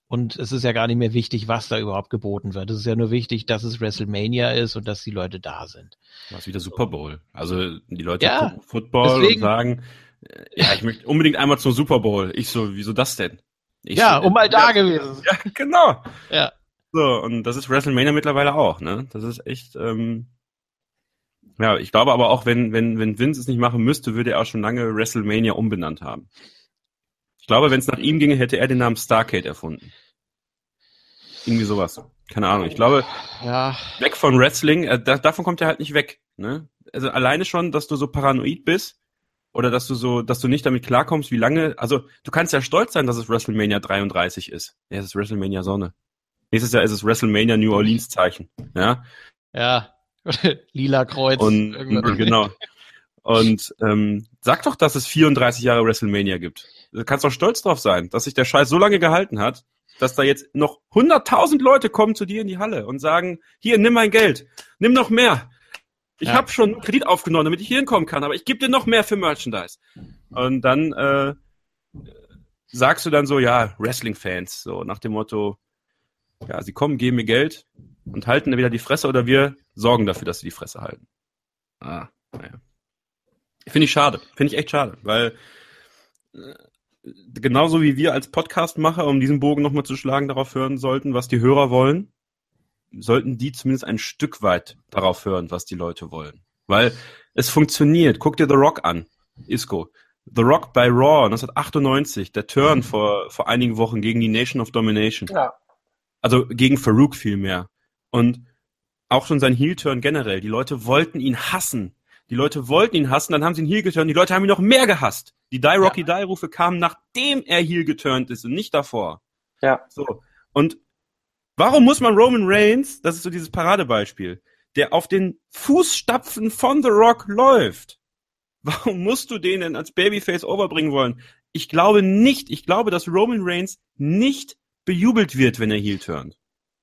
Und es ist ja gar nicht mehr wichtig, was da überhaupt geboten wird. Es ist ja nur wichtig, dass es WrestleMania ist und dass die Leute da sind. Was wieder Super Bowl. Also die Leute Ja, gucken Football deswegen- und sagen, äh, ja, ich möchte unbedingt einmal zum Super Bowl. Ich so, wieso das denn? Ich ja, so, um mal da ja, gewesen. Ja, genau. Ja. So, und das ist WrestleMania mittlerweile auch, ne? Das ist echt, ähm, ja, ich glaube aber auch, wenn, wenn, wenn Vince es nicht machen müsste, würde er auch schon lange WrestleMania umbenannt haben. Ich glaube, wenn es nach ihm ginge, hätte er den Namen Starcade erfunden. Irgendwie sowas. Keine Ahnung. Ich glaube, Ja, weg von Wrestling, äh, da, davon kommt er halt nicht weg. Ne? Also alleine schon, dass du so paranoid bist oder dass du so, dass du nicht damit klarkommst, wie lange. Also du kannst ja stolz sein, dass es WrestleMania 33 ist. Ja, es ist WrestleMania Sonne. Nächstes Jahr ist es WrestleMania New Orleans Zeichen. Ja. ja. [laughs] Lila Kreuz. Und irgendwas. [laughs] genau. Und ähm, sag doch, dass es 34 Jahre WrestleMania gibt. Du kannst doch stolz drauf sein, dass sich der Scheiß so lange gehalten hat, dass da jetzt noch 100.000 Leute kommen zu dir in die Halle und sagen, hier, nimm mein Geld, nimm noch mehr. Ich Ja. habe schon einen Kredit aufgenommen, damit ich hier hinkommen kann, aber ich gebe dir noch mehr für Merchandise. Und dann äh, sagst du dann so, ja, Wrestling-Fans, so nach dem Motto, ja, sie kommen, geben mir Geld und halten wieder die Fresse oder wir sorgen dafür, dass sie die Fresse halten. Ah, naja. Finde ich schade. Finde ich echt schade, weil äh, genauso wie wir als Podcastmacher, um diesen Bogen nochmal zu schlagen, darauf hören sollten, was die Hörer wollen, sollten die zumindest ein Stück weit darauf hören, was die Leute wollen. Weil es funktioniert. Guck dir The Rock an, Isco. The Rock bei Raw 1998, der Turn vor, vor einigen Wochen gegen die Nation of Domination. Ja. Also gegen Farouk vielmehr. Und auch schon sein Heel-Turn generell. Die Leute wollten ihn hassen. Die Leute wollten ihn hassen, dann haben sie ihn Heel geturnt. Die Leute haben ihn noch mehr gehasst. Die Die Rocky Die Rufe kamen, nachdem er Heel geturnt ist und nicht davor. Ja. So. Und warum muss man Roman Reigns, das ist so dieses Paradebeispiel, der auf den Fußstapfen von The Rock läuft, warum musst du den denn als Babyface overbringen wollen? Ich glaube nicht, ich glaube, dass Roman Reigns nicht bejubelt wird, wenn er Heel turnt.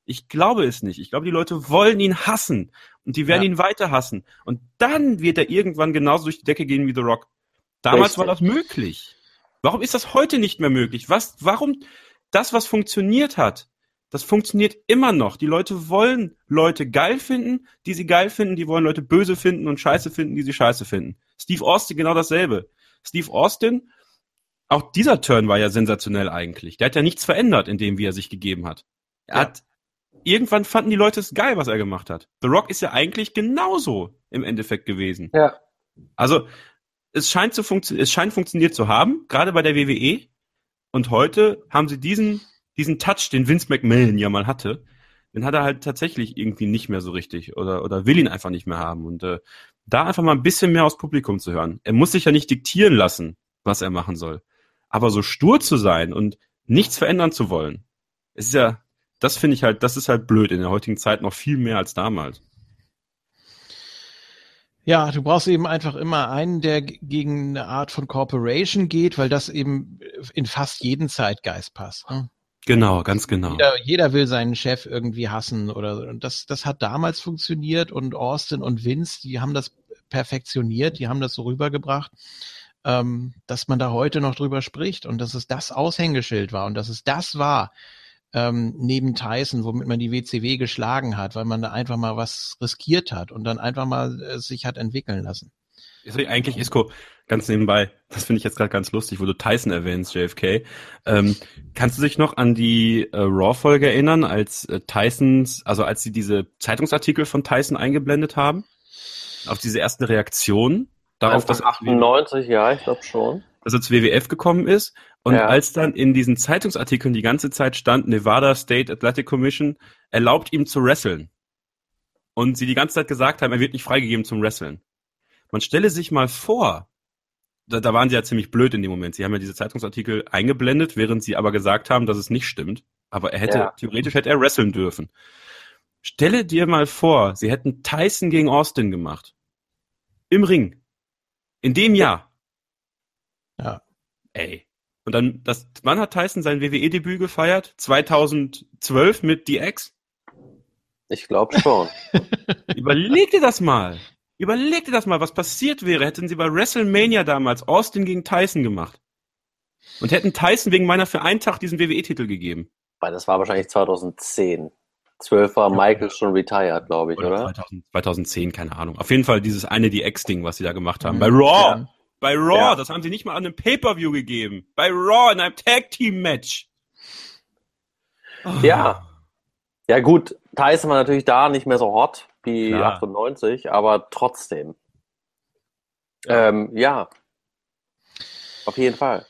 Ich glaube es nicht. Ich glaube, die Leute wollen ihn hassen und die werden Ja. ihn weiter hassen. Und dann wird er irgendwann genauso durch die Decke gehen wie The Rock. Damals Richtig. war das möglich. Warum ist das heute nicht mehr möglich? Was, warum das, was funktioniert hat, das funktioniert immer noch. Die Leute wollen Leute geil finden, die sie geil finden. Die wollen Leute böse finden und scheiße finden, die sie scheiße finden. Steve Austin genau dasselbe. Steve Austin, auch dieser Turn war ja sensationell eigentlich. Der hat ja nichts verändert in dem, wie er sich gegeben hat. Er Ja. hat, irgendwann fanden die Leute es geil, was er gemacht hat. The Rock ist ja eigentlich genauso im Endeffekt gewesen. Ja. Also, es scheint zu funktionieren, es scheint funktioniert zu haben, gerade bei der WWE. Und heute haben sie diesen, diesen Touch, den Vince McMahon ja mal hatte, den hat er halt tatsächlich irgendwie nicht mehr so richtig oder, oder will ihn einfach nicht mehr haben. Und äh, da einfach mal ein bisschen mehr aus Publikum zu hören. Er muss sich ja nicht diktieren lassen, was er machen soll. Aber so stur zu sein und nichts verändern zu wollen, ist ja, das finde ich halt, das ist halt blöd in der heutigen Zeit noch viel mehr als damals. Ja, du brauchst eben einfach immer einen, der gegen eine Art von Corporation geht, weil das eben in fast jeden Zeitgeist passt. ne? Genau, ganz genau. Jeder, jeder will seinen Chef irgendwie hassen oder und das, das hat damals funktioniert und Austin und Vince, die haben das perfektioniert, die haben das so rübergebracht, ähm, dass man da heute noch drüber spricht und dass es das Aushängeschild war und dass es das war, ähm, neben Tyson, womit man die WCW geschlagen hat, weil man da einfach mal was riskiert hat und dann einfach mal äh, sich hat entwickeln lassen. Ist eigentlich Isco ganz nebenbei, das finde ich jetzt gerade ganz lustig, wo du Tyson erwähnst, JFK. Ähm, kannst du dich noch an die äh, Raw-Folge erinnern, als äh, Tysons, also als sie diese Zeitungsartikel von Tyson eingeblendet haben? Auf diese ersten Reaktionen darauf, dass, Anfang 98, ja, ich glaube schon. dass er zu WWF gekommen ist. Und Ja. als dann in diesen Zeitungsartikeln die ganze Zeit stand, Nevada State Athletic Commission erlaubt ihm zu wresteln. Und sie die ganze Zeit gesagt haben, er wird nicht freigegeben zum Wresteln. Man stelle sich mal vor, da, da waren sie ja ziemlich blöd in dem Moment. Sie haben ja diese Zeitungsartikel eingeblendet, während sie aber gesagt haben, dass es nicht stimmt. Aber er hätte, Ja. theoretisch hätte er wresteln dürfen. Stelle dir mal vor, sie hätten Tyson gegen Austin gemacht. Im Ring. In dem Jahr. Ja. Ey. Und dann, das, wann hat Tyson sein WWE-Debüt gefeiert? 2012 mit DX? Ich glaube schon. [laughs] Überleg dir das mal. Überleg dir das mal, was passiert wäre, hätten sie bei WrestleMania damals Austin gegen Tyson gemacht. Und hätten Tyson wegen meiner für einen Tag diesen WWE-Titel gegeben. weil das war wahrscheinlich 2010. 12 war Michael schon retired, glaube ich, oder? oder? 2000, 2010, keine Ahnung. Auf jeden Fall dieses eine die X-Ding, was sie da gemacht haben. Mhm. Bei Raw! Ja. Bei Raw! Ja. Das haben sie nicht mal an einem Pay-Per-View gegeben. Bei Raw in einem Tag-Team-Match. Oh. Ja. Ja gut, Tyson war natürlich da nicht mehr so hot wie Klar. 98, aber trotzdem. Ja. Ähm, ja. Auf jeden Fall.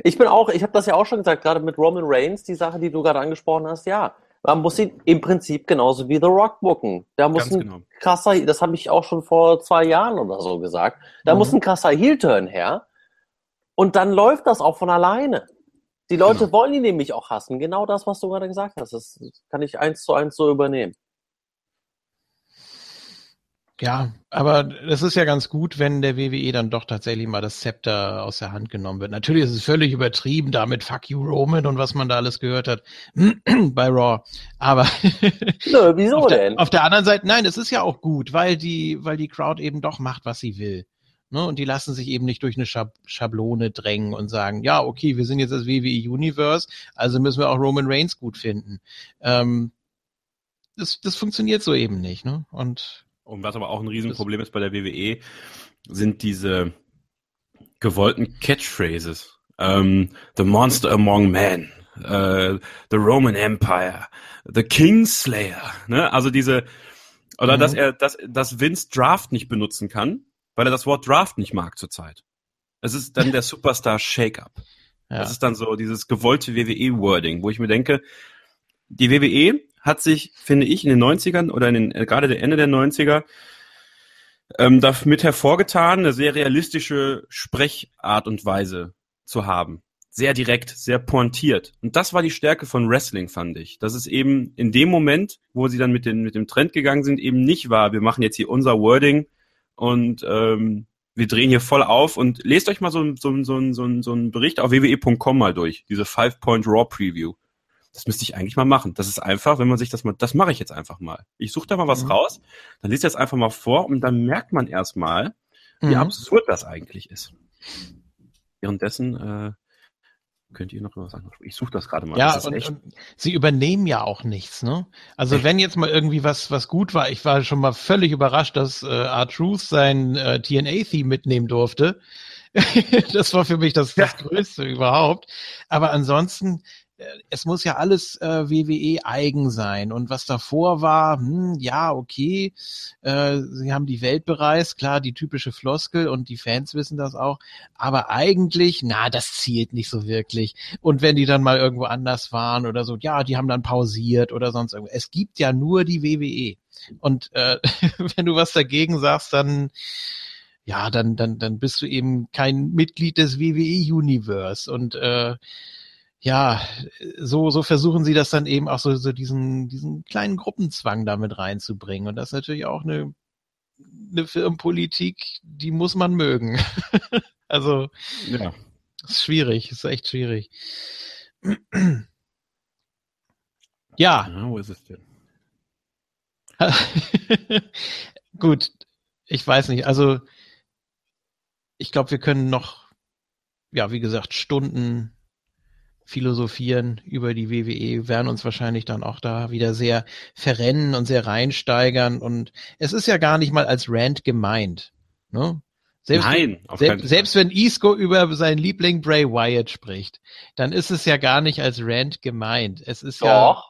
Ich bin auch, ich habe das ja auch schon gesagt, gerade mit Roman Reigns, die Sache, die du gerade angesprochen hast, ja. Man muss ihn im Prinzip genauso wie The Rock booken. Da muss Ganz ein genau. krasser, das habe ich auch schon vor zwei Jahren oder so gesagt, da mhm. muss ein krasser Heel-Turn her. Und dann läuft das auch von alleine. Die Leute genau. wollen ihn nämlich auch hassen. Genau das, was du gerade gesagt hast. Das kann ich eins zu eins so übernehmen. Ja, aber das ist ja ganz gut, wenn der WWE dann doch tatsächlich mal das Zepter aus der Hand genommen wird. Natürlich ist es völlig übertrieben, damit Fuck you Roman und was man da alles gehört hat [clears throat] bei Raw. Aber [laughs] Nö, wieso auf denn? Der, auf der anderen Seite, nein, es ist ja auch gut, weil die, weil die Crowd eben doch macht, was sie will. Ne? Und die lassen sich eben nicht durch eine Schab Schablone drängen und sagen, ja, okay, wir sind jetzt das WWE Universe, also müssen wir auch Roman Reigns gut finden. Ähm, das, das funktioniert so eben nicht. Ne? Und und was aber auch ein Riesenproblem ist bei der WWE, sind diese gewollten Catchphrases. Ähm, the Monster Among Men, äh, The Roman Empire, The Kingslayer. Ne? Also diese, oder mhm. dass er, dass, dass Vince Draft nicht benutzen kann, weil er das Wort Draft nicht mag zurzeit. Es ist dann der [laughs] Superstar Shake-Up. Ja. Das ist dann so dieses gewollte WWE-Wording, wo ich mir denke, die WWE hat sich, finde ich, in den 90ern oder in den, äh, gerade der Ende der 90er ähm, damit hervorgetan, eine sehr realistische Sprechart und Weise zu haben. Sehr direkt, sehr pointiert. Und das war die Stärke von Wrestling, fand ich. Dass es eben in dem Moment, wo sie dann mit, den, mit dem Trend gegangen sind, eben nicht war, wir machen jetzt hier unser Wording und ähm, wir drehen hier voll auf und lest euch mal so, so, so, so, so einen Bericht auf wwe.com mal durch, diese Five-Point Raw Preview. Das müsste ich eigentlich mal machen. Das ist einfach, wenn man sich das mal, das mache ich jetzt einfach mal. Ich suche da mal was mhm. raus, dann liest das einfach mal vor und dann merkt man erstmal, wie mhm. absurd das eigentlich ist. Währenddessen äh, könnt ihr noch was sagen. Ich suche das gerade mal. Ja, und, und, sie übernehmen ja auch nichts, ne? Also echt? wenn jetzt mal irgendwie was was gut war, ich war schon mal völlig überrascht, dass äh, R-Truth sein äh, TNA-Theme mitnehmen durfte. [laughs] das war für mich das, das ja. Größte überhaupt. Aber ansonsten, es muss ja alles äh, WWE eigen sein. Und was davor war, hm, ja, okay, äh, sie haben die Welt bereist, klar, die typische Floskel und die Fans wissen das auch. Aber eigentlich, na, das zielt nicht so wirklich. Und wenn die dann mal irgendwo anders waren oder so, ja, die haben dann pausiert oder sonst irgendwo. Es gibt ja nur die WWE. Und äh, [laughs] wenn du was dagegen sagst, dann ja, dann, dann, dann bist du eben kein Mitglied des WWE Universe. Und äh, ja, so, so versuchen sie das dann eben auch so, so diesen, diesen kleinen Gruppenzwang damit reinzubringen. Und das ist natürlich auch eine, eine Firmenpolitik, die muss man mögen. [laughs] also, ja. ist schwierig, ist echt schwierig. [clears throat] ja. ja. Wo ist es denn? [laughs] Gut, ich weiß nicht. Also, ich glaube, wir können noch, ja, wie gesagt, Stunden philosophieren über die WWE, werden uns wahrscheinlich dann auch da wieder sehr verrennen und sehr reinsteigern. Und es ist ja gar nicht mal als Rant gemeint. Ne? Selbst, Nein, selbst, selbst wenn Isco über seinen Liebling Bray Wyatt spricht, dann ist es ja gar nicht als Rant gemeint. Es ist Doch. ja,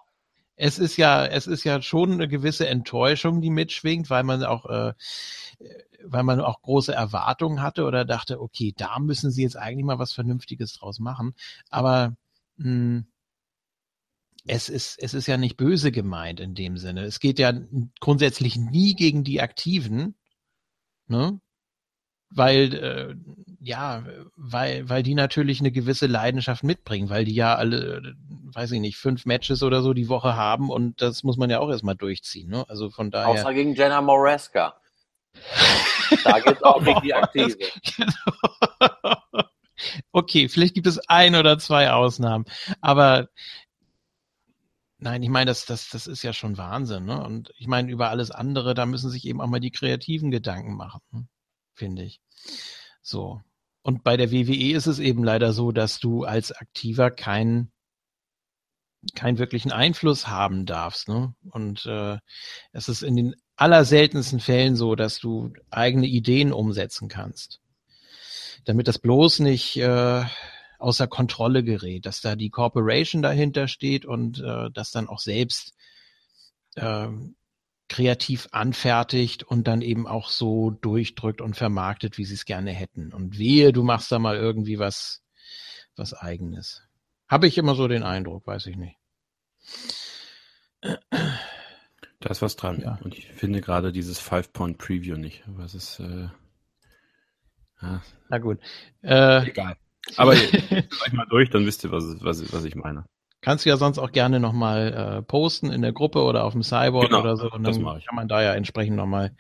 es ist ja, es ist ja schon eine gewisse Enttäuschung, die mitschwingt, weil man auch, äh, weil man auch große Erwartungen hatte oder dachte, okay, da müssen sie jetzt eigentlich mal was Vernünftiges draus machen. Aber hm, es ist, es ist ja nicht böse gemeint in dem Sinne. Es geht ja grundsätzlich nie gegen die Aktiven, ne? Weil, äh, ja, weil, weil die natürlich eine gewisse Leidenschaft mitbringen, weil die ja alle, weiß ich nicht, fünf Matches oder so die Woche haben und das muss man ja auch erstmal durchziehen, ne? Also von daher. Außer gegen Jenna Moreska. [laughs] da geht's auch gegen die Aktive. [laughs] Okay, vielleicht gibt es ein oder zwei Ausnahmen, aber Nein, ich meine, das, das, das ist ja schon Wahnsinn. Ne? Und ich meine, über alles andere, da müssen sich eben auch mal die kreativen Gedanken machen, ne? finde ich. So. Und bei der WWE ist es eben leider so, dass du als Aktiver kein, keinen wirklichen Einfluss haben darfst. Ne? Und äh, es ist in den allerseltensten Fällen so, dass du eigene Ideen umsetzen kannst. Damit das bloß nicht äh, außer Kontrolle gerät, dass da die Corporation dahinter steht und äh, das dann auch selbst äh, kreativ anfertigt und dann eben auch so durchdrückt und vermarktet, wie sie es gerne hätten. Und wehe, du machst da mal irgendwie was, was eigenes. Habe ich immer so den Eindruck, weiß ich nicht. Da ist was dran. Ja. Und ich finde gerade dieses Five-Point-Preview nicht. Was ist, äh, ja. Na gut. Äh, Egal. Aber [laughs] euch mal durch, dann wisst ihr, was, was, was ich meine. Kannst du ja sonst auch gerne nochmal äh, posten in der Gruppe oder auf dem Cyborg genau, oder so. Und dann kann man da ja entsprechend nochmal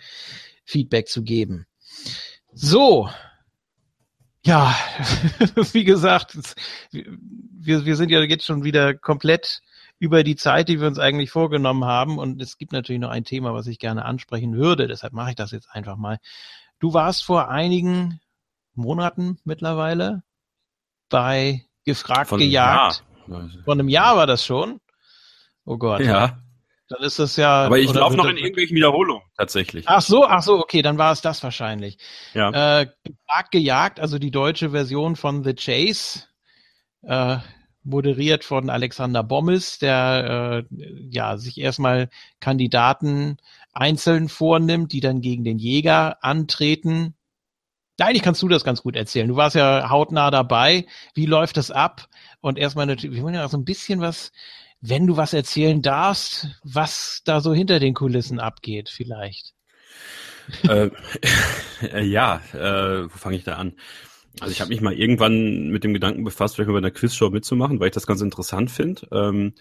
Feedback zu geben. So. Ja, [laughs] wie gesagt, wir, wir sind ja jetzt schon wieder komplett über die Zeit, die wir uns eigentlich vorgenommen haben. Und es gibt natürlich noch ein Thema, was ich gerne ansprechen würde. Deshalb mache ich das jetzt einfach mal. Du warst vor einigen Monaten mittlerweile bei Gefragt Von, gejagt. Ja. Von einem Jahr war das schon. Oh Gott. Ja. Dann ist das ja. Aber ich laufe noch in irgendwelchen Wiederholungen tatsächlich. Ach so, ach so, okay, dann war es das wahrscheinlich. Ja. Äh, gefragt gejagt, also die deutsche Version von The Chase. Äh, moderiert von Alexander Bommes, der äh, ja sich erstmal Kandidaten einzeln vornimmt, die dann gegen den Jäger antreten. Eigentlich kannst du das ganz gut erzählen. Du warst ja hautnah dabei. Wie läuft das ab? Und erstmal natürlich, wir wollen ja so ein bisschen was, wenn du was erzählen darfst, was da so hinter den Kulissen abgeht, vielleicht. [laughs] äh, ja, äh, wo fange ich da an? Also ich habe mich mal irgendwann mit dem Gedanken befasst, vielleicht mal bei einer Quizshow mitzumachen, weil ich das ganz interessant finde. Ähm,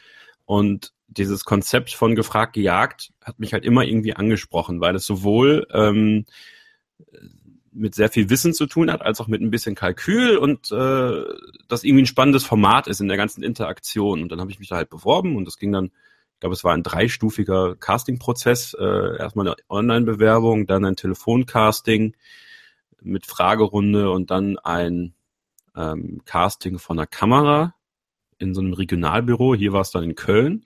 und dieses Konzept von gefragt gejagt hat mich halt immer irgendwie angesprochen, weil es sowohl ähm, mit sehr viel Wissen zu tun hat, als auch mit ein bisschen Kalkül und äh, das irgendwie ein spannendes Format ist in der ganzen Interaktion. Und dann habe ich mich da halt beworben und das ging dann, ich glaube, es war ein dreistufiger Casting-Prozess. Äh, erstmal eine Online-Bewerbung, dann ein Telefoncasting, mit Fragerunde und dann ein ähm, Casting von der Kamera in so einem Regionalbüro. Hier war es dann in Köln.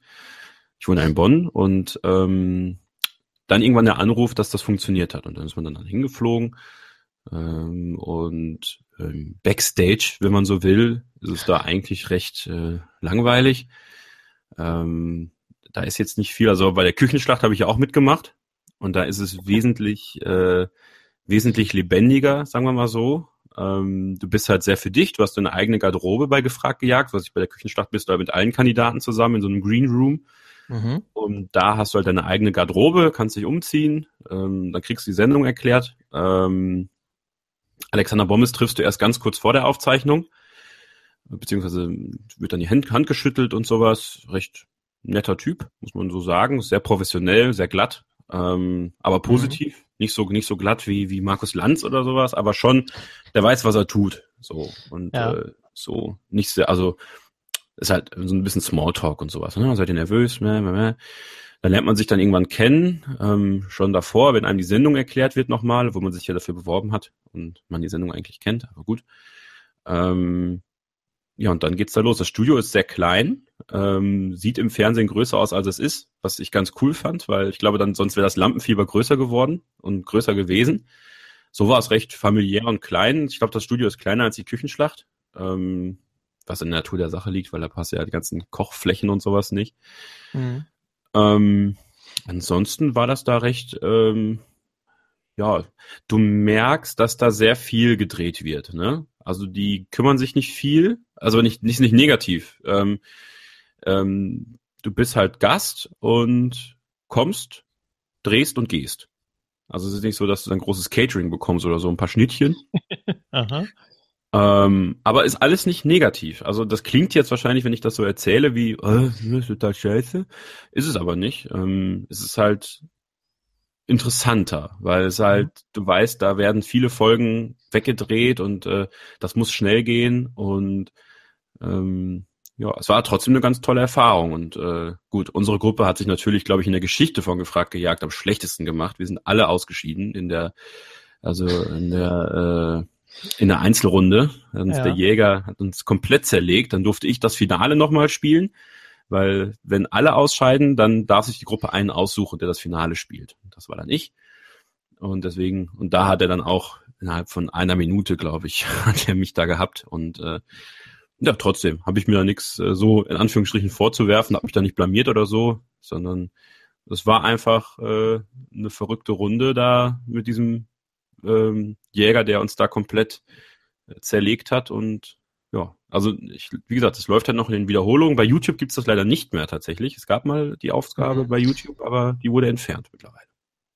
Ich wohne in Bonn und ähm, dann irgendwann der Anruf, dass das funktioniert hat. Und dann ist man dann hingeflogen. Ähm, und ähm, Backstage, wenn man so will, ist es da eigentlich recht äh, langweilig. Ähm, da ist jetzt nicht viel. Also bei der Küchenschlacht habe ich ja auch mitgemacht. Und da ist es wesentlich äh, wesentlich lebendiger, sagen wir mal so. Ähm, du bist halt sehr für dich, du hast deine eigene Garderobe bei Gefragt gejagt, was ich bei der Küchenschlacht bist, da mit allen Kandidaten zusammen in so einem Green Room. Mhm. Und da hast du halt deine eigene Garderobe, kannst dich umziehen, ähm, dann kriegst du die Sendung erklärt. Ähm, Alexander Bommes triffst du erst ganz kurz vor der Aufzeichnung, beziehungsweise wird dann die Hand, Hand geschüttelt und sowas. Recht netter Typ, muss man so sagen. Sehr professionell, sehr glatt, ähm, aber mhm. positiv. Mhm. Nicht so nicht so glatt wie wie Markus Lanz oder sowas, aber schon, der weiß, was er tut. So und ja. äh, so nicht sehr, also ist halt so ein bisschen Smalltalk und sowas. Ne? Seid ihr nervös? Mäh, mäh, mäh. Dann lernt man sich dann irgendwann kennen, ähm, schon davor, wenn einem die Sendung erklärt wird nochmal, wo man sich ja dafür beworben hat und man die Sendung eigentlich kennt, aber gut. Ähm, ja, und dann geht's da los. Das Studio ist sehr klein, ähm, sieht im Fernsehen größer aus, als es ist, was ich ganz cool fand, weil ich glaube, dann sonst wäre das Lampenfieber größer geworden und größer gewesen. So war es recht familiär und klein. Ich glaube, das Studio ist kleiner als die Küchenschlacht, ähm, was in der Natur der Sache liegt, weil da passt ja die ganzen Kochflächen und sowas nicht. Mhm. Ähm, ansonsten war das da recht ähm, ja, du merkst, dass da sehr viel gedreht wird. Ne? Also die kümmern sich nicht viel, also nicht nicht, nicht negativ. Ähm, ähm, du bist halt Gast und kommst, drehst und gehst. Also es ist nicht so, dass du ein großes Catering bekommst oder so ein paar Schnittchen. [laughs] Aha. Ähm, aber ist alles nicht negativ. Also das klingt jetzt wahrscheinlich, wenn ich das so erzähle, wie, äh, das ist total scheiße. Ist es aber nicht. Ähm, es ist halt interessanter, weil es halt, mhm. du weißt, da werden viele Folgen weggedreht und äh, das muss schnell gehen und ähm, ja, es war trotzdem eine ganz tolle Erfahrung und äh, gut, unsere Gruppe hat sich natürlich, glaube ich, in der Geschichte von gefragt gejagt am schlechtesten gemacht. Wir sind alle ausgeschieden in der, also in der äh, in der Einzelrunde. Und ja. Der Jäger hat uns komplett zerlegt. Dann durfte ich das Finale nochmal spielen weil wenn alle ausscheiden, dann darf sich die Gruppe einen aussuchen, der das Finale spielt. Das war dann ich. Und deswegen, und da hat er dann auch innerhalb von einer Minute, glaube ich, [laughs] hat er mich da gehabt. Und äh, ja, trotzdem habe ich mir da nichts äh, so in Anführungsstrichen vorzuwerfen, habe mich da nicht blamiert oder so, sondern es war einfach äh, eine verrückte Runde da mit diesem ähm, Jäger, der uns da komplett äh, zerlegt hat. Und ja, also ich, wie gesagt, es läuft halt noch in den Wiederholungen. Bei YouTube gibt's das leider nicht mehr tatsächlich. Es gab mal die Aufgabe mhm. bei YouTube, aber die wurde entfernt mittlerweile.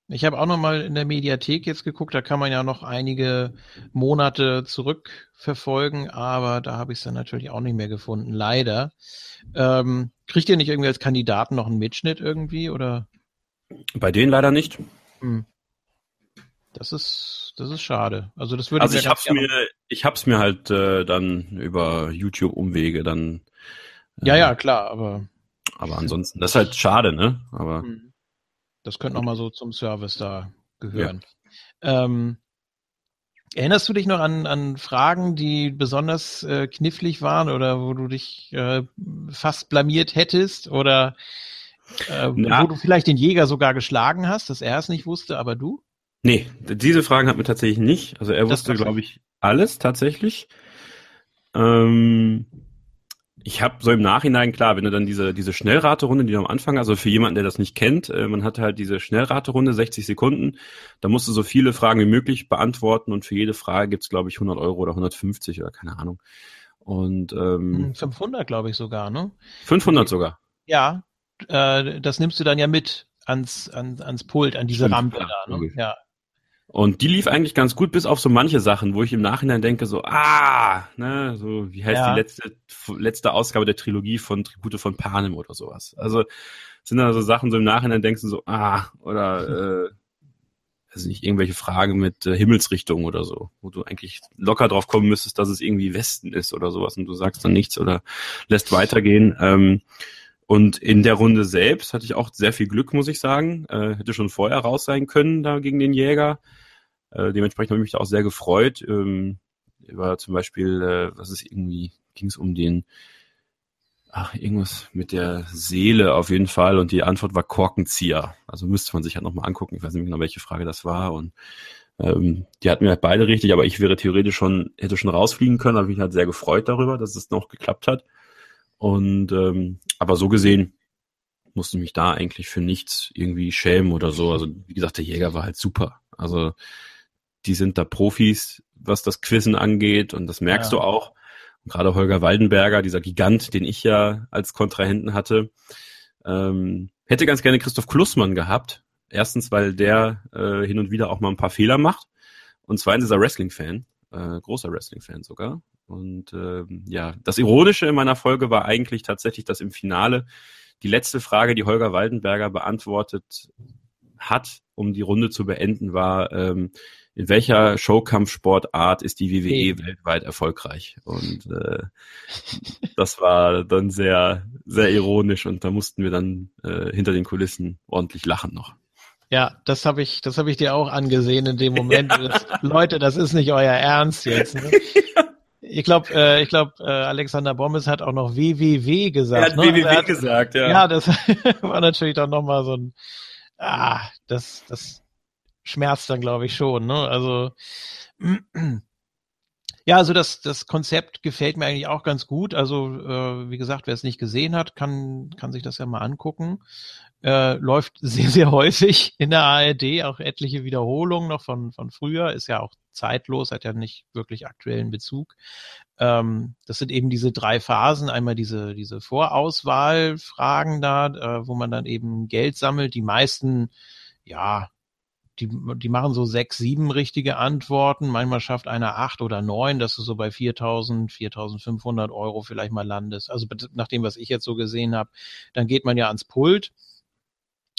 Ich habe auch noch mal in der Mediathek jetzt geguckt, da kann man ja noch einige Monate zurückverfolgen, aber da habe ich es dann natürlich auch nicht mehr gefunden, leider. Ähm, kriegt ihr nicht irgendwie als Kandidaten noch einen Mitschnitt irgendwie oder? Bei denen leider nicht. Hm. Das ist, das ist schade. Also das würde also ich hab's mir, ich hab's mir halt äh, dann über YouTube Umwege dann. Äh, ja, ja, klar, aber. Aber ansonsten, das ist halt schade, ne? Aber. Hm. Das könnte nochmal so zum Service da gehören. Ja. Ähm, erinnerst du dich noch an, an Fragen, die besonders äh, knifflig waren oder wo du dich äh, fast blamiert hättest oder äh, wo du vielleicht den Jäger sogar geschlagen hast, dass er es nicht wusste, aber du? Nee, diese Fragen hat mir tatsächlich nicht. Also er das wusste, glaube ich, alles tatsächlich. Ähm, ich habe so im Nachhinein, klar, wenn du dann diese, diese Schnellraterunde, die du am Anfang, also für jemanden, der das nicht kennt, äh, man hat halt diese Schnellraterunde, 60 Sekunden, da musst du so viele Fragen wie möglich beantworten und für jede Frage gibt's glaube ich, 100 Euro oder 150 oder keine Ahnung. Und ähm, 500, hm, glaube ich, sogar, ne? 500 sogar. Ja, äh, das nimmst du dann ja mit ans, ans, ans Pult, an diese Stimmt, Rampe ja, da, ne? Ja, und die lief eigentlich ganz gut, bis auf so manche Sachen, wo ich im Nachhinein denke, so, ah, ne, so, wie heißt ja. die letzte, letzte Ausgabe der Trilogie von Tribute von Panem oder sowas. Also sind da so Sachen, so im Nachhinein denkst du so, ah, oder äh, also nicht irgendwelche Fragen mit äh, Himmelsrichtung oder so, wo du eigentlich locker drauf kommen müsstest, dass es irgendwie Westen ist oder sowas und du sagst dann nichts oder lässt weitergehen. Ähm, und in der Runde selbst hatte ich auch sehr viel Glück, muss ich sagen. Äh, hätte schon vorher raus sein können da gegen den Jäger. Äh, dementsprechend habe ich mich da auch sehr gefreut. Ähm, war zum Beispiel, äh, was ist irgendwie, ging es um den, ach, irgendwas mit der Seele auf jeden Fall. Und die Antwort war Korkenzieher. Also müsste man sich halt nochmal angucken. Ich weiß nicht genau, welche Frage das war. Und ähm, die hatten wir halt beide richtig, aber ich wäre theoretisch schon, hätte schon rausfliegen können, habe mich halt sehr gefreut darüber, dass es noch geklappt hat. Und ähm, aber so gesehen musste mich da eigentlich für nichts irgendwie schämen oder so. Also wie gesagt, der Jäger war halt super. Also die sind da Profis, was das Quizzen angeht und das merkst ja. du auch. Und gerade Holger Waldenberger, dieser Gigant, den ich ja als Kontrahenten hatte, ähm, hätte ganz gerne Christoph Klussmann gehabt. Erstens, weil der äh, hin und wieder auch mal ein paar Fehler macht. Und zweitens ist er Wrestling-Fan, äh, großer Wrestling-Fan sogar. Und äh, ja, das Ironische in meiner Folge war eigentlich tatsächlich, dass im Finale die letzte Frage, die Holger Waldenberger beantwortet hat, um die Runde zu beenden, war, ähm, in welcher Showkampfsportart ist die WWE okay. weltweit erfolgreich? Und äh, das war dann sehr, sehr ironisch und da mussten wir dann äh, hinter den Kulissen ordentlich lachen noch. Ja, das habe ich, das habe ich dir auch angesehen in dem [laughs] Moment. Ja. Das, Leute, das ist nicht euer Ernst jetzt. Ne? [laughs] Ich glaube, äh, ich glaube, äh, Alexander Bommes hat auch noch WWW gesagt. Er hat ne? WWW also hat, gesagt, ja. Ja, das [laughs] war natürlich dann nochmal so ein, ah, das, das, schmerzt dann, glaube ich, schon. Ne? Also [clears throat] ja, also das, das Konzept gefällt mir eigentlich auch ganz gut. Also äh, wie gesagt, wer es nicht gesehen hat, kann, kann sich das ja mal angucken. Äh, läuft [laughs] sehr, sehr häufig in der ARD, auch etliche Wiederholungen noch von, von früher, ist ja auch zeitlos, hat ja nicht wirklich aktuellen Bezug. Ähm, das sind eben diese drei Phasen. Einmal diese, diese Vorauswahlfragen da, äh, wo man dann eben Geld sammelt. Die meisten, ja, die, die machen so sechs, sieben richtige Antworten. Manchmal schafft einer acht oder neun, dass du so bei 4.000, 4.500 Euro vielleicht mal landest. Also nach dem, was ich jetzt so gesehen habe, dann geht man ja ans Pult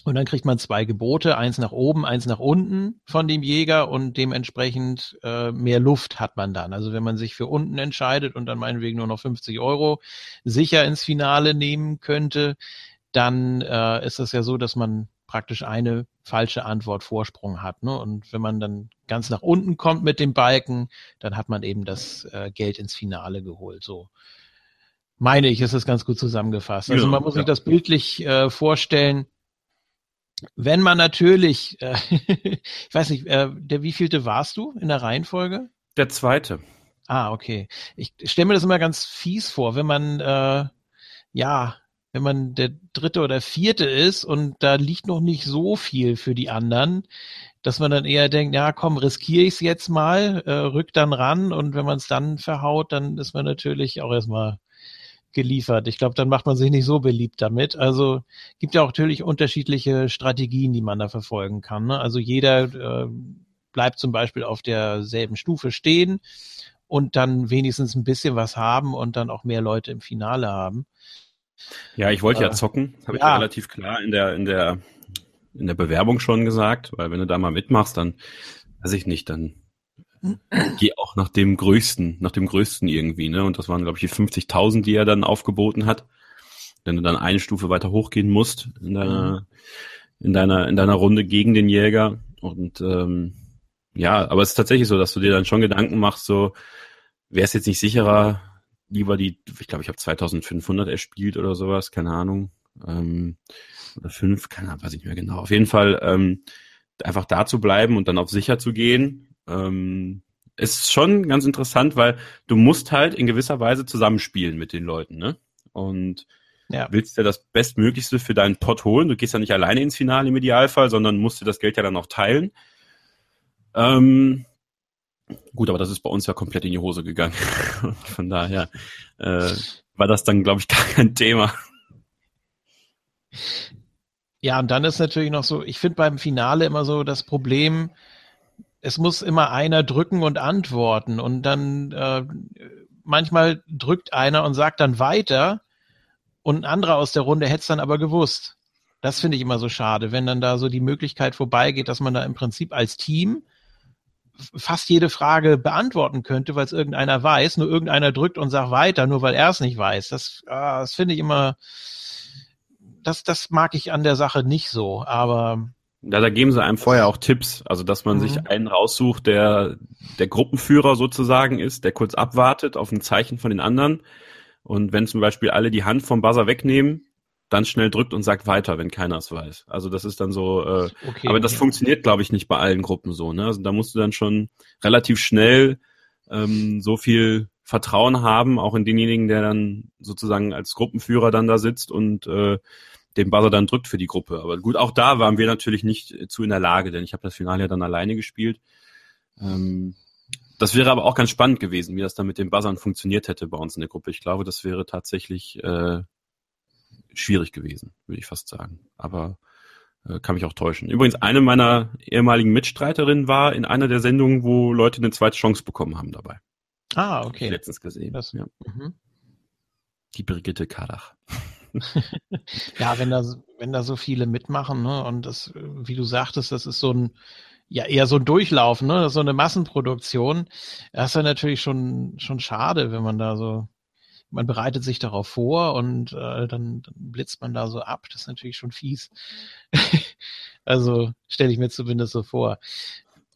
und dann kriegt man zwei Gebote, eins nach oben, eins nach unten von dem Jäger und dementsprechend äh, mehr Luft hat man dann. Also wenn man sich für unten entscheidet und dann meinetwegen nur noch 50 Euro sicher ins Finale nehmen könnte, dann äh, ist es ja so, dass man praktisch eine falsche Antwort Vorsprung hat. Ne? Und wenn man dann ganz nach unten kommt mit dem Balken, dann hat man eben das äh, Geld ins Finale geholt. So meine ich, ist es ganz gut zusammengefasst. Also ja, man muss ja. sich das bildlich äh, vorstellen. Wenn man natürlich, äh, [laughs] ich weiß nicht, äh, der wievielte warst du in der Reihenfolge? Der zweite. Ah, okay. Ich stelle mir das immer ganz fies vor, wenn man äh, ja, wenn man der dritte oder vierte ist und da liegt noch nicht so viel für die anderen, dass man dann eher denkt, ja komm, riskiere ich es jetzt mal, äh, rück dann ran und wenn man es dann verhaut, dann ist man natürlich auch erstmal geliefert. Ich glaube, dann macht man sich nicht so beliebt damit. Also gibt ja auch natürlich unterschiedliche Strategien, die man da verfolgen kann. Ne? Also jeder äh, bleibt zum Beispiel auf derselben Stufe stehen und dann wenigstens ein bisschen was haben und dann auch mehr Leute im Finale haben. Ja, ich wollte äh, ja zocken, habe ja. ich ja relativ klar in der in der in der Bewerbung schon gesagt, weil wenn du da mal mitmachst, dann weiß ich nicht, dann geh auch nach dem größten, nach dem größten irgendwie, ne? Und das waren, glaube ich, die 50.000, die er dann aufgeboten hat. Wenn du dann eine Stufe weiter hochgehen musst in deiner, in deiner, in deiner Runde gegen den Jäger. Und ähm, ja, aber es ist tatsächlich so, dass du dir dann schon Gedanken machst, so wäre es jetzt nicht sicherer, lieber die, ich glaube, ich habe 2500 erspielt oder sowas, keine Ahnung. Ähm, oder fünf, keine Ahnung, weiß ich nicht mehr genau. Auf jeden Fall ähm, einfach da zu bleiben und dann auf sicher zu gehen ähm, ist schon ganz interessant, weil du musst halt in gewisser Weise zusammenspielen mit den Leuten, ne? Und ja. willst ja das Bestmöglichste für deinen Pot holen. Du gehst ja nicht alleine ins Finale im Idealfall, sondern musst dir das Geld ja dann auch teilen. Ähm, gut, aber das ist bei uns ja komplett in die Hose gegangen. [laughs] Von daher äh, war das dann, glaube ich, [laughs] gar kein Thema. Ja, und dann ist natürlich noch so, ich finde beim Finale immer so das Problem, es muss immer einer drücken und antworten und dann äh, manchmal drückt einer und sagt dann weiter und ein anderer aus der Runde hätte es dann aber gewusst. Das finde ich immer so schade, wenn dann da so die Möglichkeit vorbeigeht, dass man da im Prinzip als Team fast jede Frage beantworten könnte, weil es irgendeiner weiß, nur irgendeiner drückt und sagt weiter, nur weil er es nicht weiß. Das, ah, das finde ich immer, das, das mag ich an der Sache nicht so, aber da, da geben sie einem vorher auch Tipps, also dass man mhm. sich einen raussucht, der der Gruppenführer sozusagen ist, der kurz abwartet auf ein Zeichen von den anderen. Und wenn zum Beispiel alle die Hand vom Buzzer wegnehmen, dann schnell drückt und sagt weiter, wenn keiner es weiß. Also das ist dann so, äh, okay, aber das ja. funktioniert, glaube ich, nicht bei allen Gruppen so. Ne? Also da musst du dann schon relativ schnell ähm, so viel Vertrauen haben, auch in denjenigen, der dann sozusagen als Gruppenführer dann da sitzt und äh, den Buzzer dann drückt für die Gruppe. Aber gut, auch da waren wir natürlich nicht zu in der Lage, denn ich habe das Finale ja dann alleine gespielt. Ähm, das wäre aber auch ganz spannend gewesen, wie das dann mit den Buzzern funktioniert hätte bei uns in der Gruppe. Ich glaube, das wäre tatsächlich äh, schwierig gewesen, würde ich fast sagen. Aber äh, kann mich auch täuschen. Übrigens, eine meiner ehemaligen Mitstreiterinnen war in einer der Sendungen, wo Leute eine zweite Chance bekommen haben dabei. Ah, okay. letztens gesehen. Das, ja. Mhm. Die Brigitte Kadach. [laughs] ja, wenn da, wenn da so viele mitmachen, ne, und das, wie du sagtest, das ist so ein, ja, eher so ein Durchlaufen, ne, so eine Massenproduktion. Das ist ja natürlich schon, schon schade, wenn man da so, man bereitet sich darauf vor und äh, dann, dann blitzt man da so ab. Das ist natürlich schon fies. [laughs] also stelle ich mir zumindest so vor.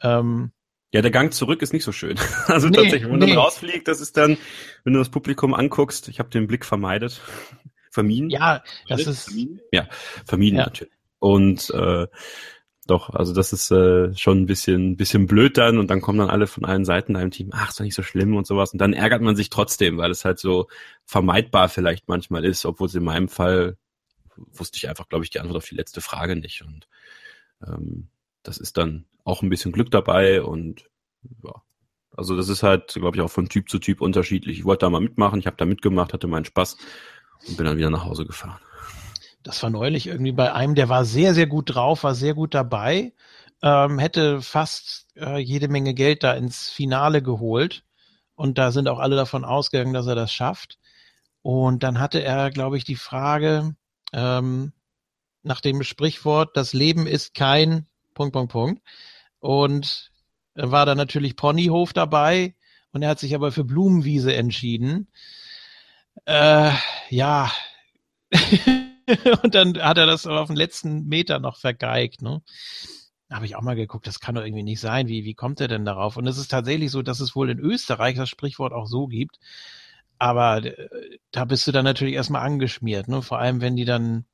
Ähm, ja, der Gang zurück ist nicht so schön. [laughs] Also nee, tatsächlich, wenn man nee. dann rausfliegt, das ist dann, wenn du das Publikum anguckst, ich habe den Blick vermeidet. [laughs] Vermieden? Ja, das ist. Vermieden? Ja, vermieden ja. natürlich. Und äh, doch, also das ist äh, schon ein bisschen, bisschen blöd dann und dann kommen dann alle von allen Seiten deinem Team, ach, ist doch nicht so schlimm und sowas. Und dann ärgert man sich trotzdem, weil es halt so vermeidbar vielleicht manchmal ist, obwohl es in meinem Fall wusste ich einfach, glaube ich, die Antwort auf die letzte Frage nicht. Und ähm, das ist dann auch ein bisschen Glück dabei und ja. Also das ist halt, glaube ich, auch von Typ zu Typ unterschiedlich. Ich wollte da mal mitmachen, ich habe da mitgemacht, hatte meinen Spaß und bin dann wieder nach Hause gefahren. Das war neulich irgendwie bei einem, der war sehr, sehr gut drauf, war sehr gut dabei, ähm, hätte fast äh, jede Menge Geld da ins Finale geholt. Und da sind auch alle davon ausgegangen, dass er das schafft. Und dann hatte er, glaube ich, die Frage ähm, nach dem Sprichwort, das Leben ist kein Punkt, Punkt, Punkt. Und war da natürlich Ponyhof dabei und er hat sich aber für Blumenwiese entschieden. Äh, ja. [laughs] [laughs] und dann hat er das auf den letzten Meter noch vergeigt, ne? habe ich auch mal geguckt, das kann doch irgendwie nicht sein. Wie, wie kommt er denn darauf? Und es ist tatsächlich so, dass es wohl in Österreich das Sprichwort auch so gibt. Aber äh, da bist du dann natürlich erstmal angeschmiert, ne? Vor allem, wenn die dann,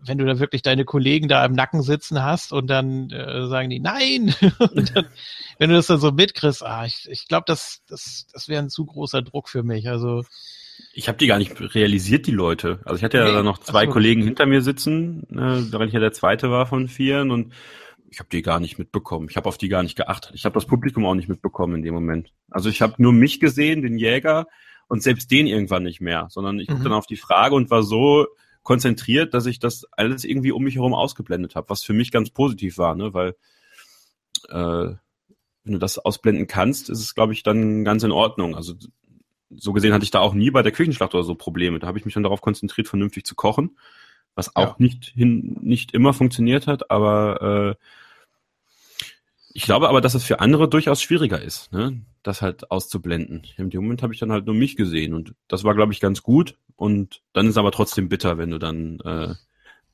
wenn du da wirklich deine Kollegen da im Nacken sitzen hast und dann äh, sagen die, nein! [laughs] und dann, wenn du das dann so mitkriegst, ah, ich, ich glaube, das, das, das wäre ein zu großer Druck für mich. Also ich habe die gar nicht realisiert, die Leute. Also ich hatte ja nee, noch zwei so. Kollegen hinter mir sitzen, äh, während ich ja der zweite war von vieren und ich habe die gar nicht mitbekommen. Ich habe auf die gar nicht geachtet. Ich habe das Publikum auch nicht mitbekommen in dem Moment. Also ich habe nur mich gesehen, den Jäger, und selbst den irgendwann nicht mehr, sondern ich mhm. dann auf die Frage und war so konzentriert, dass ich das alles irgendwie um mich herum ausgeblendet habe, was für mich ganz positiv war, ne? weil äh, wenn du das ausblenden kannst, ist es, glaube ich, dann ganz in Ordnung. Also so gesehen hatte ich da auch nie bei der Küchenschlacht oder so Probleme. Da habe ich mich dann darauf konzentriert, vernünftig zu kochen, was auch ja. nicht hin, nicht immer funktioniert hat, aber äh, ich glaube aber, dass es für andere durchaus schwieriger ist, ne? das halt auszublenden. Dem Moment habe ich dann halt nur mich gesehen und das war, glaube ich, ganz gut. Und dann ist aber trotzdem bitter, wenn du dann, äh,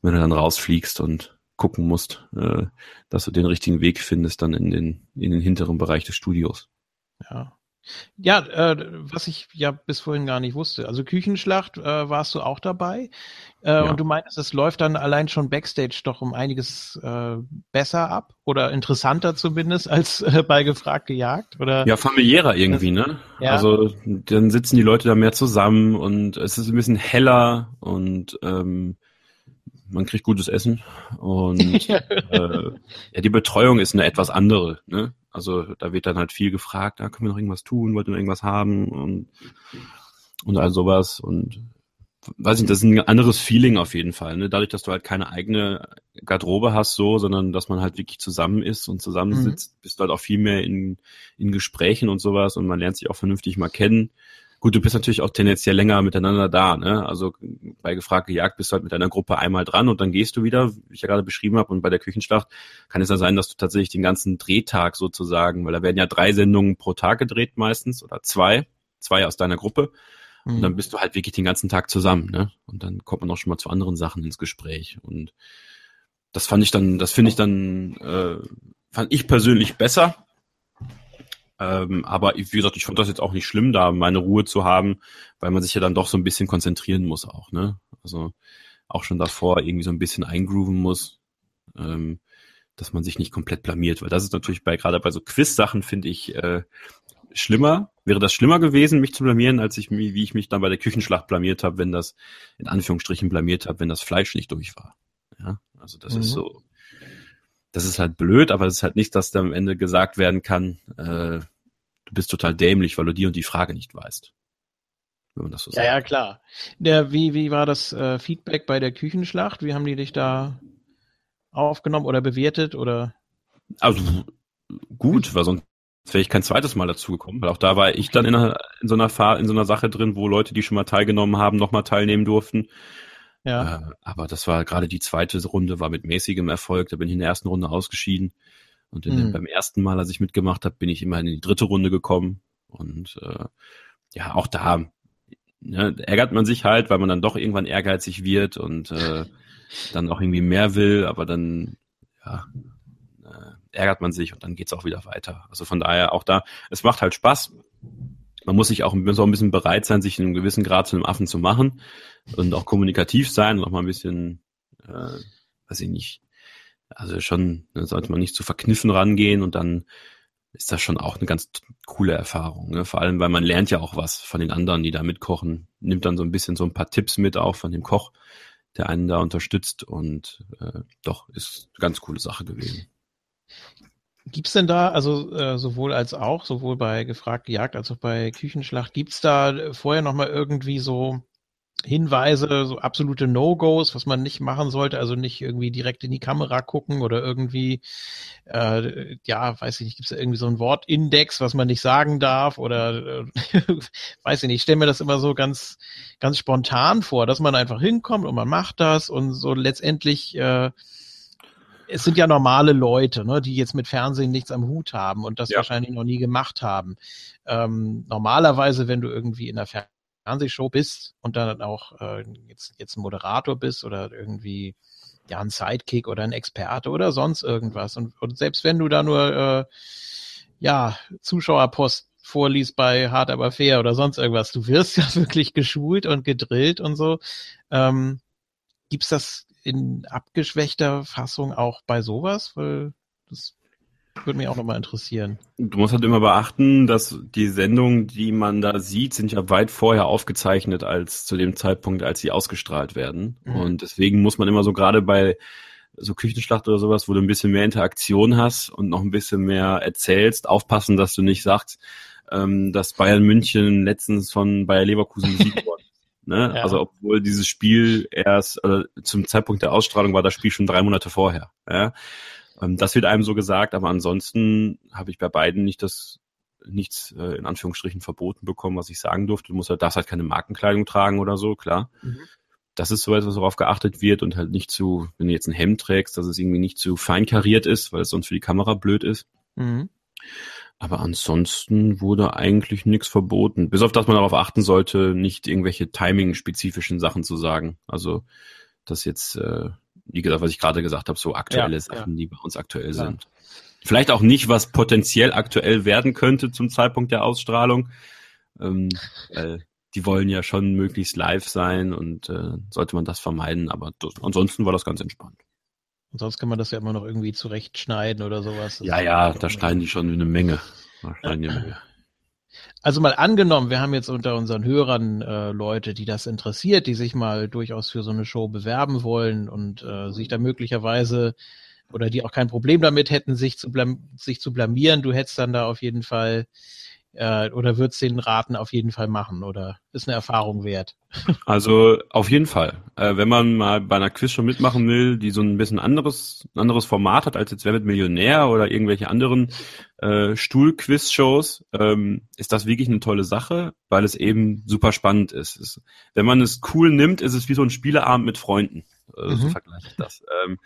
wenn du dann rausfliegst und gucken musst, äh, dass du den richtigen Weg findest dann in den, in den hinteren Bereich des Studios. Ja. Ja, äh, was ich ja bis vorhin gar nicht wusste. Also Küchenschlacht äh, warst du auch dabei. Äh, ja. Und du meinst, es läuft dann allein schon Backstage doch um einiges äh, besser ab oder interessanter zumindest als äh, bei gefragt gejagt? Oder? Ja, familiärer irgendwie, ne? Ja. Also dann sitzen die Leute da mehr zusammen und es ist ein bisschen heller und ähm, man kriegt gutes Essen und [laughs] äh, ja, die Betreuung ist eine etwas andere. Ne? Also da wird dann halt viel gefragt, da ah, können wir noch irgendwas tun, wollten wir irgendwas haben und, und all sowas und weiß nicht, das ist ein anderes Feeling auf jeden Fall. Ne? Dadurch, dass du halt keine eigene Garderobe hast, so, sondern dass man halt wirklich zusammen ist und zusammensitzt, mhm. bist du halt auch viel mehr in, in Gesprächen und sowas und man lernt sich auch vernünftig mal kennen. Gut, du bist natürlich auch tendenziell länger miteinander da, ne? Also bei gefragte Jagd bist du halt mit deiner Gruppe einmal dran und dann gehst du wieder, wie ich ja gerade beschrieben habe. Und bei der Küchenschlacht kann es ja sein, dass du tatsächlich den ganzen Drehtag sozusagen, weil da werden ja drei Sendungen pro Tag gedreht meistens oder zwei, zwei aus deiner Gruppe. Und dann mhm. bist du halt wirklich den ganzen Tag zusammen, ne? Und dann kommt man auch schon mal zu anderen Sachen ins Gespräch. Und das fand ich dann, das finde ich dann, äh, fand ich persönlich besser, ähm, aber wie gesagt, ich fand das jetzt auch nicht schlimm, da meine Ruhe zu haben, weil man sich ja dann doch so ein bisschen konzentrieren muss auch, ne? Also auch schon davor irgendwie so ein bisschen eingrooven muss, ähm, dass man sich nicht komplett blamiert, weil das ist natürlich bei gerade bei so Quiz-Sachen finde ich äh, schlimmer. Wäre das schlimmer gewesen, mich zu blamieren, als ich wie ich mich dann bei der Küchenschlacht blamiert habe, wenn das in Anführungsstrichen blamiert habe, wenn das Fleisch nicht durch war. Ja, also das mhm. ist so das ist halt blöd, aber es ist halt nicht, dass da am Ende gesagt werden kann, äh, du bist total dämlich, weil du die und die Frage nicht weißt. Wenn man das so ja, sagt. Ja, klar. Der, wie, wie war das äh, Feedback bei der Küchenschlacht? Wie haben die dich da aufgenommen oder bewertet oder? Also gut, weil sonst wäre ich kein zweites Mal dazu gekommen, weil auch da war ich dann in, einer, in so einer Fahr in so einer Sache drin, wo Leute, die schon mal teilgenommen haben, nochmal teilnehmen durften. Ja. Äh, aber das war gerade die zweite Runde, war mit mäßigem Erfolg. Da bin ich in der ersten Runde ausgeschieden. Und in, mhm. beim ersten Mal, als ich mitgemacht habe, bin ich immer in die dritte Runde gekommen. Und äh, ja, auch da ne, ärgert man sich halt, weil man dann doch irgendwann ehrgeizig wird und äh, dann auch irgendwie mehr will, aber dann ja, äh, ärgert man sich und dann geht's auch wieder weiter. Also von daher auch da, es macht halt Spaß man muss sich auch, muss auch ein bisschen bereit sein, sich in einem gewissen Grad zu einem Affen zu machen und auch kommunikativ sein und auch mal ein bisschen, äh, weiß ich nicht, also schon ne, sollte man nicht zu verkniffen rangehen und dann ist das schon auch eine ganz coole Erfahrung. Ne? Vor allem, weil man lernt ja auch was von den anderen, die da mitkochen, nimmt dann so ein bisschen so ein paar Tipps mit auch von dem Koch, der einen da unterstützt und äh, doch ist eine ganz coole Sache gewesen. Gibt's denn da, also äh, sowohl als auch, sowohl bei gefragt Jagd als auch bei Küchenschlacht, gibt's da vorher nochmal irgendwie so Hinweise, so absolute No-Gos, was man nicht machen sollte, also nicht irgendwie direkt in die Kamera gucken oder irgendwie, äh, ja, weiß ich nicht, gibt's da irgendwie so ein Wortindex, was man nicht sagen darf? Oder äh, [laughs] weiß ich nicht, ich stelle mir das immer so ganz, ganz spontan vor, dass man einfach hinkommt und man macht das und so letztendlich äh, es sind ja normale Leute, ne, die jetzt mit Fernsehen nichts am Hut haben und das ja. wahrscheinlich noch nie gemacht haben. Ähm, normalerweise, wenn du irgendwie in einer Fernsehshow bist und dann auch äh, jetzt, jetzt ein Moderator bist oder irgendwie ja ein Sidekick oder ein Experte oder sonst irgendwas und, und selbst wenn du da nur äh, ja Zuschauerpost vorliest bei Hart aber fair oder sonst irgendwas. Du wirst [laughs] ja wirklich geschult und gedrillt und so. Ähm, gibt's das in abgeschwächter Fassung auch bei sowas? Weil das würde mich auch nochmal interessieren. Du musst halt immer beachten, dass die Sendungen, die man da sieht, sind ja weit vorher aufgezeichnet als zu dem Zeitpunkt, als sie ausgestrahlt werden. Mhm. Und deswegen muss man immer so gerade bei so Küchenschlacht oder sowas, wo du ein bisschen mehr Interaktion hast und noch ein bisschen mehr erzählst, aufpassen, dass du nicht sagst, ähm, dass Bayern München letztens von Bayer Leverkusen besiegt [laughs] worden Ne? Ja. Also obwohl dieses Spiel erst äh, zum Zeitpunkt der Ausstrahlung war das Spiel schon drei Monate vorher. Ja? Ähm, das wird einem so gesagt, aber ansonsten habe ich bei beiden nicht das nichts äh, in Anführungsstrichen verboten bekommen, was ich sagen durfte. Du musst halt, darfst halt keine Markenkleidung tragen oder so, klar. Mhm. Das ist so etwas, worauf geachtet wird und halt nicht zu, wenn du jetzt ein Hemd trägst, dass es irgendwie nicht zu fein kariert ist, weil es sonst für die Kamera blöd ist. Mhm. Aber ansonsten wurde eigentlich nichts verboten. Bis auf dass man darauf achten sollte, nicht irgendwelche timing-spezifischen Sachen zu sagen. Also das jetzt, äh, wie gesagt, was ich gerade gesagt habe, so aktuelle ja, Sachen, ja. die bei uns aktuell ja. sind. Vielleicht auch nicht, was potenziell aktuell werden könnte zum Zeitpunkt der Ausstrahlung. Ähm, äh, die wollen ja schon möglichst live sein und äh, sollte man das vermeiden. Aber ansonsten war das ganz entspannt. Und sonst kann man das ja immer noch irgendwie zurechtschneiden oder sowas. Das ja, ja, da schneiden die schon eine Menge. Da schneiden die eine Menge. Also mal angenommen, wir haben jetzt unter unseren Hörern äh, Leute, die das interessiert, die sich mal durchaus für so eine Show bewerben wollen und äh, sich da möglicherweise oder die auch kein Problem damit hätten, sich zu, blam sich zu blamieren. Du hättest dann da auf jeden Fall äh, oder würdest den Raten auf jeden Fall machen oder ist eine Erfahrung wert? [laughs] Also auf jeden Fall. Äh, wenn man mal bei einer Quiz schon mitmachen will, die so ein bisschen anderes, anderes Format hat als jetzt Wer wird Millionär oder irgendwelche anderen äh, Stuhl-Quiz-Shows, ähm, ist das wirklich eine tolle Sache, weil es eben super spannend ist. Es, wenn man es cool nimmt, ist es wie so ein Spieleabend mit Freunden. Äh, mhm. So vergleiche ich das. Ähm,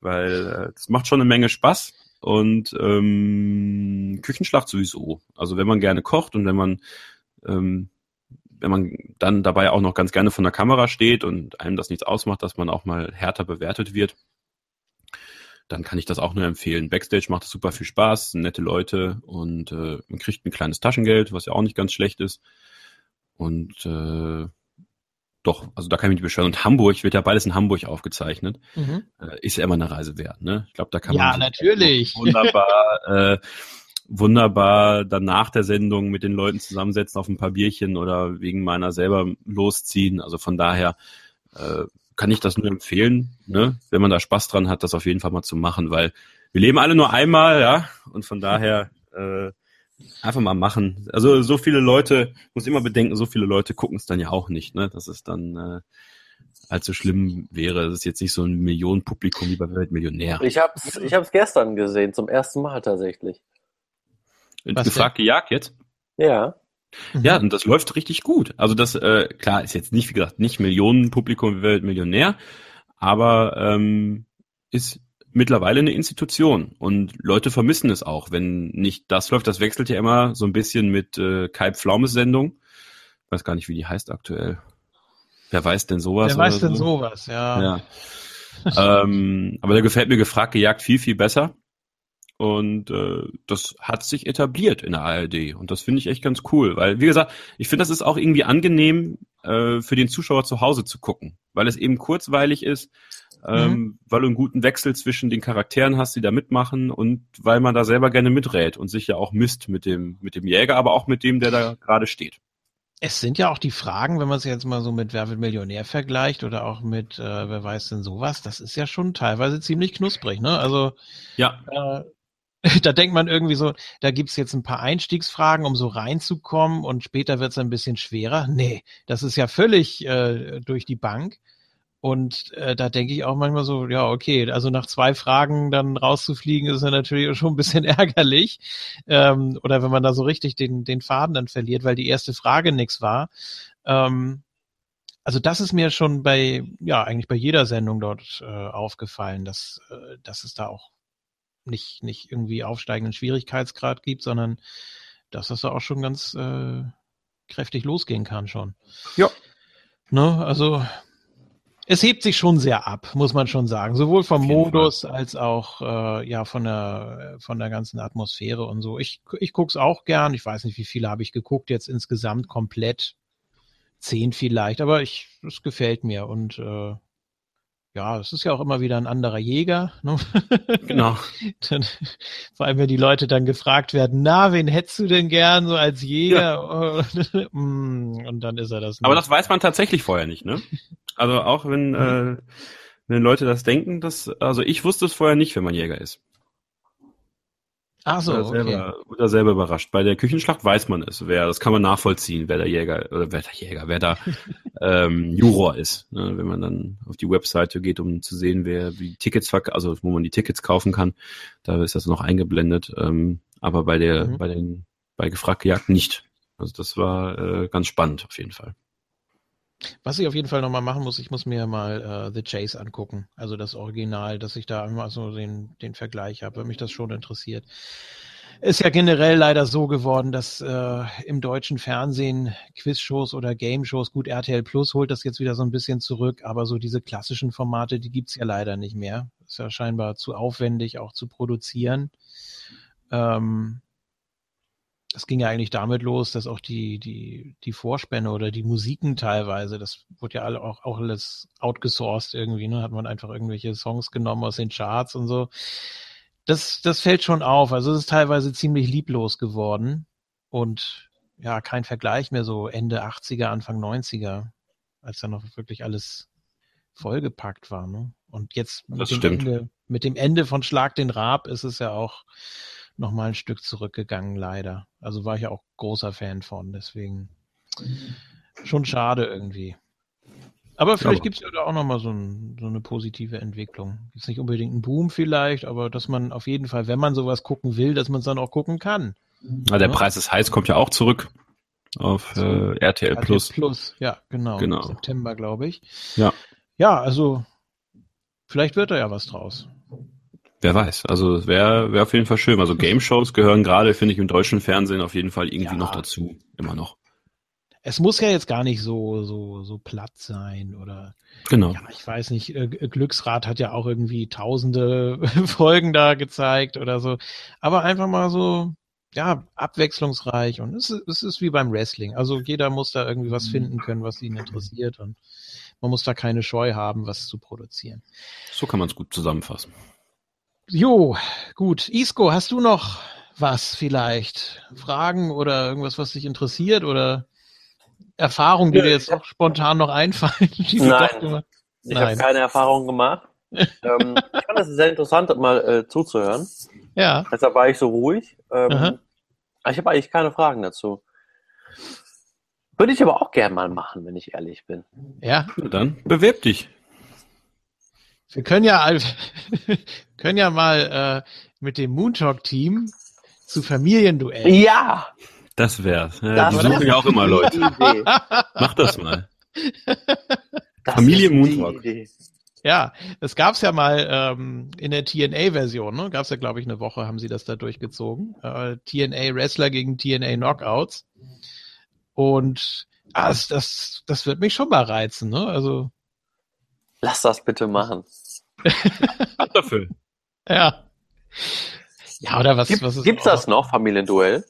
weil es äh, macht schon eine Menge Spaß und ähm, Küchenschlacht sowieso. Also wenn man gerne kocht und wenn man ähm, wenn man dann dabei auch noch ganz gerne von der Kamera steht und einem das nichts ausmacht, dass man auch mal härter bewertet wird, dann kann ich das auch nur empfehlen. Backstage macht es super viel Spaß, nette Leute und äh, man kriegt ein kleines Taschengeld, was ja auch nicht ganz schlecht ist. Und äh, doch, also da kann ich mich nicht beschweren. Und Hamburg wird ja beides in Hamburg aufgezeichnet. Mhm. Äh, ist ja immer eine Reise wert, ne? Ich glaube, da kann ja, man natürlich. wunderbar, [laughs] äh, wunderbar dann nach der Sendung mit den Leuten zusammensetzen auf ein paar Bierchen oder wegen meiner selber losziehen. Also von daher äh, kann ich das nur empfehlen, ne? wenn man da Spaß dran hat, das auf jeden Fall mal zu machen, weil wir leben alle nur einmal, ja, und von daher äh, Einfach mal machen. Also so viele Leute, muss immer bedenken, so viele Leute gucken es dann ja auch nicht, ne? Dass es dann äh, allzu schlimm wäre. Es ist jetzt nicht so ein Millionenpublikum wie bei Weltmillionär. Ich hab's, ich hab's gestern gesehen, zum ersten Mal tatsächlich. Was Gefragt gejagt jetzt? Ja. Mhm. Ja, und das läuft richtig gut. Also das, äh, klar, ist jetzt nicht, wie gesagt, nicht Millionenpublikum wie Weltmillionär, aber ähm, ist mittlerweile eine Institution und Leute vermissen es auch, wenn nicht das läuft. Das wechselt ja immer so ein bisschen mit äh, Kai Pflaumes Sendung. Ich weiß gar nicht, wie die heißt aktuell. Wer weiß denn sowas? Wer weiß denn so? sowas, ja. ja. ähm, aber der gefällt mir gefragt gejagt viel, viel besser. Und äh, das hat sich etabliert in der ARD. Und das finde ich echt ganz cool. Weil, wie gesagt, ich finde, das ist auch irgendwie angenehm, äh, für den Zuschauer zu Hause zu gucken. Weil es eben kurzweilig ist ähm, mhm. weil du einen guten Wechsel zwischen den Charakteren hast, die da mitmachen und weil man da selber gerne miträt und sich ja auch misst mit dem, mit dem Jäger, aber auch mit dem, der da gerade steht. Es sind ja auch die Fragen, wenn man es jetzt mal so mit Wer wird Millionär vergleicht oder auch mit äh, Wer weiß denn sowas, das ist ja schon teilweise ziemlich knusprig, ne? Also ja. Äh, [laughs] da denkt man irgendwie so, da gibt's jetzt ein paar Einstiegsfragen, um so reinzukommen und später wird's ein bisschen schwerer. Nee, das ist ja völlig äh, durch die Bank. Und äh, da denke ich auch manchmal so, ja, okay, also nach zwei Fragen dann rauszufliegen, ist ja natürlich schon ein bisschen [laughs] ärgerlich. Ähm, oder wenn man da so richtig den, den Faden dann verliert, weil die erste Frage nix war. Ähm, also das ist mir schon bei, ja, eigentlich bei jeder Sendung dort äh, aufgefallen, dass, äh, dass es da auch nicht, nicht irgendwie aufsteigenden Schwierigkeitsgrad gibt, sondern dass das da auch schon ganz äh, kräftig losgehen kann schon. Ja. Ne, also es hebt sich schon sehr ab, muss man schon sagen. Sowohl vom Modus Fall. als auch äh, ja von der von der ganzen Atmosphäre und so. Ich ich guck's auch gern. Ich weiß nicht, wie viele habe ich geguckt jetzt insgesamt komplett zehn vielleicht, aber ich es gefällt mir und äh, ja, es ist ja auch immer wieder ein anderer Jäger. Ne? [laughs] Genau. dann, vor allem, wenn die Leute dann gefragt werden, na, wen hättest du denn gern so als Jäger? Ja. [laughs] Mm, und dann ist er das. Nicht. Aber das weiß man tatsächlich vorher nicht, ne? Also auch wenn, mhm. äh, wenn Leute das denken, dass, also ich wusste es vorher nicht, wenn man Jäger ist. Ach so, oder selber, okay. Oder selber überrascht. Bei der Küchenschlacht weiß man es, wer, das kann man nachvollziehen, wer der Jäger, oder wer der Jäger, wer da [laughs] ähm, Juror ist. Ne? Wenn man dann auf die Webseite geht, um zu sehen, wer die Tickets verk also wo man die Tickets kaufen kann, da ist das noch eingeblendet. Ähm, aber bei der, mhm. bei den, bei gefragt gejagt nicht. Also das war äh, ganz spannend auf jeden Fall. Was ich auf jeden Fall nochmal machen muss, ich muss mir mal äh, The Chase angucken. Also das Original, dass ich da immer so den, den Vergleich habe, weil mich das schon interessiert. Ist ja generell leider so geworden, dass äh, im deutschen Fernsehen Quizshows oder Game-Shows, gut, RTL Plus holt das jetzt wieder so ein bisschen zurück, aber so diese klassischen Formate, die gibt's ja leider nicht mehr. Ist ja scheinbar zu aufwendig auch zu produzieren. Ähm, es ging ja eigentlich damit los, dass auch die, die, die Vorspänne oder die Musiken teilweise, das wurde ja alle auch, auch alles outgesourced irgendwie, ne? Hat man einfach irgendwelche Songs genommen aus den Charts und so. Das, das fällt schon auf. Also es ist teilweise ziemlich lieblos geworden und ja, kein Vergleich mehr so Ende 80er, Anfang 90er, als da noch wirklich alles vollgepackt war, ne? Und jetzt mit dem, Ende, mit dem Ende von Schlag den Raab ist es ja auch noch mal ein Stück zurückgegangen, leider. Also war ich ja auch großer Fan von, deswegen schon schade irgendwie. Aber vielleicht gibt es ja da auch noch mal so, ein, so eine positive Entwicklung. Ist nicht unbedingt ein Boom vielleicht, aber dass man auf jeden Fall, wenn man sowas gucken will, dass man es dann auch gucken kann. Ja, der ja? Preis ist heiß, kommt ja auch zurück auf so, äh, RTL Plus. RTL Plus, ja, genau. genau. September, glaube ich. Ja. Ja, also vielleicht wird da ja was draus. Wer weiß. Also wäre wär auf jeden Fall schön. Also Game Shows gehören gerade, finde ich, im deutschen Fernsehen auf jeden Fall irgendwie ja. noch dazu. Immer noch. Es muss ja jetzt gar nicht so, so, so platt sein oder. Genau. Ja, ich weiß nicht. Äh, Glücksrad hat ja auch irgendwie tausende [laughs] Folgen da gezeigt oder so. Aber einfach mal so, ja, abwechslungsreich und es ist, es ist wie beim Wrestling. Also jeder muss da irgendwie was finden können, was ihn interessiert und man muss da keine Scheu haben, was zu produzieren. So kann man es gut zusammenfassen. Jo, gut. Isco, hast du noch was vielleicht? Fragen oder irgendwas, was dich interessiert oder Erfahrungen, die ja, dir jetzt auch spontan noch einfallen? [laughs] Nein, ich habe keine Erfahrung gemacht. [laughs] ähm, ich fand es sehr interessant, mal äh, zuzuhören. Ja. Deshalb war ich so ruhig. Ähm, ich habe eigentlich keine Fragen dazu. Würde ich aber auch gerne mal machen, wenn ich ehrlich bin. Ja. Dann bewirb dich. Wir können ja, [laughs] können ja mal äh, mit dem Moontalk-Team zu Familienduell. Ja! Das wär's. Ja, das die suchen ja auch immer Leute. Mach das mal. [laughs] Das Familie Moontalk. Ja, es gab's ja mal ähm, in der TNA-Version, ne? Gab's ja, glaube ich, eine Woche, haben sie das da durchgezogen. Äh, TNA Wrestler gegen TNA Knockouts. Und ah, das, das, das wird mich schon mal reizen, ne? Also Lass das bitte machen. Kartoffel. ja. Ja, oder was, Gibt, was ist Gibt's das noch, Familienduell?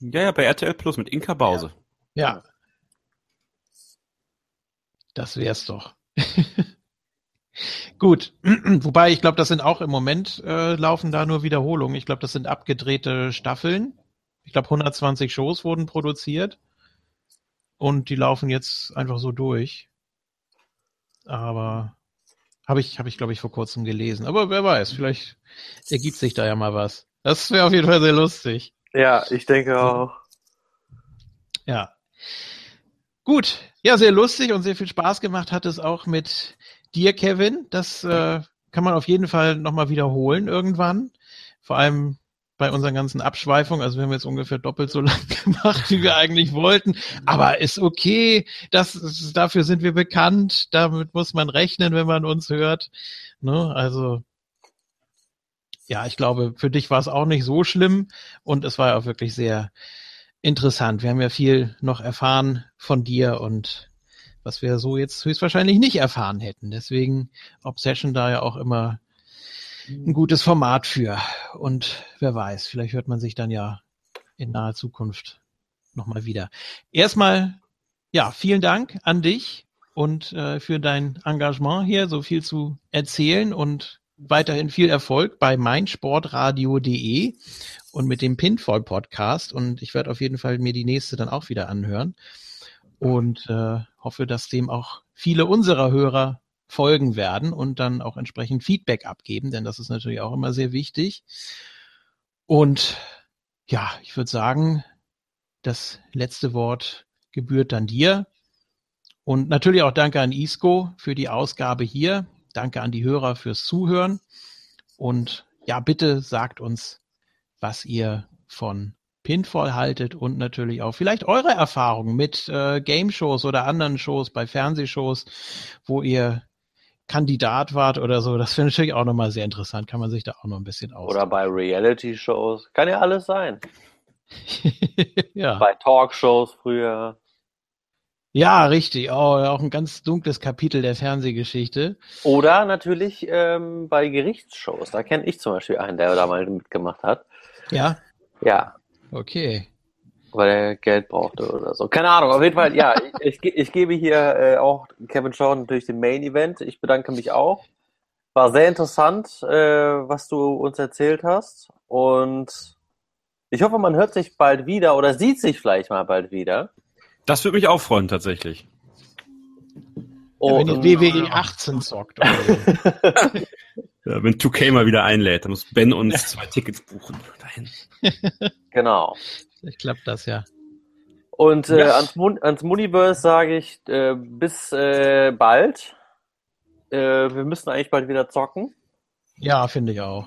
Ja, ja, bei RTL Plus mit Inka Bause. Ja. ja. Das wär's doch. [laughs] Gut, [clears throat] wobei ich glaube, das sind auch im Moment äh, laufen da nur Wiederholungen. Ich glaube, das sind abgedrehte Staffeln. Ich glaube, 120 Shows wurden produziert und die laufen jetzt einfach so durch. Aber habe ich, habe ich, glaube ich, vor kurzem gelesen. Aber wer weiß, vielleicht ergibt sich da ja mal was. Das wäre auf jeden Fall sehr lustig. Ja, ich denke auch. Ja. Gut. Ja, sehr lustig und sehr viel Spaß gemacht hat es auch mit dir, Kevin. Das äh, kann man auf jeden Fall nochmal wiederholen irgendwann. Vor allem bei unseren ganzen Abschweifungen. Also wir haben jetzt ungefähr doppelt so [laughs] lang gemacht, wie wir eigentlich wollten. Aber ist okay. Das, ist, dafür sind wir bekannt. Damit muss man rechnen, wenn man uns hört. Ne? Also ja, ich glaube, für dich war es auch nicht so schlimm und es war ja auch wirklich sehr interessant. Wir haben ja viel noch erfahren von dir und was wir so jetzt höchstwahrscheinlich nicht erfahren hätten. Deswegen Obsession da ja auch immer ein gutes Format für. Und wer weiß, vielleicht hört man sich dann ja in naher Zukunft nochmal wieder. Erstmal, ja, vielen Dank an dich und äh, für dein Engagement hier, so viel zu erzählen und weiterhin viel Erfolg bei meinsportradio.de und mit dem Pinfall Podcast. Und ich werde auf jeden Fall mir die nächste dann auch wieder anhören und äh, hoffe, dass dem auch viele unserer Hörer folgen werden und dann auch entsprechend Feedback abgeben, denn das ist natürlich auch immer sehr wichtig. Und ja, ich würde sagen, das letzte Wort gebührt dann dir. Und natürlich auch danke an Isco für die Ausgabe hier. Danke an die Hörer fürs Zuhören. Und ja, bitte sagt uns, was ihr von Pinfall haltet und natürlich auch vielleicht eure Erfahrungen mit äh, Game-Shows oder anderen Shows bei Fernsehshows, wo ihr Kandidat wart oder so. Das wäre natürlich auch nochmal sehr interessant. Kann man sich da auch noch ein bisschen aus. Oder bei Reality-Shows. Kann ja alles sein. [laughs] ja. Bei Talkshows früher. Ja, richtig. Oh, auch ein ganz dunkles Kapitel der Fernsehgeschichte. Oder natürlich ähm, bei Gerichtsshows. Da kenne ich zum Beispiel einen, der da mal mitgemacht hat. Ja. Ja. Okay weil er Geld brauchte oder so. Keine Ahnung, auf jeden Fall, ja, [laughs] ich, ich, ich gebe hier äh, auch Kevin Shaw natürlich den Main Event. Ich bedanke mich auch. War sehr interessant, äh, was du uns erzählt hast. Und ich hoffe, man hört sich bald wieder oder sieht sich vielleicht mal bald wieder. Das würde mich auch freuen, tatsächlich. Ja, wenn die WWE 18 zockt. [laughs] ja, wenn 2K mal wieder einlädt, dann muss Ben uns [laughs] zwei Tickets buchen. Dahin. Genau. Vielleicht klappt das ja. Und äh, ja. ans, Mun ans Muniverse sage ich äh, bis äh, bald. Äh, wir müssen eigentlich bald wieder zocken. Ja, finde ich auch.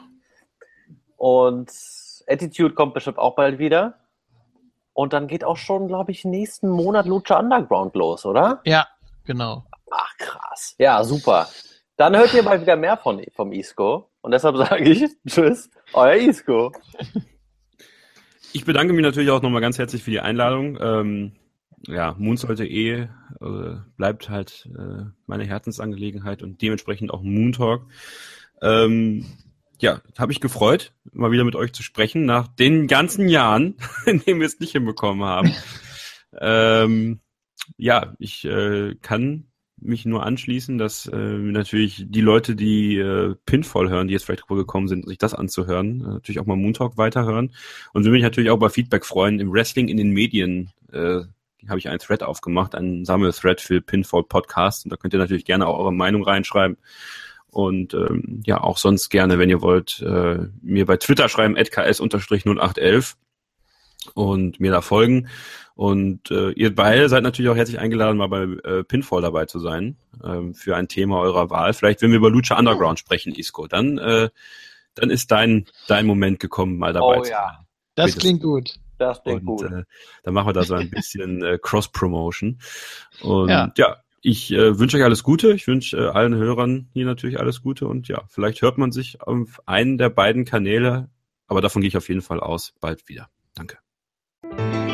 Und Attitude kommt bestimmt auch bald wieder. Und dann geht auch schon, glaube ich, nächsten Monat Lucha Underground los, oder? Ja, genau. Ach, krass. Ja, super. Dann hört ihr mal wieder mehr von, vom Isco. Und deshalb [laughs] sage ich Tschüss, euer Isco. Ich bedanke mich natürlich auch nochmal ganz herzlich für die Einladung. Ähm, ja, Moon sollte eh, äh, bleibt halt äh, meine Herzensangelegenheit und dementsprechend auch Moon Talk. Ähm, ja, habe ich gefreut, mal wieder mit euch zu sprechen, nach den ganzen Jahren, [laughs] in denen wir es nicht hinbekommen haben. [laughs] ähm, ja, ich äh, kann mich nur anschließen, dass äh, natürlich die Leute, die äh, Pinfall hören, die jetzt vielleicht gekommen sind, sich das anzuhören, äh, natürlich auch mal Moontalk weiterhören. Und würde mich natürlich auch bei Feedback freuen. Im Wrestling in den Medien äh, habe ich einen Thread aufgemacht, einen Sammelthread für Pinfall Podcast. Und da könnt ihr natürlich gerne auch eure Meinung reinschreiben. Und ähm, ja, auch sonst gerne, wenn ihr wollt, äh, mir bei Twitter schreiben, ks-0811 und mir da folgen. Und äh, ihr beide seid natürlich auch herzlich eingeladen, mal bei äh, Pinfall dabei zu sein ähm, für ein Thema eurer Wahl. Vielleicht, wenn wir über Lucha Underground sprechen, Isco, dann, äh, dann ist dein, dein Moment gekommen, mal dabei oh, zu sein. Ja. Das Bitte. klingt gut. Das klingt und, gut. Äh, dann machen wir da so ein bisschen äh, Cross-Promotion. Und ja, ja ich äh, wünsche euch alles Gute. Ich wünsche äh, allen Hörern hier natürlich alles Gute. Und ja, vielleicht hört man sich auf einen der beiden Kanäle, aber davon gehe ich auf jeden Fall aus, bald wieder. Danke. Música